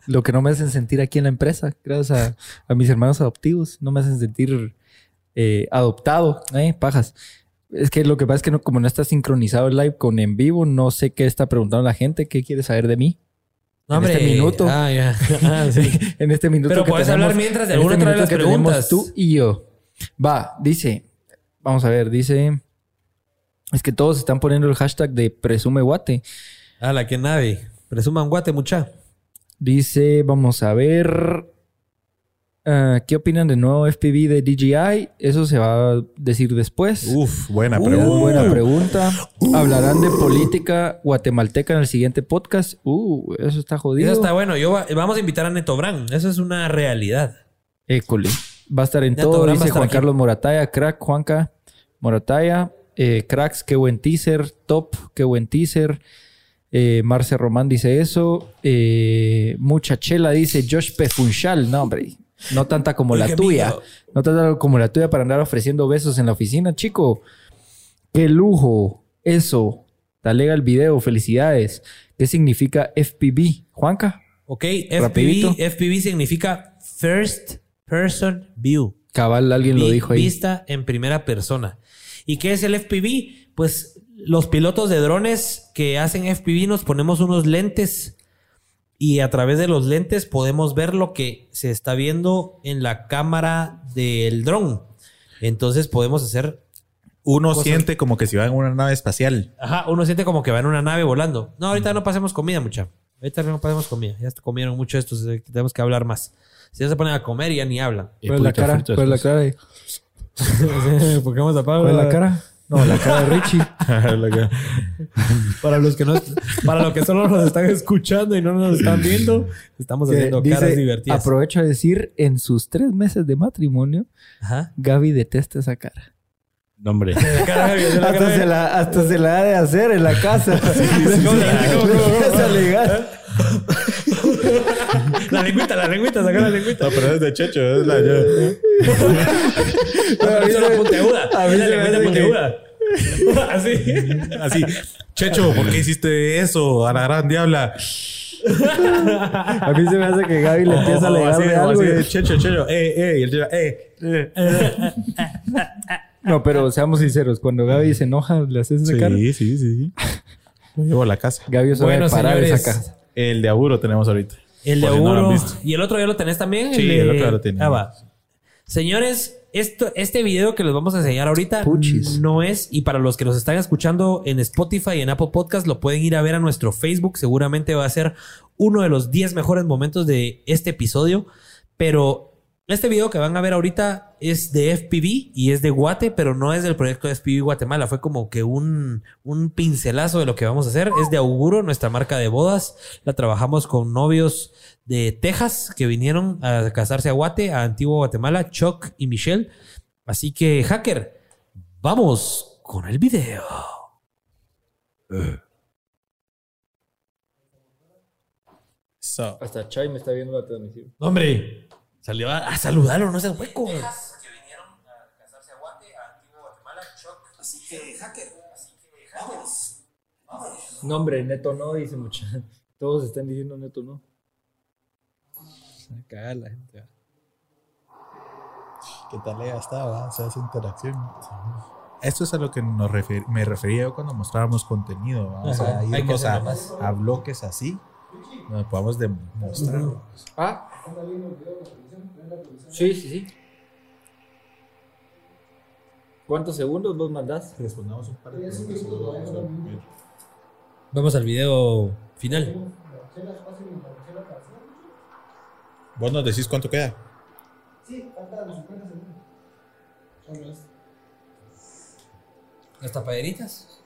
Lo que no me hacen sentir aquí en la empresa, gracias a, a mis hermanos adoptivos. No me hacen sentir eh, adoptado, ¿eh? Pajas. Es que lo que pasa es que no- como no está sincronizado el live con en vivo, no sé qué está preguntando la gente, qué quiere saber de mí. No, En este minuto. Ah, ya. Ah, sí. en este minuto Pero que puedes tenemos- hablar mientras de alguna este otra las que preguntas. Tú y yo. Va, dice. Vamos a ver, dice. Es que todos están poniendo el hashtag de presume guate. A la que nave. Presuman guate, mucha. Dice, vamos a ver. Ah, ¿Qué opinan del nuevo FPV de DJI? Eso se va a decir después. Uf, buena Uh, pregunta. buena pregunta. ¿Hablarán de política guatemalteca en el siguiente podcast? Uh, eso está jodido. Eso está bueno. Yo va- vamos a invitar a Neto Brand. Eso es una realidad. École. Va a estar en todo, dice Juan aquí. Carlos Morataya, crack, Juanca Morataya, eh, cracks, qué buen teaser, top, qué buen teaser. Eh, Marce Román dice eso. Eh, mucha chela dice Josh Pefunchal. No, hombre, no tanta como la tuya. No tanta como la tuya para andar ofreciendo besos en la oficina, chico. Qué lujo. Eso. Talega el video. Felicidades. ¿Qué significa FPV? Juanca. Ok. FPV, FPV significa First Person View. Cabal, alguien lo dijo ahí. Vista en primera persona. ¿Y qué es el FPV? Pues los pilotos de drones que hacen FPV nos ponemos unos lentes y a través de los lentes podemos ver lo que se está viendo en la cámara del dron. Entonces podemos hacer... Uno Cosas- siente como que si va en una nave espacial. Ajá, uno siente como que va en una nave volando. No, ahorita no pasemos comida, mucha. Ahorita no podemos comer. Ya comieron mucho estos. Tenemos que hablar más. Si ya se ponen a comer ya ni hablan. Pues la cara, pues la cara. ¿Por qué vamos a ¿Cuál la cara? No, la cara de Richie. para los que no, para los que solo nos están escuchando y no nos están viendo, estamos haciendo caras divertidas. Aprovecho a decir, en sus tres meses de matrimonio, Gaby detesta esa cara. No, hombre. hasta, se la, hasta se la ha de hacer en la casa. La lengüita, la lengüita, saca la lengüita. No, pero es de Checho, es la a mí se me puntiaguda. A mí se me puntiaguda. Así. Así. Checho, ¿por qué hiciste eso? A la gran diabla. A mí se me hace que Gaby le empieza a alegar de algo. Así, checho, checho, eh, eh, y el checho, eh. No, pero seamos sinceros, cuando Gaby se enoja, ¿le haces esa cara? Sí, sí, sí. Lo llevo a la casa. Gaby se bueno, va a parar esa casa. El de Auguro tenemos ahorita. El de Auguro. ¿Y el otro ya lo tenés también? Sí, el, otro ya lo tenés. Ah, va. Señores, esto, este video que les vamos a enseñar ahorita no es, y para los que nos están escuchando en Spotify y en Apple Podcast, lo pueden ir a ver a nuestro Facebook. Seguramente va a ser uno de los 10 mejores momentos de este episodio. Pero este video que van a ver ahorita es de FPV y es de Guate, pero no es del proyecto de FPV Guatemala. Fue como que un, un pincelazo de lo que vamos a hacer. Es de Auguro, nuestra marca de bodas. La trabajamos con novios de Texas que vinieron a casarse a Guate, a Antiguo Guatemala, Chuck y Michelle. Así que, hacker, vamos con el video. Hasta Chai me está viendo la transmisión. ¡Hombre! Salió a, saludarlo, no seas hueco. que vinieron a casarse a Guate, a Antiguo Guatemala, Choc. Así que, hacker, así que, vamos. Vamos. No, hombre, neto no, dice mucha. Todos están diciendo neto no. Se caga la gente. ¿Qué tal ya estaba? Se hace interacción. Esto es a lo que nos me refería yo cuando mostrábamos contenido. Vamos a irnos a, a, bloques así, donde podamos demostrar. Ah, Sí, sí, sí. ¿Cuántos segundos vos mandás? Respondamos un par de preguntas. Vamos al video final. ¿Vos nos decís cuánto queda? Sí, falta los 50 segundos. ¿Las tapaderitas?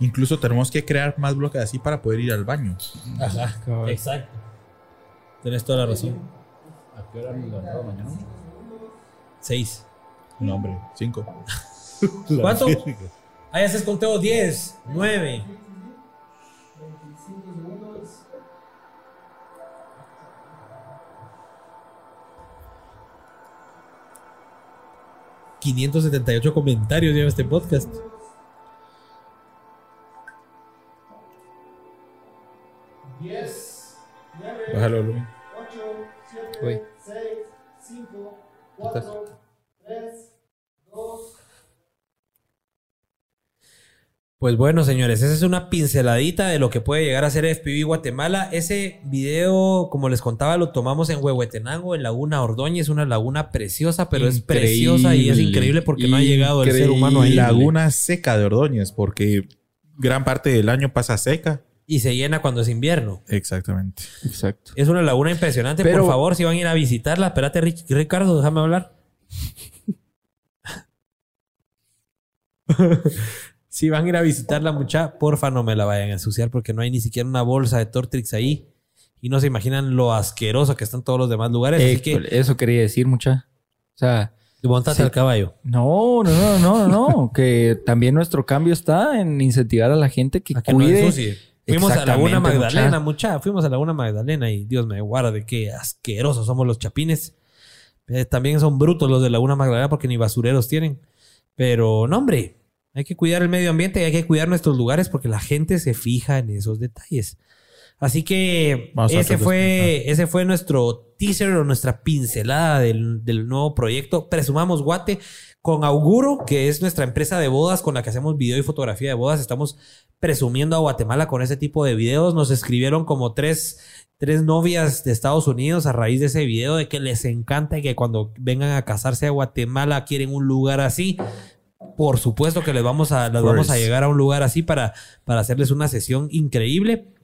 Incluso tenemos que crear más bloques así para poder ir al baño. Ajá, exacto. Tienes toda la razón. ¿A qué hora nos levantamos mañana? Seis. No, hombre, cinco. ¿Cuánto? Ahí haces conteo 10, 9. 578 comentarios lleva este podcast. Bájalo, Lumi. 8, 7, 6, 5, 4, 3, 2. Pues bueno, señores, esa es una pinceladita de lo que puede llegar a ser FPV Guatemala. Ese video, como les contaba, lo tomamos en Huehuetenango, en Laguna Ordóñez, una laguna preciosa, pero es preciosa y es increíble porque no ha llegado el ser humano ahí. Laguna seca de Ordóñez, porque gran parte del año pasa seca y se llena cuando es invierno. Exactamente. Exacto. Es una laguna impresionante. Por favor, si van a ir a visitarla, espérate, Ricardo, déjame hablar. si van a ir a visitarla, mucha, porfa, no me la vayan a ensuciar porque no hay ni siquiera una bolsa de Tortrix ahí. Y no se imaginan lo asqueroso que están todos los demás lugares. que, eso quería decir, mucha. O sea, Montate al caballo. No, no, no, no, no. que también nuestro cambio está en incentivar a la gente que, que cuide. Fuimos a Laguna Magdalena, mucha. Fuimos a Laguna Magdalena y Dios me guarde, qué asquerosos somos los chapines. Eh, también son brutos los de Laguna Magdalena porque ni basureros tienen. Pero no, hombre, hay que cuidar el medio ambiente y hay que cuidar nuestros lugares porque la gente se fija en esos detalles. Así que ese fue, ese fue nuestro teaser o nuestra pincelada del, del nuevo proyecto. Presumamos Guate con Auguro, que es nuestra empresa de bodas con la que hacemos video y fotografía de bodas. Estamos presumiendo a Guatemala con ese tipo de videos. Nos escribieron como tres, tres novias de Estados Unidos a raíz de ese video de que les encanta y que cuando vengan a casarse a Guatemala quieren un lugar así. Por supuesto que les vamos a, les vamos a llegar a un lugar así para, para hacerles una sesión increíble.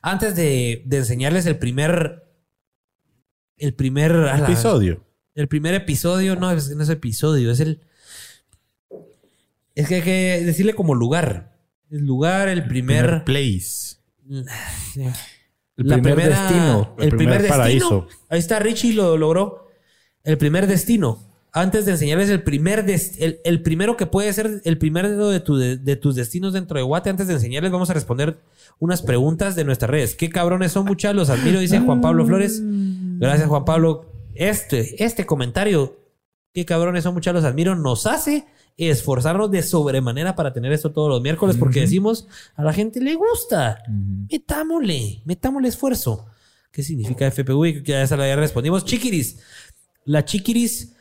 Antes de, de enseñarles el primer. El primer. Episodio. El primer episodio, no, es, no es episodio, es el. Es que hay que decirle como lugar. El lugar, el primer. place. El la primer primera- destino. El, El primer, primer destino. paraíso. Ahí está, Richie lo logró. El primer destino. Antes de enseñarles el primer des- el, el primero que puede ser el primero de, tu- de, de tus destinos dentro de Guate, antes de enseñarles, vamos a responder unas preguntas de nuestras redes. ¿Qué cabrones son, muchachos? Los admiro, dice Juan Pablo Flores. Gracias, Juan Pablo. Este, este comentario, qué cabrones son, muchachos, los admiro, nos hace esforzarnos de sobremanera para tener esto todos los miércoles, porque decimos, a la gente le gusta. Metámosle, metámosle esfuerzo. ¿Qué significa FPV? Ya esa la respondimos. Chiquiris. La Chiquiris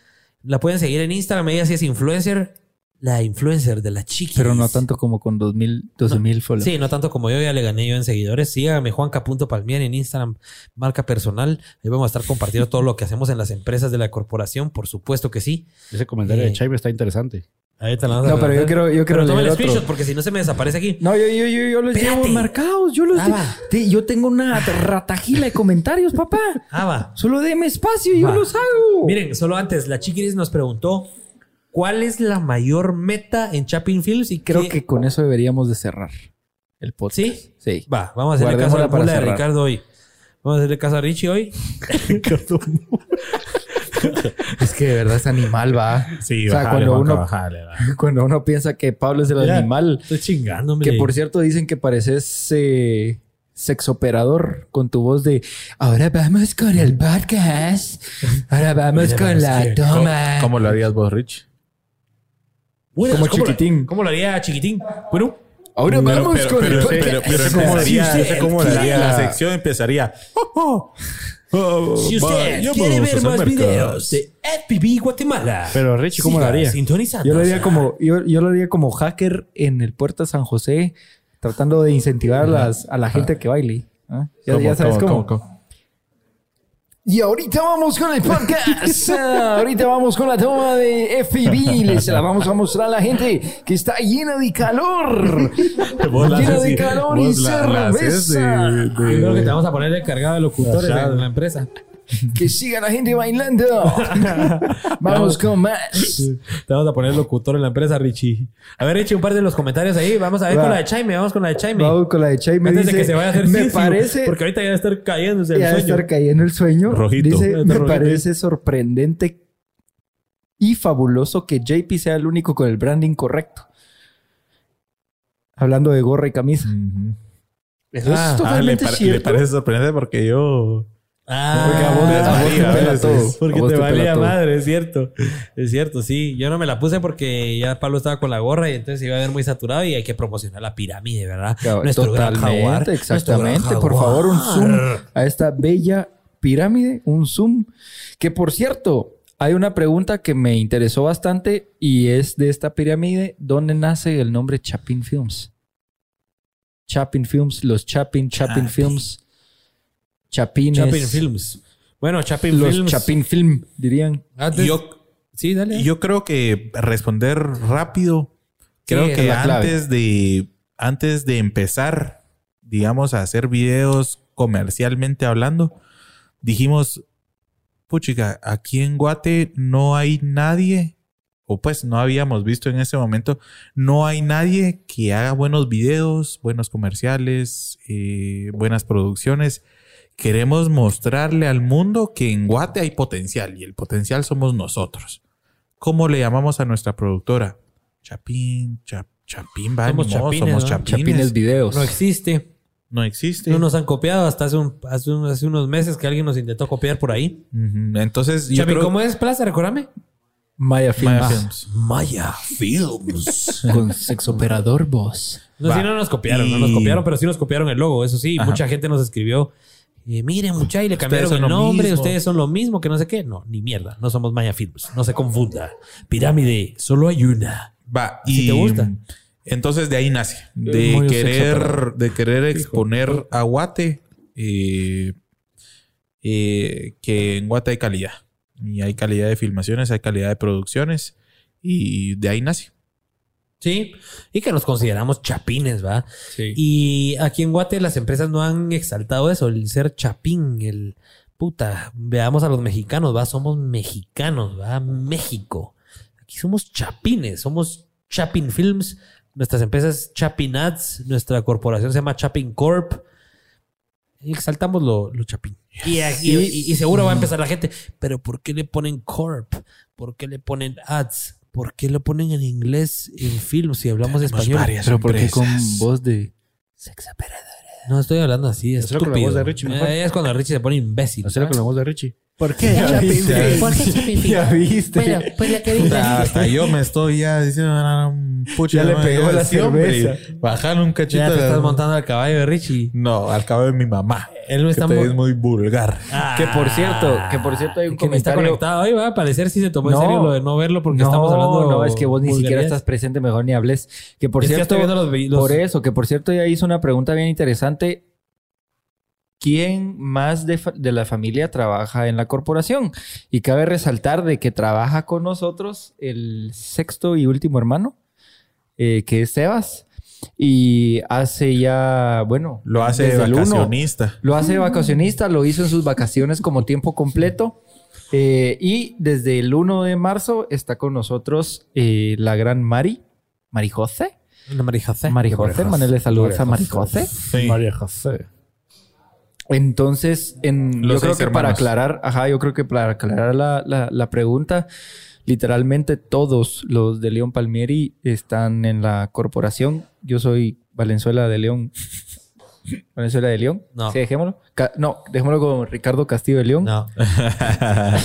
la pueden seguir en Instagram. Ella sí es influencer. La influencer de la Chiquiris. Pero no tanto como con 2000, 12 mil followers. Sí, no tanto como yo, ya le gané yo en seguidores. Síganme, Juanca.palmier en Instagram, marca personal. Ahí vamos a estar compartiendo todo lo que hacemos en las empresas de la corporación, por supuesto que sí. Ese comentario Eh, de Chaime está interesante. Ahí te la No, pero yo quiero, yo quiero Pero leer el otro. porque si no se me desaparece aquí. No, yo, yo, yo, yo los Espérate. llevo marcados. Yo los Ah, te- yo tengo una ratajila de comentarios, papá. Ah, va. Solo deme espacio y yo los hago. Miren, solo antes, la Chiquiris nos preguntó cuál es la mayor meta en Chapin Films y creo qué- que con eso deberíamos de cerrar el podcast. ¿Sí? Sí. Va, vamos a hacerle caso a la para de cerrar. Ricardo hoy. Vamos a hacerle caso a Richie hoy. Es que de verdad es animal, va. Sí, O sea, cuando Juanca, uno- va. Cuando uno piensa que Pablo es el animal, Estoy chingando, hombre. que por cierto dicen que pareces eh, sexoperador con tu voz de ahora vamos con el podcast, ahora vamos Mira, con es la que- toma. ¿Cómo lo harías vos, Rich? Buenas, como ¿cómo lo- chiquitín. ¿Cómo lo haría chiquitín? Bueno, Ahora vamos pero- con pero- el pero- pero Es como empezaría- si no sé cómo la, la sección empezaría. Oh, oh, si usted quiere ver más videos de FPV Guatemala. Pero Richie, ¿cómo lo haría? Sintonizando. Yo lo haría como, yo, yo lo haría como hacker en el Puerta San José, tratando de incentivar a, las- a la gente que baile. ¿ah? Ya, ¿Cómo, ya sabes cómo, cómo. cómo, cómo? Y ahorita vamos con el podcast. Ah, ahorita vamos con la toma de FB. Les la vamos a mostrar a la gente que está llena de calor. Llena de calor y de- cerveza. de- Yo creo que te vamos a poner el cargado de locutores en la empresa. Que siga la gente bailando. vamos con más. Te vamos a poner locutor en la empresa, Richie. A ver, Richie, un par de los comentarios ahí. Vamos a ver Va. con la de Chaime. Vamos con la de Chaime. Vamos con la de Chay. Me Antes dice, de que se vaya a hacer me parece Porque ahorita ya va a estar cayéndose el ya sueño. estar cayendo el sueño. Rojito. Dice, me rojito. parece sorprendente y fabuloso que JP sea el único con el branding correcto. Hablando de gorra y camisa. Eso Ah, es Ah, le, totalmente pare- le parece sorprendente porque yo. Ah, Porque a vos, te a vos te valía, pela todo. Porque te madre, es cierto. Es cierto, sí. Yo no me la puse porque ya Pablo estaba con la gorra y entonces iba a ver muy saturado y hay que promocionar la pirámide, ¿verdad? Claro, Nuestro gran Totalmente, jaguar. Exactamente. gran Por favor, un zoom a esta bella pirámide, un zoom. Que por cierto, hay una pregunta que me interesó bastante y es de esta pirámide, ¿dónde nace el nombre Chapin Films? Chapin Films, los Chapin, Chapin Chapin. Films, Chapines, Chapin Films. Bueno, Chapin los Films. Chapin Film, dirían. Antes- Yo, Sí, dale. yo creo que responder rápido. Creo que clave. antes de, antes de empezar, digamos, a hacer videos comercialmente hablando, dijimos, puchica, aquí en Guate no hay nadie, o pues no habíamos visto en ese momento, no hay nadie que haga buenos videos, buenos comerciales, eh, buenas producciones. Queremos mostrarle al mundo que en Guate hay potencial y el potencial somos nosotros. ¿Cómo le llamamos a nuestra productora? Chapín, Chap- Chapín, va, Somos chapines, somos ¿no? chapines. Chapines Videos. no existe. No existe. No nos han copiado hasta hace, un, hace, un- hace unos meses que alguien nos intentó copiar por ahí. Entonces, yo Chapin, creo ¿cómo es Plaza? Recordame. Maya Films. Maya Films. Maya Films. Con sexoperador voz. No, Va. sí, no nos copiaron, no nos copiaron, pero sí nos copiaron el logo. Eso sí, Ajá. mucha gente nos escribió. Eh, miren, y le cambiaron el nombre. mismo. Ustedes son lo mismo, que no sé qué. No, ni mierda. No somos Maya Films. No se confunda. Pirámide, solo hay una. Va, Si y te gusta. entonces de ahí nace. De Muy querer, de querer exponer a Guate eh, eh, que en Guate hay calidad. Y hay calidad de filmaciones, hay calidad de producciones. Y de ahí nace. Sí, y que nos consideramos chapines, ¿va? Sí. Y aquí en Guate las empresas no han exaltado eso, el ser chapín, el puta, veamos a los mexicanos, ¿va? Somos mexicanos, ¿va? México. Aquí somos chapines, somos Chapin Films, nuestras empresas Chapin Ads, nuestra corporación se llama Chapin Corp. Y exaltamos lo, lo chapín. Y, y- y- y seguro va a empezar la gente, pero ¿por qué le ponen Corp? ¿Por qué le ponen Ads? ¿Por qué lo ponen en inglés en film si hablamos español? Pero ¿por qué con voz de... No estoy hablando así, Hazlo con la estúpido. voz de Richie, mejor. Eh, es cuando Richie se pone imbécil. Hacerlo con la voz de Richie. ¿Por qué? Ya viste. ¿Por qué? Ya viste. Bueno, pues la querida. Hasta yo me estoy ya diciendo, "Ah, pucha, Ya le no, pegó la hombre, cerveza. Bajar un cachito. Ya te de- estás montando al caballo de Richie. No, al cabo de mi mamá. Él no Que está te mo- es muy vulgar. Que por cierto, que por cierto hay un que me está comentario... conectado hoy, va a parecer si se tomó en No. serio lo de no verlo porque no, estamos hablando. no, es que vos ni siquiera vulgaridades. estás presente, mejor ni hables. Que por Es que cierto, estoy viendo los vi- los- por eso, que por cierto ya hizo una pregunta bien interesante. ¿Quién más de, fa- de la familia trabaja en la corporación? Y cabe resaltar de que trabaja con nosotros el sexto y último hermano, eh, que es Sebas. Y hace ya, bueno, Lo hace uno. vacacionista. Lo hace de vacacionista, lo hizo en sus vacaciones como tiempo completo. Eh, y desde el 1 de marzo está con nosotros eh, la gran Mari, Mari José. María José. Mari José, manele saludos a Mari José. Sí. María José. Entonces, en, yo creo que para aclarar, ajá, yo creo que para aclarar la, la- la pregunta, literalmente todos los de León Palmieri están en la corporación. Yo soy Valenzuela de León. Valenzuela de León. No. Sí, dejémoslo. Ca- no, dejémoslo con Ricardo Castillo de León. No.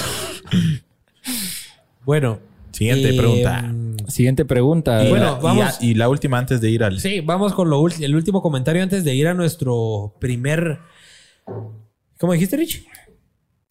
bueno. Siguiente eh, pregunta. Siguiente pregunta. Y, bueno, la, y vamos. ya- y la última antes de ir al. Sí, vamos con lo el último comentario antes de ir a nuestro primer. ¿Cómo dijiste, Rich?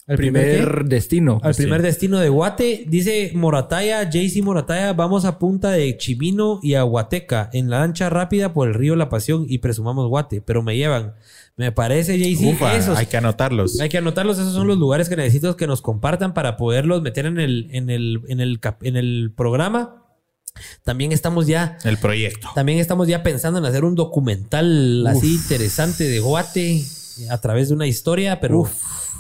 ¿El primer, destino. Al primer destino de Guate. Dice Morataya, JC Morataya, vamos a punta de Chimino y a Huateca en la lancha rápida por el río La Pasión y presumamos Guate, pero me llevan. Me parece, JC, Ufa, esos. hay que anotarlos. Hay que anotarlos, esos son los lugares que necesito que nos compartan para poderlos meter en el, en el, en el, en el programa. También estamos ya, El proyecto. también estamos ya pensando en hacer un documental así interesante de Guate a través de una historia, pero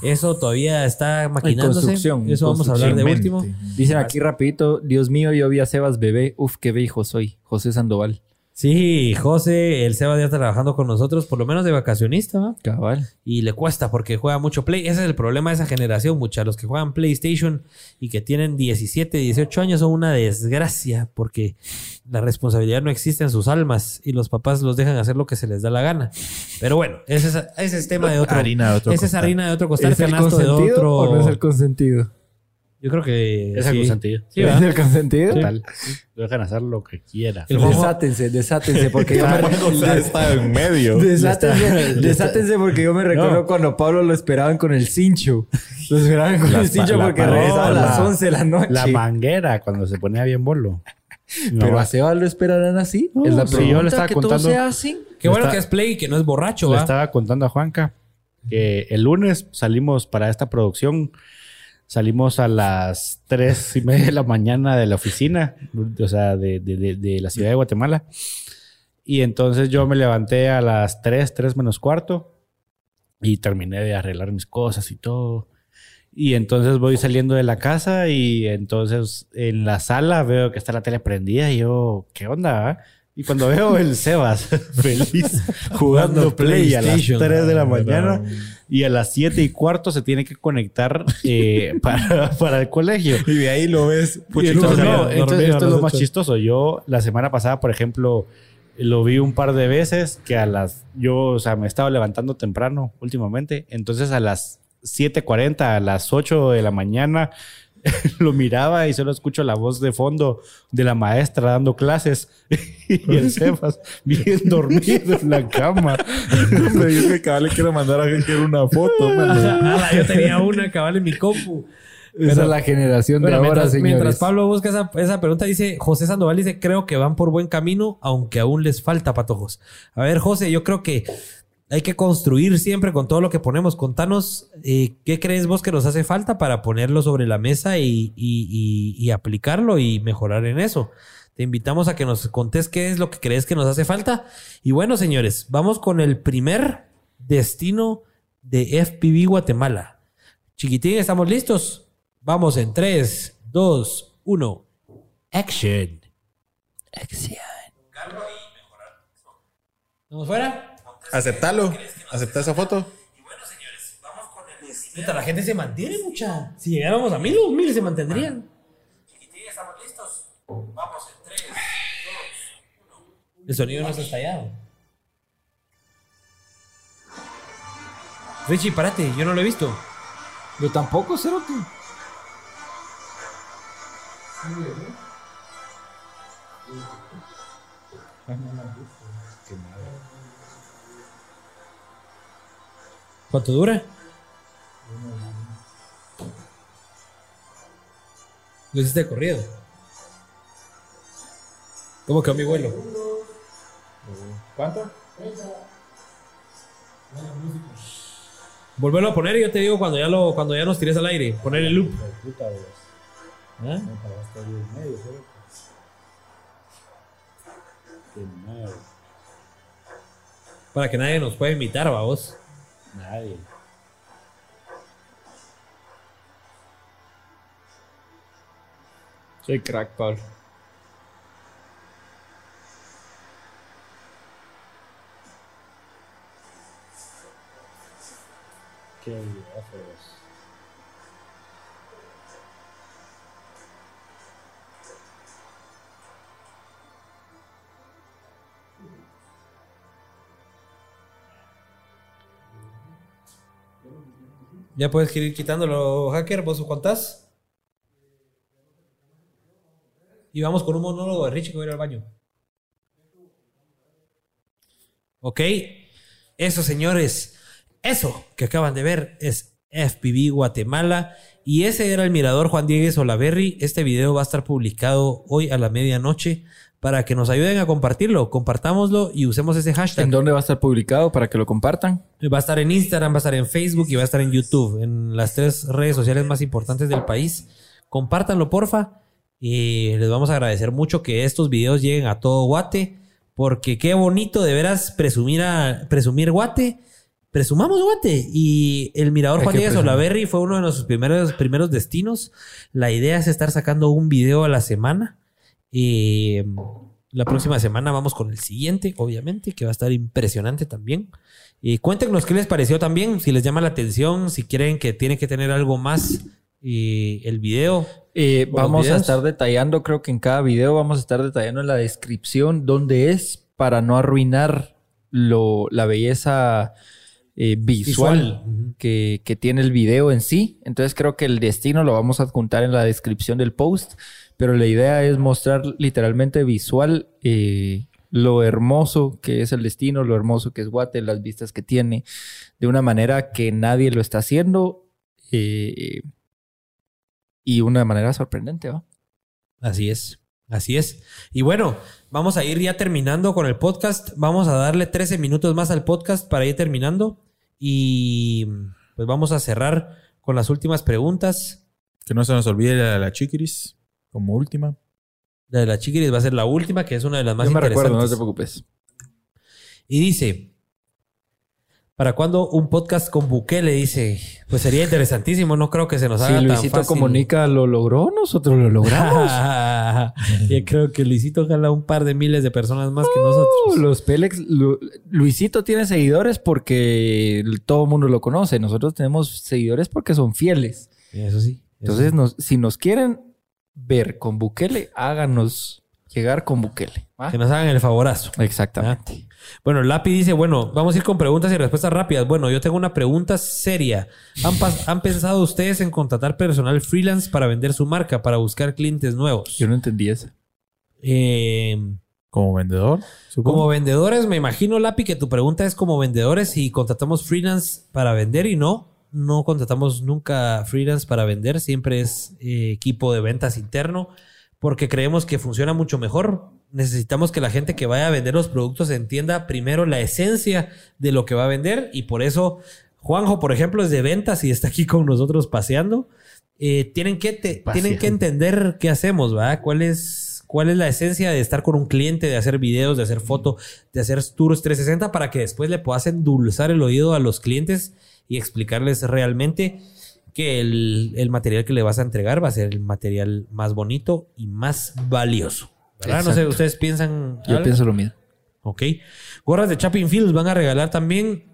eso todavía está maquinándose. construcción, Eso vamos a hablar de último. Dicen aquí rapidito, Dios mío, yo vi a Sebas bebé. Uf, qué viejo soy. José Sandoval. Sí, José, el Seba ya está trabajando con nosotros, por lo menos de vacacionista, ¿va? Cabal. Y le cuesta porque juega mucho Play. Ese es el problema de esa generación, mucha. Los que juegan PlayStation y que tienen 17, 18 años son una desgracia porque la responsabilidad no existe en sus almas y los papás los dejan hacer lo que se les da la gana. Pero bueno, ese es, ese es tema de otro. Harina de otro ese es harina de otro costal, ¿Es el de otro. o no es el consentido? Yo creo que. Es sí. algo sentido. Sí, ¿Es el consentido? Total. Lo dejan hacer lo que quiera. El Desátense, desátense, porque yo me O sea, está en medio. Desátense, desátense porque yo me recuerdo No. cuando Pablo lo esperaban con el cincho. Lo esperaban con Las el cincho la porque regresaba a la- las 11 de la noche. La manguera cuando se ponía bien bolo. Pero a Sebas lo esperarán así. No, es la sí, pregunta yo le estaba que contando- todo sea así. Qué bueno Está- que es Play y que no es borracho, le ¿va? estaba contando a Juanca que el lunes salimos para esta producción. Salimos a las tres y media de la mañana de la oficina, o sea, de, de- de- de la ciudad de Guatemala. Y entonces yo me levanté a las tres, tres menos cuarto y terminé de arreglar mis cosas y todo. Y entonces voy saliendo de la casa y entonces en la sala veo que está la tele prendida y yo, ¿qué onda? ah? Y cuando veo el Sebas feliz jugando Play a las PlayStation. 3 de la mañana y a las 7 y cuarto se tiene que conectar eh, para, para el colegio. Y de ahí lo ves. Puchito, entonces, no, entonces esto es lo más chistoso. Yo la semana pasada, por ejemplo, lo vi un par de veces que a las... Yo, o sea, me estaba levantando temprano últimamente. Entonces a las 7.40, a las 8 de la mañana, lo miraba y solo escucho la voz de fondo de la maestra dando clases. y el Sebas bien dormido en la cama. Me dijo que cabal le quiero mandar a alguien que era una foto. Ala, yo tenía una cabal en mi compu. Esa es la generación de ahora, mientras, señores. mientras Pablo busca esa, esa pregunta, dice José Sandoval, dice, creo que van por buen camino, aunque aún les falta patojos. A ver, José, yo creo que hay que construir siempre con todo lo que ponemos. Contanos eh, qué crees vos que nos hace falta para ponerlo sobre la mesa y, y- y- y aplicarlo y mejorar en eso. Te invitamos a que nos contés qué es lo que crees que nos hace falta. Y bueno, señores, vamos con el primer destino de FPV Guatemala. Chiquitín, ¿estamos listos? Vamos en 3, 2, 1. Action. Action. ¿Vamos fuera? Aceptalo. Acepta esa foto. Puta, la gente se mantiene mucha. Si llegáramos a mil, los mil se mantendrían. ¿estamos listos? Vamos en 3, 2, 1. El sonido no está estallado. Richie, párate, yo no lo he visto. Yo tampoco, Cerote. ¿Cuánto dura? Lo hiciste corrido. ¿Cómo quedó mi vuelo? ¿Cuánto? Volverlo a poner y yo te digo cuando ya lo, cuando ya nos tires al aire. Poner el loop. ¿Ah? Para que nadie nos pueda imitar, vamos. Nadie. Soy crack, Pablo. Qué. Ya puedes ir quitándolo, hacker. ¿Vos contás? Y vamos con un monólogo de Richie que va a ir al baño. Ok. Eso, señores. Eso que acaban de ver es FPV Guatemala. Y ese era el mirador Juan Diegues Olaverri. Este video va a estar publicado hoy a la medianoche para que nos ayuden a compartirlo. Compartámoslo y usemos ese hashtag. ¿En dónde va a estar publicado para que lo compartan? Va a estar en Instagram, va a estar en Facebook y va a estar en YouTube, en las tres redes sociales más importantes del país. Compártanlo, porfa. Y les vamos a agradecer mucho que estos videos lleguen a todo Guate, porque qué bonito de veras presumir, a, presumir Guate. Presumamos Guate. Y el Mirador Hay Juan Díaz. Olaverri fue uno de nuestros primeros, primeros destinos. La idea es estar sacando un video a la semana. Y mm, la próxima semana vamos con el siguiente, obviamente, que va a estar impresionante también. Y cuéntenos qué les pareció también, si les llama la atención, si quieren que tiene que tener algo más y el video. Eh, ¿O los vamos a estar detallando, creo que en cada video vamos a estar detallando en la descripción dónde es para no arruinar lo, la belleza eh, visual, que, que tiene el video en sí. Entonces creo que el destino lo vamos a adjuntar en la descripción del post, pero la idea es mostrar literalmente visual eh, lo hermoso que es el destino, lo hermoso que es Guate, las vistas que tiene, de una manera que nadie lo está haciendo. eh, y una manera sorprendente, ¿va? Así es, así es. Y bueno, vamos a ir ya terminando con el podcast. Vamos a darle 13 minutos más al podcast para ir terminando. Y pues vamos a cerrar con las últimas preguntas. Que no se nos olvide la, la chiquiris como última. La de la chiquiris va a ser la última, que es una de las más Yo me interesantes. recuerdo, no te preocupes. Y dice, ¿para cuándo un podcast con Bukele? Dice, pues sería interesantísimo, no creo que se nos haga Si tan Luisito fácil. Comunica lo logró, nosotros lo logramos. Yo creo que Luisito jala un par de miles de personas más que nosotros. Los Pélex, Lu- Luisito tiene seguidores porque todo el mundo lo conoce. Nosotros tenemos seguidores porque son fieles. Eso sí. eso Entonces, sí. nos- si nos quieren ver con Bukele, háganos llegar con Bukele. ¿va? que nos hagan el favorazo. Exactamente. Bueno, Lapi dice, bueno, vamos a ir con preguntas y respuestas rápidas. Bueno, yo tengo una pregunta seria. ¿Han, pas- ¿Han pensado ustedes en contratar personal freelance para vender su marca, para buscar clientes nuevos? Yo no entendí eso. Eh, Como vendedor, supongo. como vendedores, me imagino, Lapi, que tu pregunta es como vendedores si contratamos freelance para vender y no. No contratamos nunca freelance para vender, siempre es eh, equipo de ventas interno, porque creemos que funciona mucho mejor. necesitamos que la gente que vaya a vender los productos entienda primero la esencia de lo que va a vender y por eso Juanjo, por ejemplo, es de ventas y está aquí con nosotros paseando. Eh, tienen, que tienen que entender qué hacemos, ¿verdad? ¿Cuál es, ¿Cuál es la esencia de estar con un cliente, de hacer videos, de hacer foto, de hacer tours 360 para que después le puedas endulzar el oído a los clientes y explicarles realmente que el, el material que le vas a entregar va a ser el material más bonito y más valioso. ¿verdad? No sé, ¿ustedes piensan? Yo pienso lo mismo. Ok. Gorras de Chapin Fields van a regalar también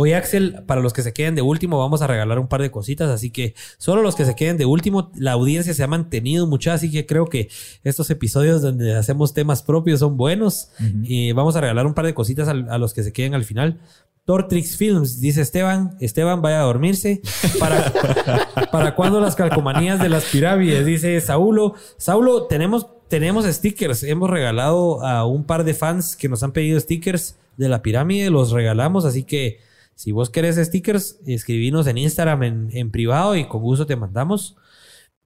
Hoy, Axel, para los que se queden de último, vamos a regalar un par de cositas. Así que solo los que se queden de último, la audiencia se ha mantenido mucho. Así que creo que estos episodios donde hacemos temas propios son buenos. Y vamos a regalar un par de cositas a, los que se queden al final. Tortrix Films, dice Esteban. Esteban, vaya a dormirse. ¿Para, ¿para cuándo las calcomanías de las pirámides? Dice Saulo. Saulo, tenemos, tenemos stickers. Hemos regalado a un par de fans que nos han pedido stickers de la pirámide. Los regalamos, así que si vos querés stickers, escribinos en Instagram en, privado y con gusto te mandamos.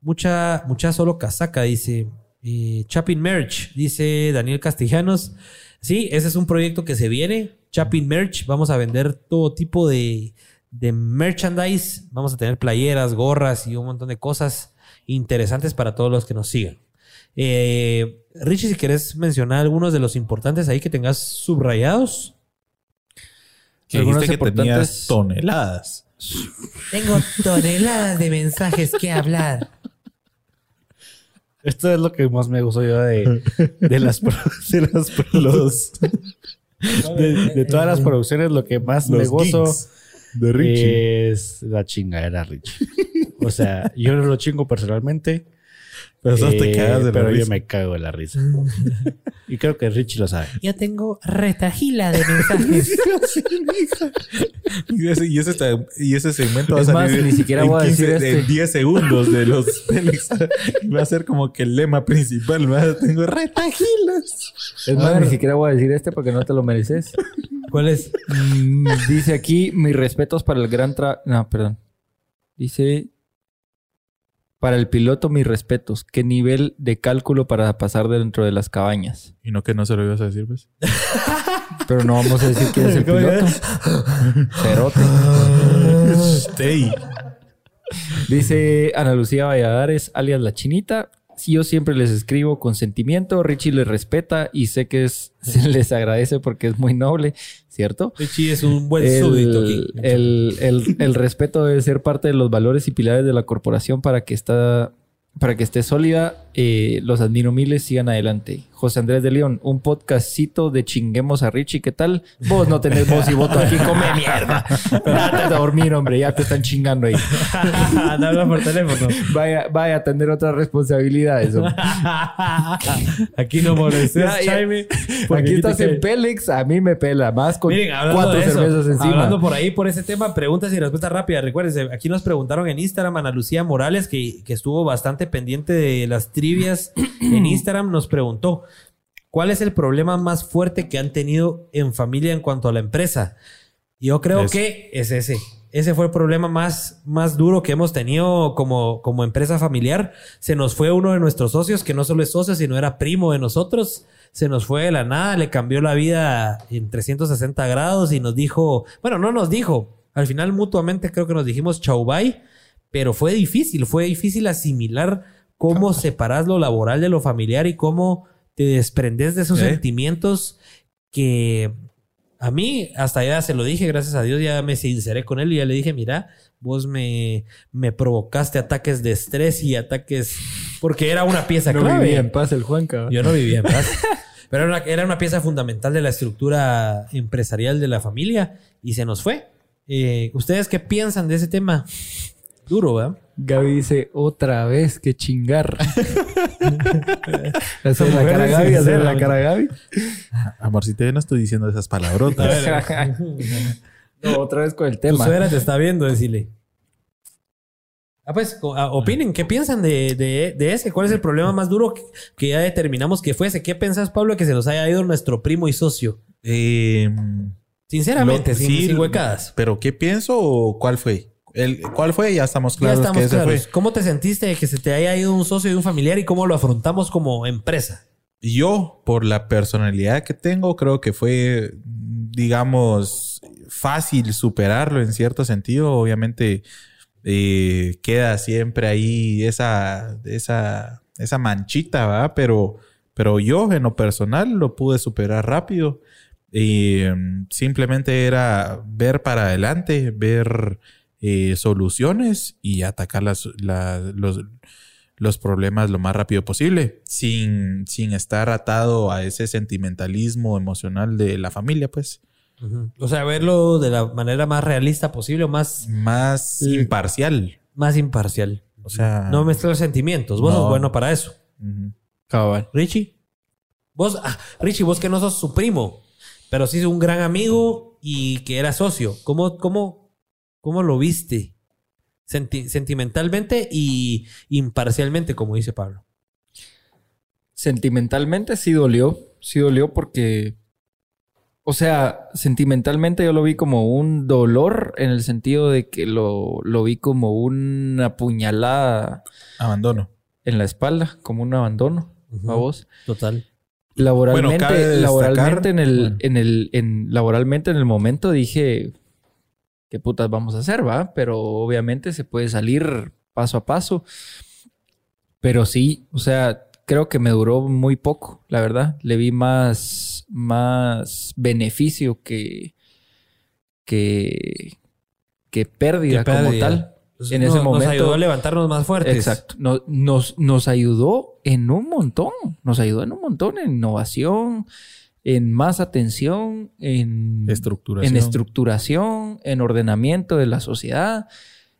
Mucha, mucha solo casaca, dice. Eh, Chapin Merch, dice Daniel Castellanos. Sí, ese es un proyecto que se viene. Chapin Merch, vamos a vender todo tipo de, de merchandise. Vamos a tener playeras, gorras y un montón de cosas interesantes para todos los que nos sigan. Eh, Richie, si quieres mencionar algunos de los importantes ahí que tengas subrayados. Que Algunos que tenías toneladas. Tengo toneladas de mensajes que hablar. Esto es lo que más me gustó yo de, de las, de, los, de, todas las producciones. Lo que más me gozo de Richie. es la chingadera Richie. O sea, yo no lo chingo personalmente. Pero, te eh, cagas de pero yo me cago de la risa. y creo que Richie lo sabe. Yo tengo retagila de mensajes. y, ese, y, ese, y, ese, segmento va a salir ni siquiera voy a decir en 10 segundos de los Va a ser como que el lema principal. Tengo retagilas. Es más, ni siquiera voy a decir este porque no te lo mereces. ¿Cuál es? Mm, dice aquí, mis respetos para el gran tra... No, perdón. Dice, para el piloto, mis respetos. ¿Qué nivel de cálculo para pasar dentro de las cabañas? Y no que no se lo ibas a decir, pues. Pero no vamos a decir quién es el piloto. Cerote. Stay. Dice Ana Lucía Valladares, alias La Chinita yo siempre les escribo con sentimiento, Richie les respeta y sé que es, se les agradece porque es muy noble, ¿cierto? Richie es un buen súbdito aquí. El, el, el, respeto debe ser parte de los valores y pilares de la corporación para que, está, para que esté sólida. Eh, los admiro miles, sigan adelante. José Andrés de León, un podcastito de chinguemos a Richie, ¿qué tal? Vos no tenés voz y voto aquí, come mierda. Date a dormir, hombre, ya te están chingando ahí. no por teléfono. Vaya, vaya a atender otras responsabilidades. aquí no molestes, Jaime. Aquí estás en Pélex, a mí me pela, más con cuatro cervezas encima. Hablando por ahí, por ese tema, preguntas y respuestas rápidas. Recuérdense, aquí nos preguntaron en Instagram, Ana Lucía Morales, que, que estuvo bastante pendiente de las trivias en Instagram, nos preguntó. ¿Cuál es el problema más fuerte que han tenido en familia en cuanto a la empresa? Yo creo que es ese. Ese fue el problema más, más duro que hemos tenido como, como empresa familiar. Se nos fue uno de nuestros socios, que no solo es socio, sino era primo de nosotros. Se nos fue de la nada, le cambió la vida en 360 grados y nos dijo, bueno, no nos dijo, al final mutuamente creo que nos dijimos chau bye, pero fue difícil, fue difícil asimilar cómo separas lo laboral de lo familiar y cómo te desprendes de esos sentimientos que a mí, hasta ya se lo dije, gracias a Dios, ya me sinceré con él y ya le dije, mira, vos me, me provocaste ataques de estrés y ataques, porque era una pieza no vivía en paz el Juanca. Yo no vivía en paz. Pero era una, era una, pieza fundamental de la estructura empresarial de la familia y se nos fue. Eh, ¿Ustedes qué piensan de ese tema? Duro, ¿verdad? Gaby dice, otra vez que chingar. Esa es la cara Gaby, esa es la cara Gaby. Amorcito, yo no estoy diciendo esas palabrotas. no, otra vez con el tema. Tu suegra te está viendo, decirle. Ah, pues, ah, opinen, ¿qué piensan de, de, ese? ¿Cuál es el problema más duro que, ya determinamos que fuese? ¿Qué pensás, Pablo, que se nos haya ido nuestro primo y socio? Eh, Sinceramente, sin, huecadas. ¿Pero qué pienso o cuál fue? ¿Cuál fue? Ya estamos claros. Ya estamos claros. ¿Cómo te sentiste de que se te haya ido un socio y un familiar y cómo lo afrontamos como empresa? yo, por la personalidad que tengo, creo que fue, digamos, fácil superarlo en cierto sentido. Obviamente eh, queda siempre ahí esa, esa, esa manchita, ¿va? Pero, pero yo en lo personal lo pude superar rápido. Y mm, simplemente era ver para adelante, ver eh, soluciones y atacar las, los, los problemas lo más rápido posible, sin, sin estar atado a ese sentimentalismo emocional de la familia, pues. O sea, verlo de la manera más realista posible, más... Más imparcial. Más imparcial. O sea... No mezclar sentimientos. Vos sos bueno para eso. Cabal. Richie. Vos, ah, Richie, vos que no sos su primo, pero sí es un gran amigo y que era socio. ¿Cómo, cómo, cómo lo viste? sentimentalmente y imparcialmente, como dice Pablo. Sentimentalmente sí dolió. Sí dolió porque o sea, sentimentalmente yo lo vi como un dolor en el sentido de que lo, vi como una puñalada. Abandono. En la espalda, como un abandono. A vos. Total. Laboralmente, laboralmente en el, en el, en, laboralmente en el momento dije, ¿qué putas vamos a hacer, va? Pero obviamente se puede salir paso a paso. Pero sí, o sea, creo que me duró muy poco, la verdad. Le vi más, más beneficio que, que, que pérdida, como tal. en ese momento. Nos ayudó a levantarnos más fuertes. Exacto. Nos, nos, ayudó en un montón. Nos ayudó en un montón en innovación, en más atención, en estructuración. en estructuración, en ordenamiento de la sociedad.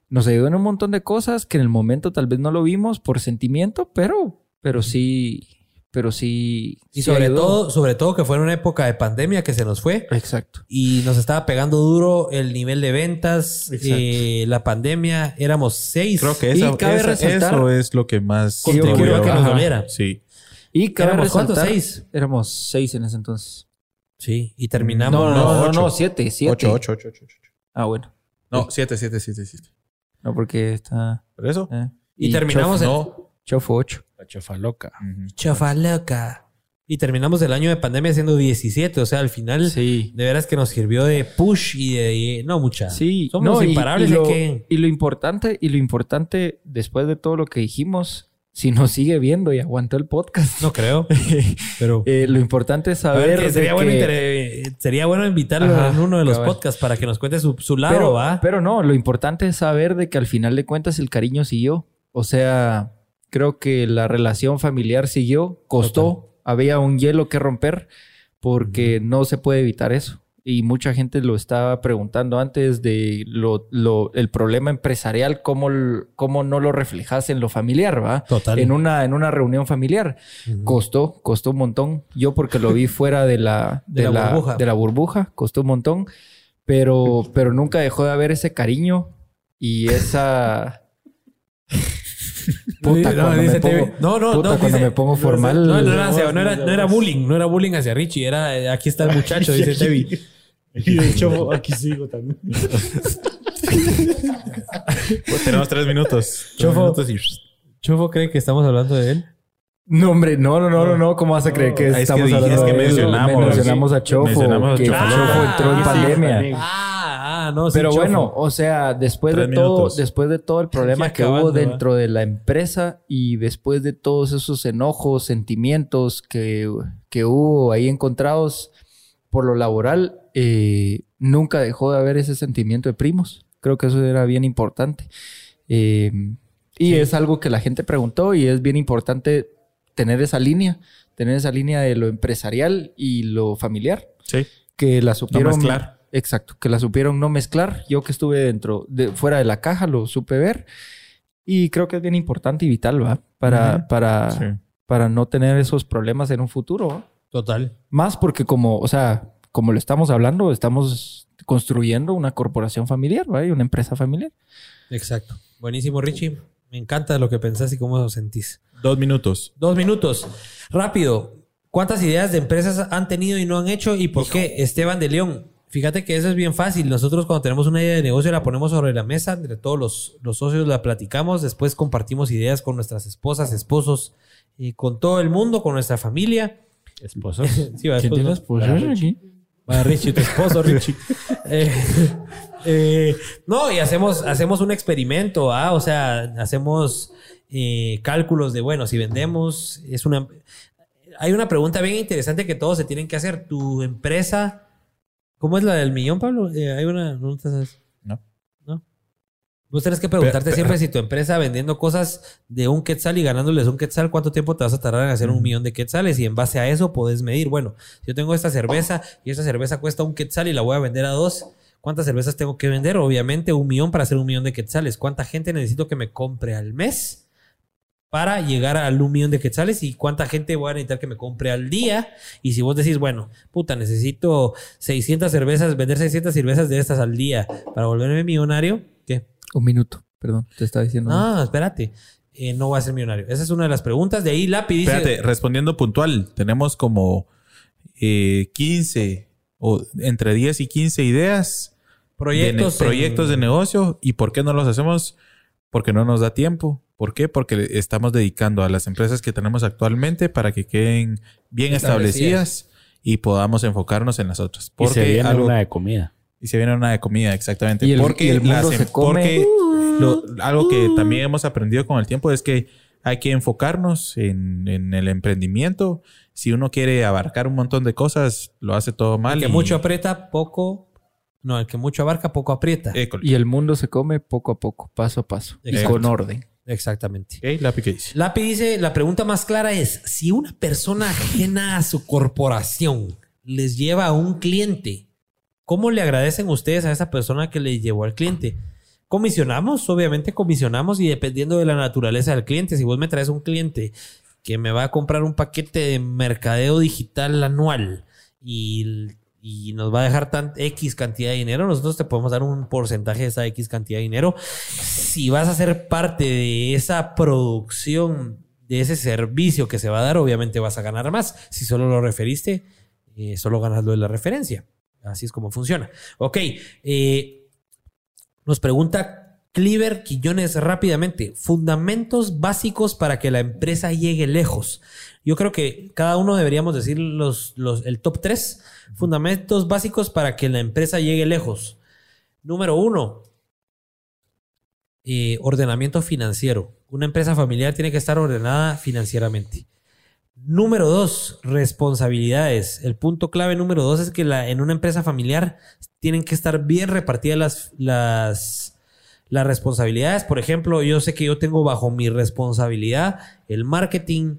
Nos ayudó en un montón de cosas que en el momento tal vez no lo vimos por sentimiento, pero pero sí, pero sí. Y sobre todo, sobre todo que fue en una época de pandemia que se nos fue. Exacto. Y nos estaba pegando duro el nivel de ventas, eh, la pandemia, éramos seis. Creo que eso es lo que más contribuyó a que nos doliera. Sí. Y cabe ¿Éramos cuántos? Seis. Éramos seis en ese entonces. Sí, y terminamos. No, no, no, no, siete, siete. Ocho, ocho, ocho, ocho, Ah, bueno. No, siete, siete, siete, siete. No, porque está. ¿Por eso? Eh. Y, terminamos en. No. Chofo ocho. La chofa loca. Chofa loca. Y terminamos el año de pandemia siendo 17. O sea, al final, sí. de veras que nos sirvió de push y de. no, mucha. Sí, somos imparables. Y, lo, que... y lo importante, y lo importante, después de todo lo que dijimos, si nos sigue viendo y aguantó el podcast. No creo. Pero eh, lo importante es saber. sería, bueno sería, bueno invitarlo en uno de los podcasts para que nos cuente su, lado, pero, ¿va? Pero no, lo importante es saber de que al final de cuentas el cariño siguió. O sea, Creo que la relación familiar siguió, costó, había un hielo que romper porque no se puede evitar eso. Y mucha gente lo estaba preguntando antes de lo, el problema empresarial, cómo, cómo no lo reflejas en lo familiar, ¿va? Total. En una, en una reunión familiar. Costó, costó un montón. Yo porque lo vi fuera de la, de, la, burbuja. de la burbuja, costó un montón. Pero, pero nunca dejó de haber ese cariño y esa... Puta, no, cuando, me pongo, no, no, puta, no, cuando me pongo formal. No, no, era, no, era, no era bullying, no era bullying hacia Richie, era eh, aquí está el muchacho, dice Tevi. Y de hecho, aquí sigo también. pues tenemos tres minutos. Chofo, Chofo cree que estamos hablando de él. No, hombre, no, no, no, no, no. ¿Cómo vas a creer que estamos hablando es que de él? Mencionamos, mencionamos a Chofo. Mencionamos a Chofo. Que Chofo entró en pandemia. Ah, Ah, no, Pero bueno, o sea, después de todo, después de todo el problema que hubo dentro de la empresa y después de todos esos enojos, sentimientos que, que hubo ahí encontrados por lo laboral, eh, nunca dejó de haber ese sentimiento de primos. Creo que eso era bien importante. Eh, y es algo que la gente preguntó y es bien importante tener esa línea, tener esa línea de lo empresarial y lo familiar. Sí. Que la supieron. No mezclar. Exacto, que la supieron no mezclar. Yo que estuve dentro, de, fuera de la caja, lo supe ver. Y creo que es bien importante y vital, ¿va? Para, para, para no tener esos problemas en un futuro, Total. Más porque como, o sea, como lo estamos hablando, estamos construyendo una corporación familiar, ¿va? Y una empresa familiar. Exacto. Buenísimo, Richie. Me encanta lo que pensás y cómo lo sentís. Dos minutos. Dos minutos. Rápido. ¿Cuántas ideas de empresas han tenido y no han hecho y por qué? Esteban de León. Fíjate que eso es bien fácil. Nosotros cuando tenemos una idea de negocio la ponemos sobre la mesa, entre todos los, los socios la platicamos, después compartimos ideas con nuestras esposas, esposos, y con todo el mundo, con nuestra familia. Esposos. Sí, va, ¿Quién esposos. tiene esposa aquí? Richie, tu esposo, Richie. Eh, eh, no, y hacemos, hacemos un experimento, ¿ah? O sea, hacemos eh, cálculos de, bueno, si vendemos, es una... Hay una pregunta bien interesante que todos se tienen que hacer. Tu empresa, ¿cómo es la del millón, Pablo? Hay una... ¿no te sabes? Vos tenés que preguntarte Pero- siempre si tu empresa vendiendo cosas de un quetzal y ganándoles un quetzal, ¿cuánto tiempo te vas a tardar en hacer un millón de quetzales? Y en base a eso podés medir, bueno, si yo tengo esta cerveza y esta cerveza cuesta un quetzal y la voy a vender a dos, ¿cuántas cervezas tengo que vender? Obviamente un millón para hacer un millón de quetzales. ¿Cuánta gente necesito que me compre al mes para llegar al un millón de quetzales? ¿Y cuánta gente voy a necesitar que me compre al día? Y si vos decís, bueno, puta, necesito 600 cervezas, vender 600 cervezas de estas al día para volverme millonario, ¿qué? Un minuto, perdón, te estaba diciendo. No, espérate. Eh, no voy a ser millonario. Esa es una de las preguntas. De ahí Lápiz dice... Espérate, respondiendo puntual, tenemos como eh, 15 o entre 10 y 15 ideas proyectos, de, en- proyectos de negocio. ¿Y por qué no los hacemos? Porque no nos da tiempo. ¿Por qué? Porque estamos dedicando a las empresas que tenemos actualmente para que queden bien Establecidas. establecidas y podamos enfocarnos en las otras. Y Porque se viene algo- una de comida. Y se viene una de comida, exactamente. Y el- porque y el mundo las em- se come. porque lo- algo que también hemos aprendido con el tiempo es que hay que enfocarnos en, en el emprendimiento. Si uno quiere abarcar un montón de cosas, lo hace todo mal. El que y- mucho aprieta, poco... No, el que mucho abarca, poco aprieta. École. Y el mundo se come poco a poco, paso a paso. Y con orden. Exactamente. Ok, lápiz que dice. Lápiz dice, la pregunta más clara es, si una persona ajena a su corporación les lleva a un cliente, ¿cómo le agradecen ustedes a esa persona que le llevó al cliente? Comisionamos, obviamente comisionamos y dependiendo de la naturaleza del cliente, si vos me traes un cliente que me va a comprar un paquete de mercadeo digital anual y, y nos va a dejar tan X cantidad de dinero, nosotros te podemos dar un porcentaje de esa X cantidad de dinero. Si vas a ser parte de esa producción, de ese servicio que se va a dar, obviamente vas a ganar más. Si solo lo referiste, eh, solo ganas lo de la referencia. Así es como funciona. Ok, eh, nos pregunta Cliver Quillones rápidamente. Fundamentos básicos para que la empresa llegue lejos. Yo creo que cada uno deberíamos decir los, el top 3 fundamentos básicos para que la empresa llegue lejos. Número uno, eh, ordenamiento financiero. Una empresa familiar tiene que estar ordenada financieramente. Número dos, responsabilidades. El punto clave número dos es que en una empresa familiar tienen que estar bien repartidas las, las responsabilidades. Por ejemplo, yo sé que yo tengo bajo mi responsabilidad el marketing,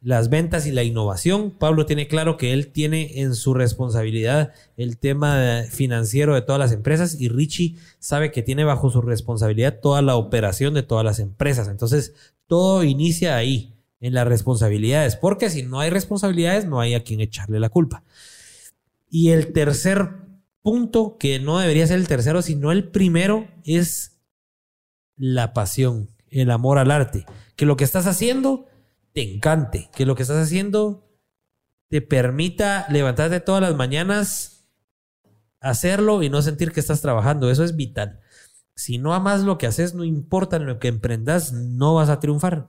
las ventas y la innovación. Pablo tiene claro que él tiene en su responsabilidad el tema financiero de todas las empresas y Richie sabe que tiene bajo su responsabilidad toda la operación de todas las empresas. Entonces, todo inicia ahí, en las responsabilidades, porque si no hay responsabilidades, no hay a quien echarle la culpa. Y el tercer punto, que no debería ser el tercero, sino el primero, es la pasión, el amor al arte. Que lo que estás haciendo te encante, que lo que estás haciendo te permita levantarte todas las mañanas, hacerlo y no sentir que estás trabajando. Eso es vital. Si no amas lo que haces, no importa lo que emprendas, no vas a triunfar.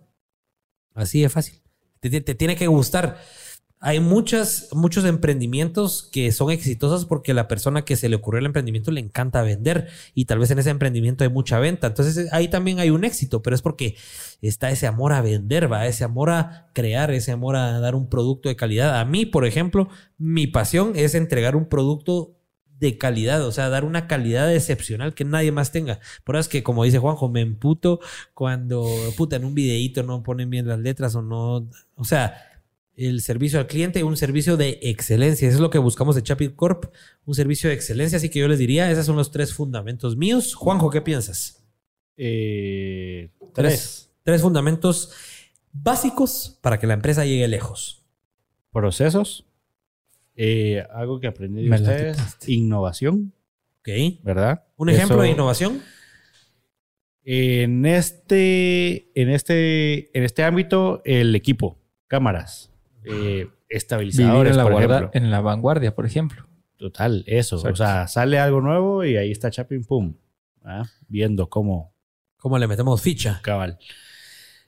Así de fácil. Te, tiene que gustar. Hay muchas, muchos emprendimientos que son exitosos porque la persona que se le ocurrió el emprendimiento le encanta vender y tal vez en ese emprendimiento hay mucha venta. Entonces ahí también hay un éxito, pero es porque está ese amor a vender, va, ese amor a crear, ese amor a dar un producto de calidad. A mí, por ejemplo, mi pasión es entregar un producto de calidad, o sea, dar una calidad excepcional que nadie más tenga. Por eso es que, como dice Juanjo, me emputo cuando, puta, en un videíto no ponen bien las letras o no, o sea, el servicio al cliente, un servicio de excelencia. Eso es lo que buscamos de Chapit Corp, un servicio de excelencia. Así que yo les diría, esos son los tres fundamentos míos. Juanjo, ¿qué piensas? Eh, Tres. tres. Tres fundamentos básicos para que la empresa llegue lejos. Procesos. Eh, algo que aprendí de Me ustedes. Innovación, ¿Ok? ¿verdad? Un ejemplo Eso- de innovación. En este, en este, en este ámbito, el equipo, cámaras, eh, Vivir estabilizadores, en la, por guarda- ejemplo. en la vanguardia, por ejemplo. Total, eso. O sea, sale algo nuevo y ahí está Chapin, pum. ¿ah? Viendo cómo. ¿Cómo le metemos ficha? Cabal.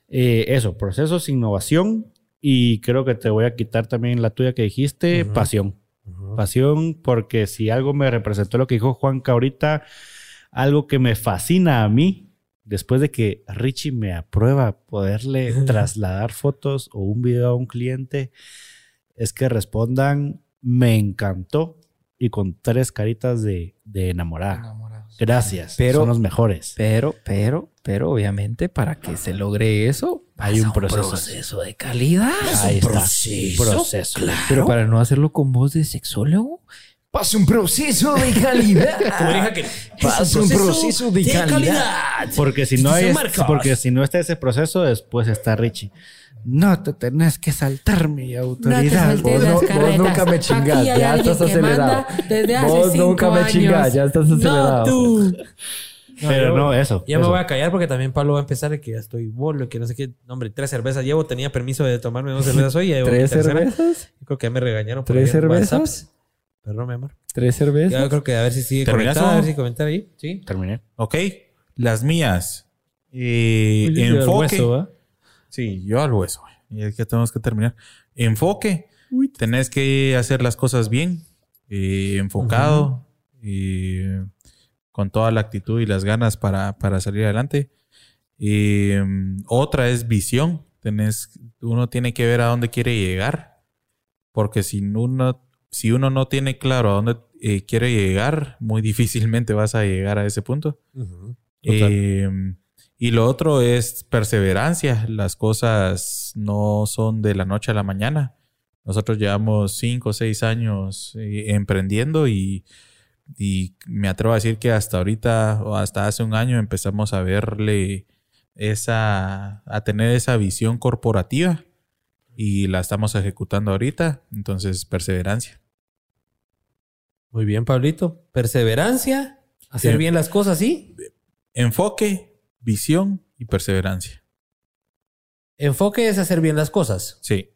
Eh, eso, procesos, innovación. Y creo que te voy a quitar también la tuya que dijiste, pasión. Pasión, porque si algo me representó lo que dijo Juanca ahorita, algo que me fascina a mí, después de que Richie me aprueba poderle trasladar fotos o un video a un cliente, es que respondan, me encantó y con tres caritas de, de enamorada. Gracias, Pero- son los mejores. Pero, pero, pero obviamente para que se logre eso, Hay un pasa proceso. de calidad. Ahí está. proceso, proceso. Pero para no hacerlo con voz de sexólogo, pasa un proceso de calidad. Como dije que Pasa un proceso de calidad. Porque si no Son hay, porque si no está ese proceso, después está Richie. No te tenés que saltar mi autoridad. saltes Vos, las no- vos nunca me chingás, ya estás acelerado. desde hace Vos cinco nunca me chingás, ya estás acelerado. No tú. Pero no, eso. Ya me voy a callar porque también Pablo va a empezar de que ya estoy bolo y que no sé qué. No, Hombre, tres cervezas llevo. Tenía permiso de tomarme dos cervezas hoy. ya ¿Tres cervezas? Yo creo que ya me regañaron. por ¿Tres en WhatsApp. cervezas? Perdón, mi amor. ¿Tres Ya, Yo cervezas? creo que a ver si sigue ¿Terminaste, conectada. A ver si comentar ahí. Sí. Terminé. Ok. Las mías. Eh, enfoque. Sí, yo al hueso. Y es que tenemos que terminar. Enfoque. Tenés que hacer las cosas bien. eh, enfocado. eh, con toda la actitud y las ganas para, para salir adelante. Eh, otra es visión. Tenés, uno tiene que ver a dónde quiere llegar. Porque si uno, si uno no tiene claro a dónde eh, quiere llegar, muy difícilmente vas a llegar a ese punto. Eh, y lo otro es perseverancia. Las cosas no son de la noche a la mañana. Nosotros llevamos cinco o seis años eh, emprendiendo y, y me atrevo a decir que hasta ahorita o hasta hace un año empezamos a verle esa, a tener esa visión corporativa y la estamos ejecutando ahorita. Entonces, perseverancia. Muy bien, Pablito. Perseverancia. Hacer Sí. bien las cosas, ¿sí? Enfoque, visión y perseverancia. Enfoque es hacer bien las cosas. Sí.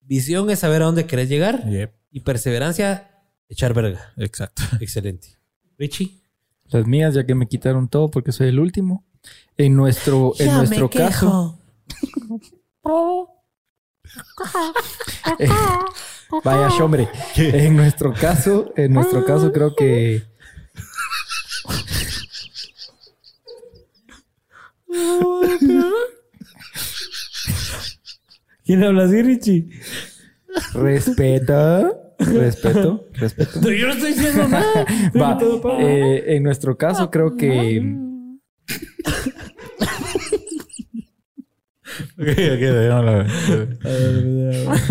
Visión es saber a dónde querés llegar. Yep, Y perseverancia, echar verga. exacto. Excelente. Richie. Las mías, ya que me quitaron todo porque soy el último. En nuestro, en nuestro caso. Eh, vaya, hombre. En nuestro caso, en nuestro caso creo que ¿Quién habla así, Richie? respeto, respeto, respeto. Yo no estoy diciendo nada. Va, eh, en nuestro caso creo que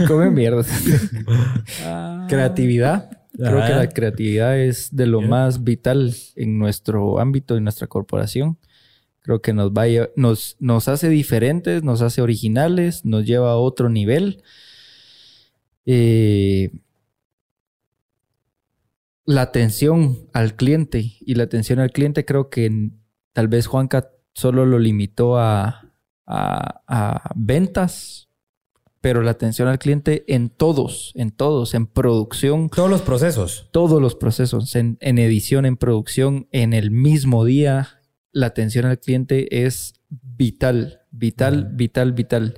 come mierda. creatividad. Creo que Ah. la creatividad es de lo más vital en nuestro ámbito, en nuestra corporación. Creo que nos, va a nos, nos hace diferentes, nos hace originales, nos lleva a otro nivel. Eh, la atención al cliente y la atención al cliente creo que tal vez Juanca solo lo limitó a, a- a ventas, pero la atención al cliente en todos, en todos, en producción, Todos los procesos. todos los procesos, en, en edición, en producción, en el mismo día, la atención al cliente es vital, vital, vital, vital.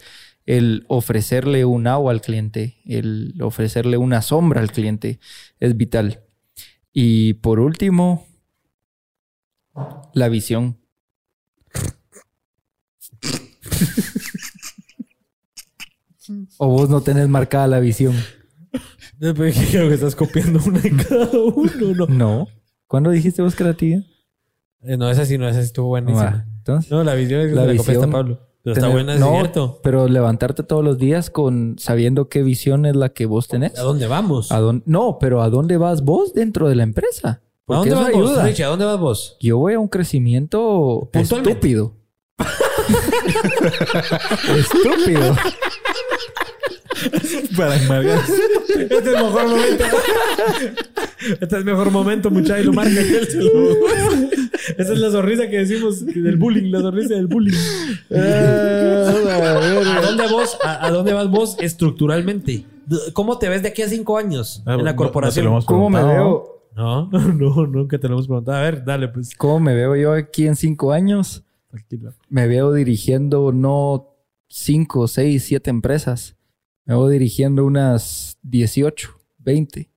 El ofrecerle un agua al cliente, el ofrecerle una sombra al cliente es vital. Y por último, la visión. o vos no tenés marcada la visión. Creo que estás copiando una de cada uno. No, No. ¿Cuándo dijiste vos creatividad? Eh, no esa sí, no, esa sí estuvo buenísima. Entonces, No, la visión es La la visión, Pablo. Pero está buena, es no, cierto. Pero levantarte todos los días con sabiendo qué visión es la que vos tenés. ¿A dónde vamos? ¿A dónde- no, pero ¿a dónde vas vos dentro de la empresa? ¿A dónde vas vos, ayuda. Richie? ¿A dónde vas vos? Yo voy a un crecimiento estúpido. estúpido. Para. Este es el mejor momento. Este es el mejor momento, muchacho. Y lo marca y él se lo- Esa es la sonrisa que decimos del bullying, la sonrisa del bullying. ¿A dónde vos, a, a dónde vas vos estructuralmente? ¿Cómo te ves de aquí a cinco años Ah, en la no- corporación? no ¿Cómo me veo? No, no, nunca te lo hemos preguntado. A ver, dale, pues. ¿Cómo me veo yo aquí en cinco años? Me veo dirigiendo no cinco, seis, siete empresas. Me veo dirigiendo unas 18, 20.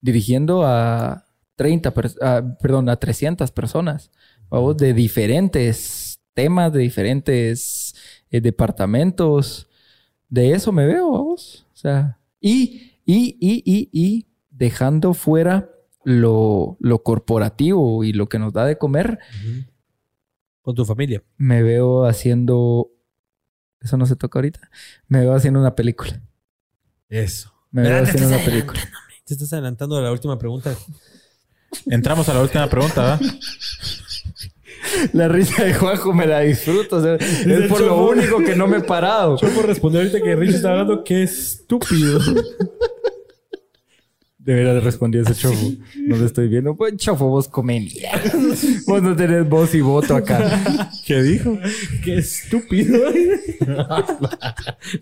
Dirigiendo a 30, pers- a- perdón, a 300 personas. Vamos, de diferentes temas, de diferentes eh, departamentos. De eso me veo, vamos. O sea, y, y, y, y, y dejando fuera lo, lo corporativo y lo que nos da de comer, Con tu familia. me veo haciendo. Eso no se toca ahorita. Me veo haciendo una película. Eso. Me veo haciendo te una estás película. adelantando, Te estás adelantando a la última pregunta. Entramos a la última pregunta, ¿verdad? La risa de Juanjo me la disfruto. o sea, es por lo único que no me he parado. Yo por responder ahorita que Rich está hablando, qué estúpido. De veras respondí ese chofo. No lo estoy viendo. Pues chofo, vos comen. vos no tenés voz y voto acá. ¿Qué dijo? qué estúpido.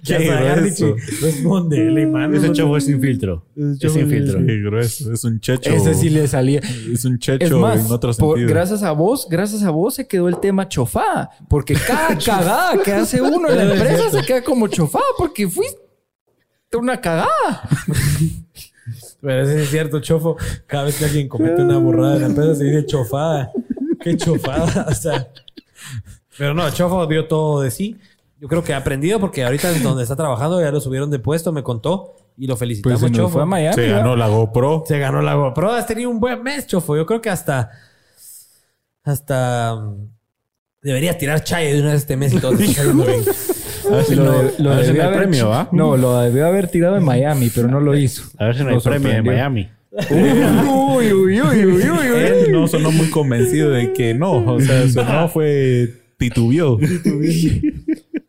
ya Qué grueso. Richie. Respóndele, mano. Ese chavo es sin filtro. Es sin filtro. Qué grueso. Es un checho. Ese sí le salía. Es un checho Es más, en otro por- sentido. gracias a vos, gracias a vos se quedó el tema chofá. Porque cada cagada que hace uno en la empresa se queda como chofá porque fuiste una cagada. Pero eso es cierto, chofo. Cada vez que alguien comete una burrada en la empresa se dice chofada. Qué chofada. O sea. Pero no, chofo dio todo de sí. Yo creo que ha aprendido porque ahorita en donde está trabajando ya lo subieron de puesto, me contó y lo felicitamos, Pues chofo. fue a Miami. Se ¿verdad? ganó la GoPro. Se ganó la GoPro. Has tenido un buen mes, chofo. Yo creo que hasta. Hasta. mm, Deberías tirar chaye de una vez este mes y todo A ver si Lo, no- de- lo a ver si debió no hay haber premio, ¿va? No, lo debió haber tirado en Miami, pero no lo hizo. A ver si no hay premio en. Miami. Uy, uy, uy, uy, uy, uy. Él no sonó muy convencido de que no. O sea, su no fue titubió.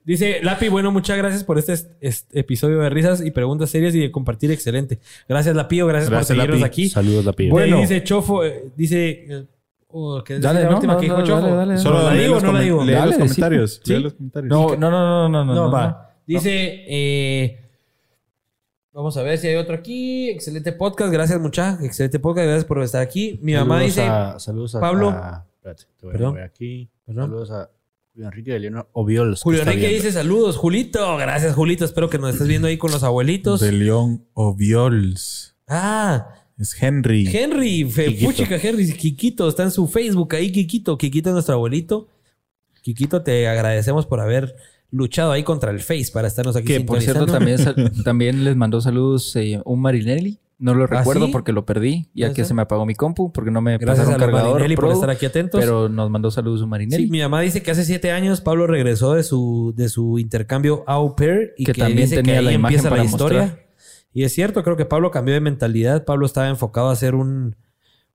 Dice Lapi, bueno, muchas gracias por este, este episodio de risas y preguntas serias y de compartir excelente. Gracias, Lapío, gracias, Gracias, por seguirnos Lapi. aquí. Saludos, la piel. Bueno, dice Chofo, eh, dice. ¿Qué es Dale, la no, última no, que dijo no, Chofo? dale, dale, Solo ¿La lee digo o los, no la comen- digo? lee Dale, los sí. comentarios. ¿Sí? Lee los comentarios. No, no, no, no, no, no. No, no, va. Dice, eh, vamos a ver si hay otro aquí. Excelente podcast, gracias muchachos. Excelente podcast, gracias por estar aquí. Mi mamá Saludos dice, a- saludos a, Pablo. a- espérate, te voy a Perdón. aquí. Perdón. Saludos a Julio Enrique de León Oviols. que Julio está Enrique viendo. dice saludos, Julito. Gracias, Julito. Espero que nos estés viendo ahí con los abuelitos. De León Oviols. Ah, Es Henry. Henry, puchica Henry, Kikito, está en su Facebook ahí, Kikito. Kikito es nuestro abuelito. Kikito, te agradecemos por haber luchado ahí contra el Face para estarnos aquí Que por cierto también, les mandó saludos eh, un Marinelli. No lo ¿Ah, recuerdo sí? porque lo perdí, ya ¿Puede que ser? se me apagó mi compu porque no me Gracias pasaron a cargador Marinelli por estar aquí atentos. pero nos mandó saludos un Marinelli. Sí, mi mamá dice que hace siete años Pablo regresó de su, de su intercambio au pair y que, Que también dice tenía que ahí la imagen empieza la para historia. mostrar. Y es cierto, creo que Pablo cambió de mentalidad. Pablo estaba enfocado a ser un,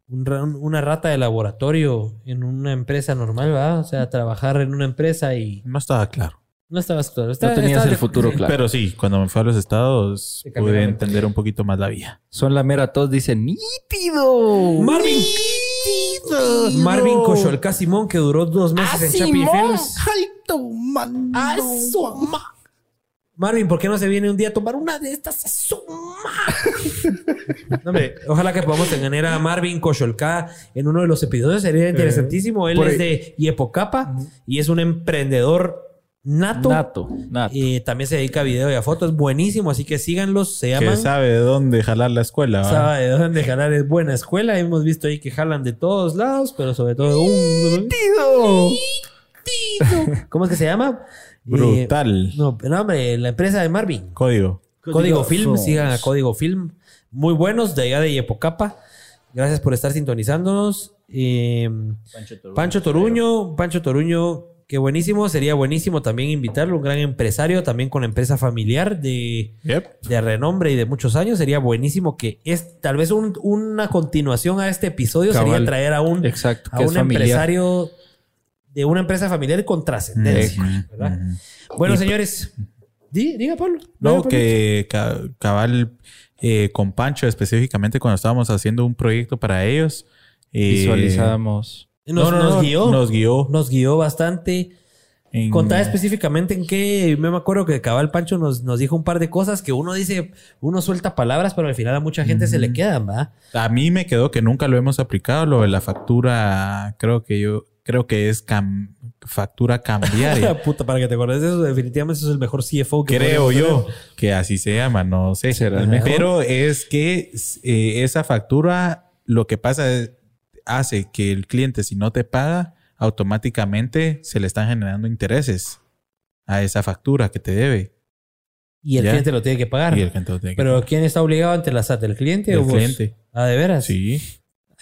un una rata de laboratorio en una empresa normal, ¿verdad? O sea, trabajar en una empresa y No estaba claro. no estabas claro. no tenías el futuro claro. Pero sí, cuando me fui a los estados, pude entender un poquito más la vida. Son la mera tos, dicen nítido. Marvin. Marvin Cocholca Simón, que duró dos meses en Chapi Films. Marvin, ¿por qué no se viene un día a tomar una de estas? ¡Eso, ma! No, hombre, ojalá que podamos tener a Marvin Cocholca en uno de los episodios. Sería interesantísimo. Él por es ahí- de Iepocapa y es un emprendedor nato. Nato, nato. Y también se dedica a video y a fotos. Buenísimo, así que síganlos. Se Que llaman. sabe de dónde jalar la escuela. ¿va? Sabe de dónde jalar es buena escuela. Hemos visto ahí que jalan de todos lados, pero sobre todo un. ¿Cómo es que se llama? Eh, Brutal. no, no, hombre, la empresa de Marvin. Código. Código, Film, sigan a Código Film. Muy buenos de allá de Yepocapa. Gracias por estar sintonizándonos. Eh, Pancho Toruño, Pancho Toruño, qué buenísimo. Sería buenísimo también invitarlo, un gran empresario, también con empresa familiar de, Yep. de renombre y de muchos años. Sería buenísimo que es tal vez un- una continuación a este episodio sería traer a un, Exacto, a que un familiar. empresario de una empresa familiar con trascendencia. ¿verdad? Bueno, Y- señores, di- diga Pablo. No, que ca- cabal eh, con Pancho específicamente cuando estábamos haciendo un proyecto para ellos. eh, Visualizamos. Nos, no, no, nos no, guió. Nos guió. nos guió bastante. En- Contá específicamente en qué. Me acuerdo que Cabal Pancho nos, nos dijo un par de cosas que uno dice, uno suelta palabras, pero al final a mucha gente se le quedan, ¿va? A mí me quedó que nunca lo hemos aplicado, lo de la factura, creo que yo, creo que es cam- factura cambiaria. Puta, para que te acordes de eso, definitivamente eso es el mejor CFO que creo yo que así se llama, no sé. ¿Será el mejor? Pero es que eh, esa factura, lo que pasa es, hace que el cliente, si no te paga, automáticamente se le están generando intereses a esa factura que te debe. Y el Ya. cliente lo tiene que pagar. Y el cliente lo tiene que Pero ¿quién está obligado ante la SAT? ¿El cliente El o vos? cliente. Ah, ¿de veras? Sí.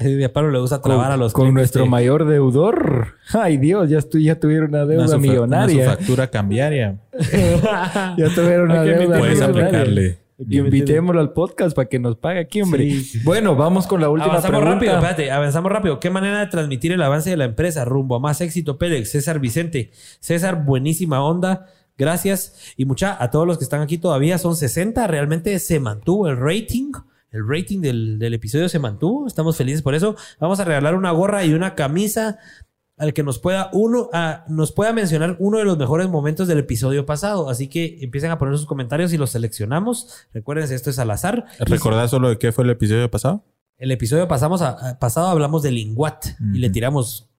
A Pablo le gusta trabar a los con nuestro de- mayor deudor. Ay Dios, ya, estu- ya tuvieron una deuda fa- una su millonaria. factura cambiaria. Ya tuvieron una deuda Puedes millonaria. aplicarle. Invitémoslo al podcast para que nos pague aquí, hombre. Bueno, vamos con la última Avanzamos pregunta. rápido, espérate, avanzamos rápido. ¿Qué manera de transmitir el avance de la empresa rumbo a más éxito, Pédex? César Vicente. César, buenísima onda. Gracias. Y mucha, a todos los que están aquí todavía, son 60. Realmente se mantuvo el rating. El rating del, del episodio se mantuvo. Estamos felices por eso. Vamos a regalar una gorra y una camisa al que nos pueda uno a- nos pueda mencionar uno de los mejores momentos del episodio pasado. Así que empiecen a poner sus comentarios y los seleccionamos. Recuerden, esto es al azar. Y ¿Recordás solo de qué fue el episodio pasado? el episodio pasamos a- a- pasado hablamos de Linguat y le tiramos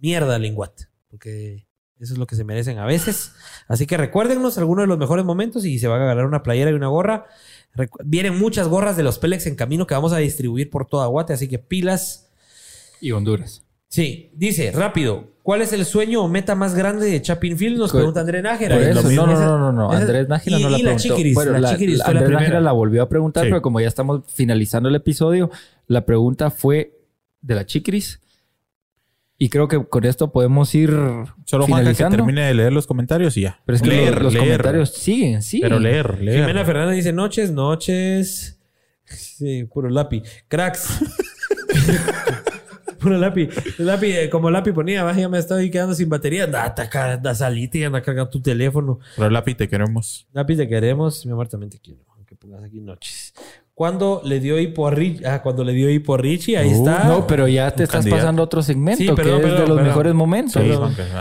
mierda a Linguat, porque eso es lo que se merecen a veces. Así que recuérdenos algunos de los mejores momentos y se va a ganar una playera y una gorra. Recu- Vienen muchas gorras de los Pelex en camino que vamos a distribuir por toda Guate, así que pilas. Y Honduras. Sí, dice, rápido, ¿cuál es el sueño o meta más grande de Chapin Field? Nos pregunta Andrés Nájera. No, no, no, no, no. Andrés Nájera no la y la preguntó. Chiquiris, Bueno, la la- Chiquiris la- fue la Andrés primera. Nájera la volvió a preguntar, Sí. pero como ya estamos finalizando el episodio, la pregunta fue de la Chiquiris. Y creo que con esto podemos ir Solo Juanca que termine de leer los comentarios y ya. Pero es que leer, los, los leer. comentarios siguen, siguen. Pero leer, leer. Jimena Fernández dice noches, noches. Sí, puro lápiz. Cracks. puro lápiz. Lápiz, eh, como lápiz ponía, "Ay, ya me estoy quedando sin batería. Anda, anda, salite y anda cargando tu teléfono. Pero lápiz te queremos. Lápiz te queremos, mi amor también te quiero. Aunque pongas aquí noches. Cuando le dio hipo a Richie, ah, cuando le dio hipo a Richie, ahí Uh, está. No, pero ya te estás candidato. pasando a otro segmento Sí, que perdón, es de los perdón. mejores momentos. Sí.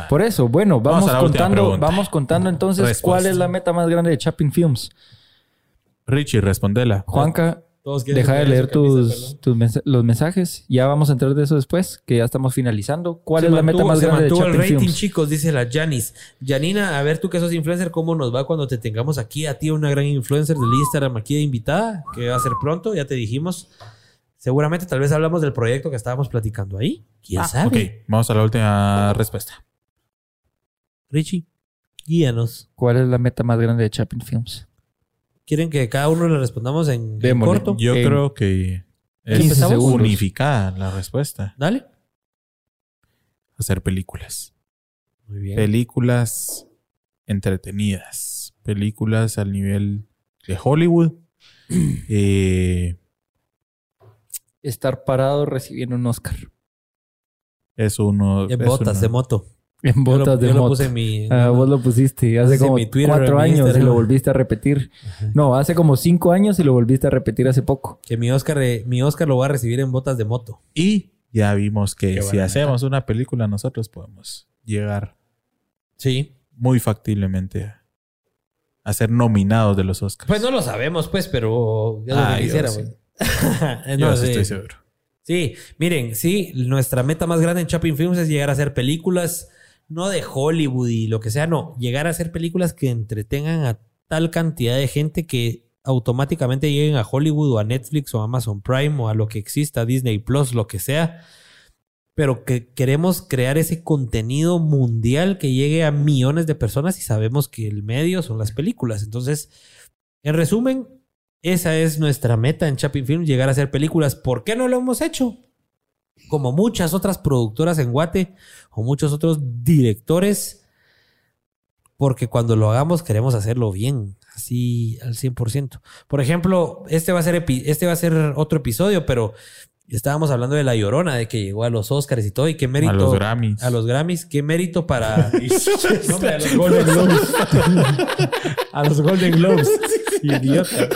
Por eso, bueno, Vamos contando, vamos contando entonces Respuesta. cuál es la meta más grande de Chapin Films. Richie, respondela. Juanca, Todos quieren deja de leer tus, perdón. tus mens- los mensajes. Ya vamos a entrar de eso después, que ya estamos finalizando. ¿Cuál Se es la meta más se grande de mantuvo el Chapin rating, Films? chicos, dice la Janis. Janina, a ver tú que sos influencer, ¿cómo nos va cuando te tengamos aquí a ti, una gran influencer del Instagram aquí de invitada? Que va a ser pronto, ya te dijimos. Seguramente tal vez hablamos del proyecto que estábamos platicando ahí. ¿Quién Ah, sabe? Ok, vamos a la última respuesta. Richie, guíanos. ¿Cuál es la meta más grande de Chapin Films? ¿Quieren que cada uno le respondamos en, corto? Yo En creo que es 15 segundos. unificada la respuesta. Dale. Hacer películas. Muy bien. Películas entretenidas. Películas al nivel de Hollywood. Eh, Estar parado recibiendo un Oscar. es uno. en es botas uno- de moto. En Yo botas lo- de yo lo moto. puse en mi... Ah, vos lo pusiste hace Puse en como mi Twitter, cuatro años y lo volviste a repetir. No, hace como cinco años y lo volviste a repetir hace poco. Que mi Oscar, eh, mi Oscar lo voy a recibir en botas de moto. Y ya vimos que Qué si buena hacemos una película, nosotros podemos llegar Sí. muy factiblemente a, ser nominados de los Oscars. Pues no lo sabemos, pues, pero es lo Ah, que yo sí. Yo no, sí sí. estoy seguro. Sí, miren, sí, nuestra meta más grande en Chapin Films es llegar a hacer películas, no de Hollywood y lo que sea, no, llegar a hacer películas que entretengan a tal cantidad de gente que automáticamente lleguen a Hollywood o a Netflix o a Amazon Prime o a lo que exista, Disney Plus, lo que sea, pero que queremos crear ese contenido mundial que llegue a millones de personas y sabemos que el medio son las películas. Entonces, en resumen, esa es nuestra meta en Chapin Films, llegar a hacer películas. ¿Por qué no lo hemos hecho? Como muchas otras productoras en Guate o muchos otros directores, porque cuando lo hagamos queremos hacerlo bien, así al 100%. Por ejemplo, este va a ser, epi- este va a ser otro episodio, pero estábamos hablando de La Llorona, de que llegó a los Oscars y todo, y qué mérito... A los Grammys. A los Grammys, qué mérito para... No, hombre, a los Golden Globes. a los Golden Globes. Idiota.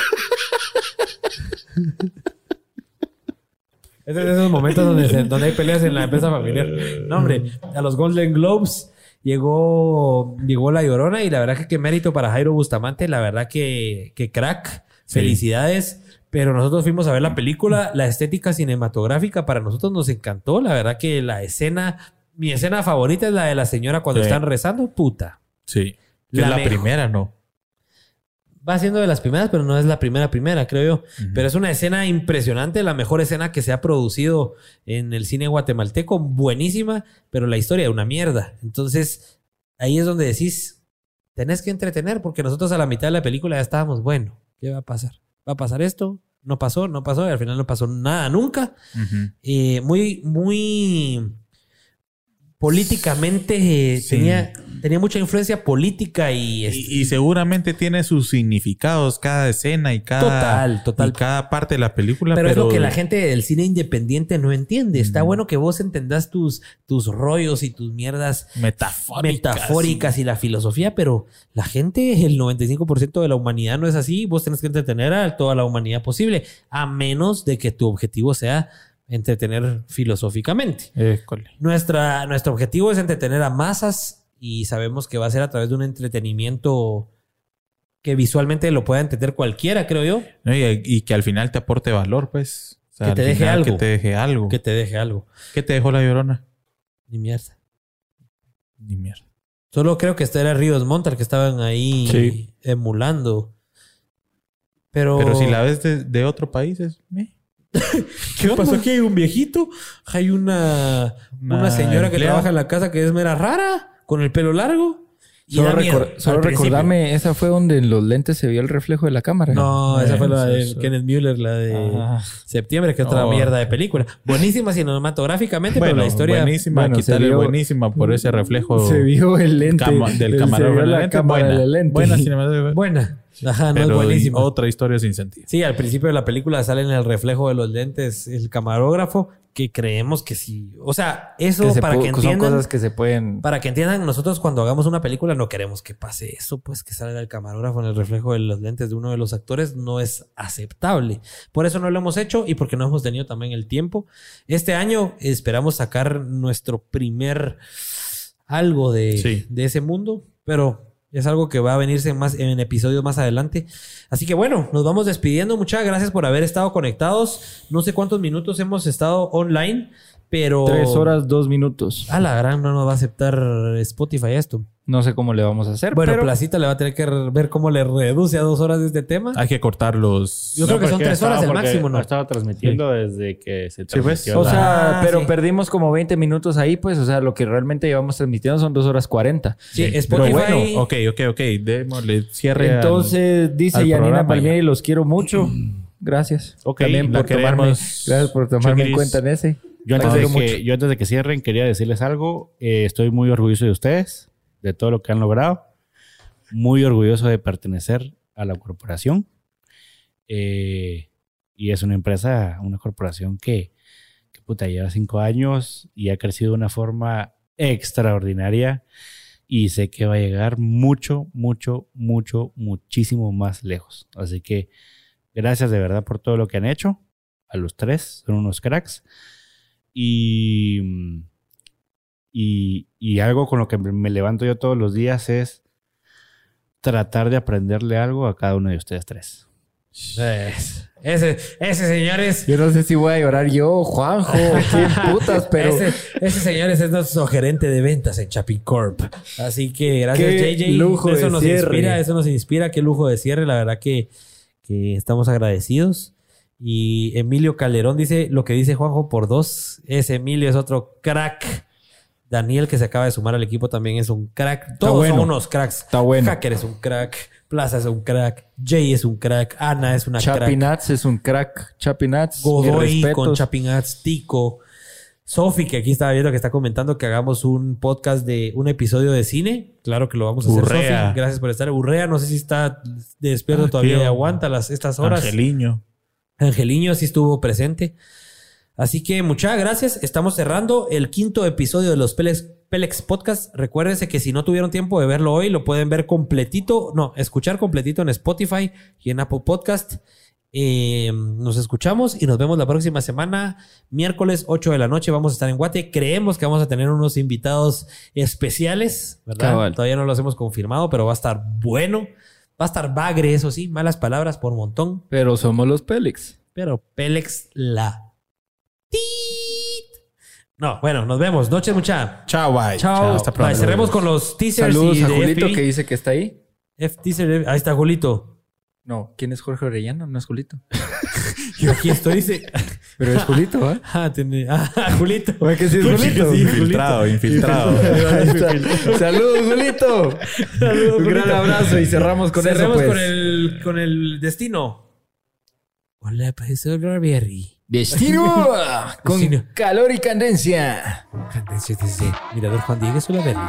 Es de esos momentos donde, se- donde hay peleas en la empresa familiar. No, hombre, a los Golden Globes llegó, llegó La Llorona y la verdad que qué mérito para Jairo Bustamante, la verdad que, que crack, Sí. felicidades. Pero nosotros fuimos a ver la película, la estética cinematográfica para nosotros nos encantó, la verdad que la escena, mi escena favorita es la de la señora cuando Sí. están rezando, puta. Sí. Que La es la mejor. primera, ¿no? Va siendo de las primeras, pero no es la primera primera, creo yo. Pero es una escena impresionante, la mejor escena que se ha producido en el cine guatemalteco, buenísima, pero la historia es una mierda. Entonces, ahí es donde decís, tenés que entretener, porque nosotros a la mitad de la película ya estábamos, bueno, ¿qué va a pasar? ¿Va a pasar esto? No pasó, no pasó, y al final no pasó nada nunca. Eh, muy, muy políticamente eh, Sí. tenía, tenía mucha influencia política y, este, Y, y seguramente tiene sus significados cada escena y cada, Total, total. y cada parte de la película. Pero, Pero, es lo que la gente del cine independiente no entiende. Está bueno que vos entendás tus, tus rollos y tus mierdas metafóricas. metafóricas y la filosofía, pero la gente, el 95% de la humanidad no es así. Vos tenés que entretener a toda la humanidad posible, a menos de que tu objetivo sea entretener filosóficamente. École. Nuestra, nuestro objetivo es entretener a masas y sabemos que va a ser a través de un entretenimiento que visualmente lo pueda entender cualquiera, creo yo, ¿no? Y, y que al final te aporte valor, pues. O sea, Que te deje final algo. Que te deje algo. que te deje algo. ¿Qué te dejó la llorona? Ni mierda. Ni mierda. Solo creo que este era Ríos Montal que estaban ahí Sí. emulando. Pero, Pero si la ves de, de otro país, es. ¿Qué pasó aquí? Hay un viejito, hay una, una, Una señora que empleada. trabaja en la casa que es mera rara, con el pelo largo. Y Solo, da miedo recor- solo recordame, esa fue donde en los lentes se vio el reflejo de la cámara. No, esa fue la de Eso. Kenneth Mueller, la de Ajá. septiembre, que es otra Oh. mierda de película. Buenísima cinematográficamente, pero Bueno, la historia. buenísima. Bueno, se quitarle vio- buenísima por ese reflejo Se vio el lente cama- del se camarógrafo. la cámara buena, del lente. buena cinematográfica. Buena. Ajá, no es Pero buenísima. otra historia sin sentido. Sí, al principio de la película sale en el reflejo de los lentes el camarógrafo, que creemos que sí. O sea, eso Que se para que son entiendan. cosas que se pueden. Para que entiendan, nosotros cuando hagamos una película no queremos que pase eso, pues que salga el camarógrafo en el reflejo de los lentes de uno de los actores no es aceptable. Por eso no lo hemos hecho y porque no hemos tenido también el tiempo. Este año esperamos sacar nuestro primer algo de, Sí. de ese mundo, pero es algo que va a venirse más en episodios más adelante. Así que bueno, nos vamos despidiendo. Muchas gracias por haber estado conectados. No sé cuántos minutos hemos estado online, pero Tres horas, dos minutos. a la gran no nos va a aceptar Spotify esto. No sé cómo le vamos a hacer. Bueno, pero Placita le va a tener que ver cómo le reduce a dos horas de este tema. Hay que cortar los. Yo creo que son tres horas estaba- el máximo, ¿no? Estaba transmitiendo desde que se Sí, pues. transmitió O sea, Ah, pero sí. perdimos como 20 minutos ahí, pues. O sea, lo que realmente llevamos transmitiendo son dos horas 40. Sí, Sí, Spotify. Pero bueno, ok, ok, ok. Démosle cierre. al- Entonces, dice al Yanina Palmieri, los quiero mucho. Gracias. Ok, También por tomarme, gracias por tomarme en cuenta en ese. Yo antes, de que, yo antes de que cierren, quería decirles algo. Eh, estoy muy orgulloso de ustedes, de todo lo que han logrado. Muy orgulloso de pertenecer a la corporación. Eh, y es una empresa, una corporación que, que puta, lleva cinco años y ha crecido de una forma extraordinaria. Y sé que va a llegar mucho, mucho, mucho, muchísimo más lejos. Así que gracias de verdad por todo lo que han hecho. A los tres, son unos cracks. Y, y, y algo con lo que me levanto yo todos los días es tratar de aprenderle algo a cada uno de ustedes tres. Es- Ese, ese señores. Yo no sé si voy a llorar yo, Juanjo, quién putas, pero Ese, ese señores es nuestro gerente de ventas en Chapin Corp. Así que gracias, Qué JJ. lujo eso de nos cierre. inspira, eso nos inspira. Qué lujo de cierre. La verdad que, que estamos agradecidos. Y Emilio Calderón dice lo que dice Juanjo por dos. Ese Emilio es otro crack. Daniel, que se acaba de sumar al equipo, también es un crack. Todos bueno. son unos cracks. Está bueno. Hacker es un crack. Plaza es un crack. Jay es un crack. Ana es una crack. Chapinats es un crack. Chapinats, Godoy con Chapinats, Tico. Sofi, que aquí estaba viendo que está comentando que hagamos un podcast de un episodio de cine. Claro que lo vamos a hacer. Sofi. Gracias por estar. Urrea, no sé si está despierto Ah, todavía y aguanta las, estas horas. Angeliño. Angeliño sí estuvo presente. Así que muchas gracias. Estamos cerrando el quinto episodio de los Pelex, Pelex Podcast. Recuérdense que si no tuvieron tiempo de verlo hoy, lo pueden ver completito, no, escuchar completito en Spotify y en Apple Podcast. Eh, nos escuchamos y nos vemos la próxima semana, miércoles 8 de la noche. Vamos a estar en Guate. Creemos que vamos a tener unos invitados especiales, ¿verdad? Cabal. Todavía no los hemos confirmado, pero va a estar bueno. Va a estar bagre, eso sí, malas palabras por montón. Pero somos los Pélex. Pero Pélex la. Tit. No, bueno, nos vemos. Noche mucha. Chao, bye. Chao. Hasta Bye. pronto. Cerremos con los teasers. Saludos y a de Julito FB. que dice que está ahí. F teaser. Ahí está Julito. No, ¿quién es Jorge Orellana? No es Julito. Yo aquí estoy, dice. Pero es Julito, ¿ah? Ah, tiene- ah, Julito. ¿Oye que sí es Julito, sí, Infiltrado, infiltrado. Saludos, Julito. Saludos, Un gran abrazo y cerramos con Cerremos eso, pues. con, el, con el destino. Hola, profesor Barbieri. Destino con calor y candencia. Mirador Juan Diego Solaberry.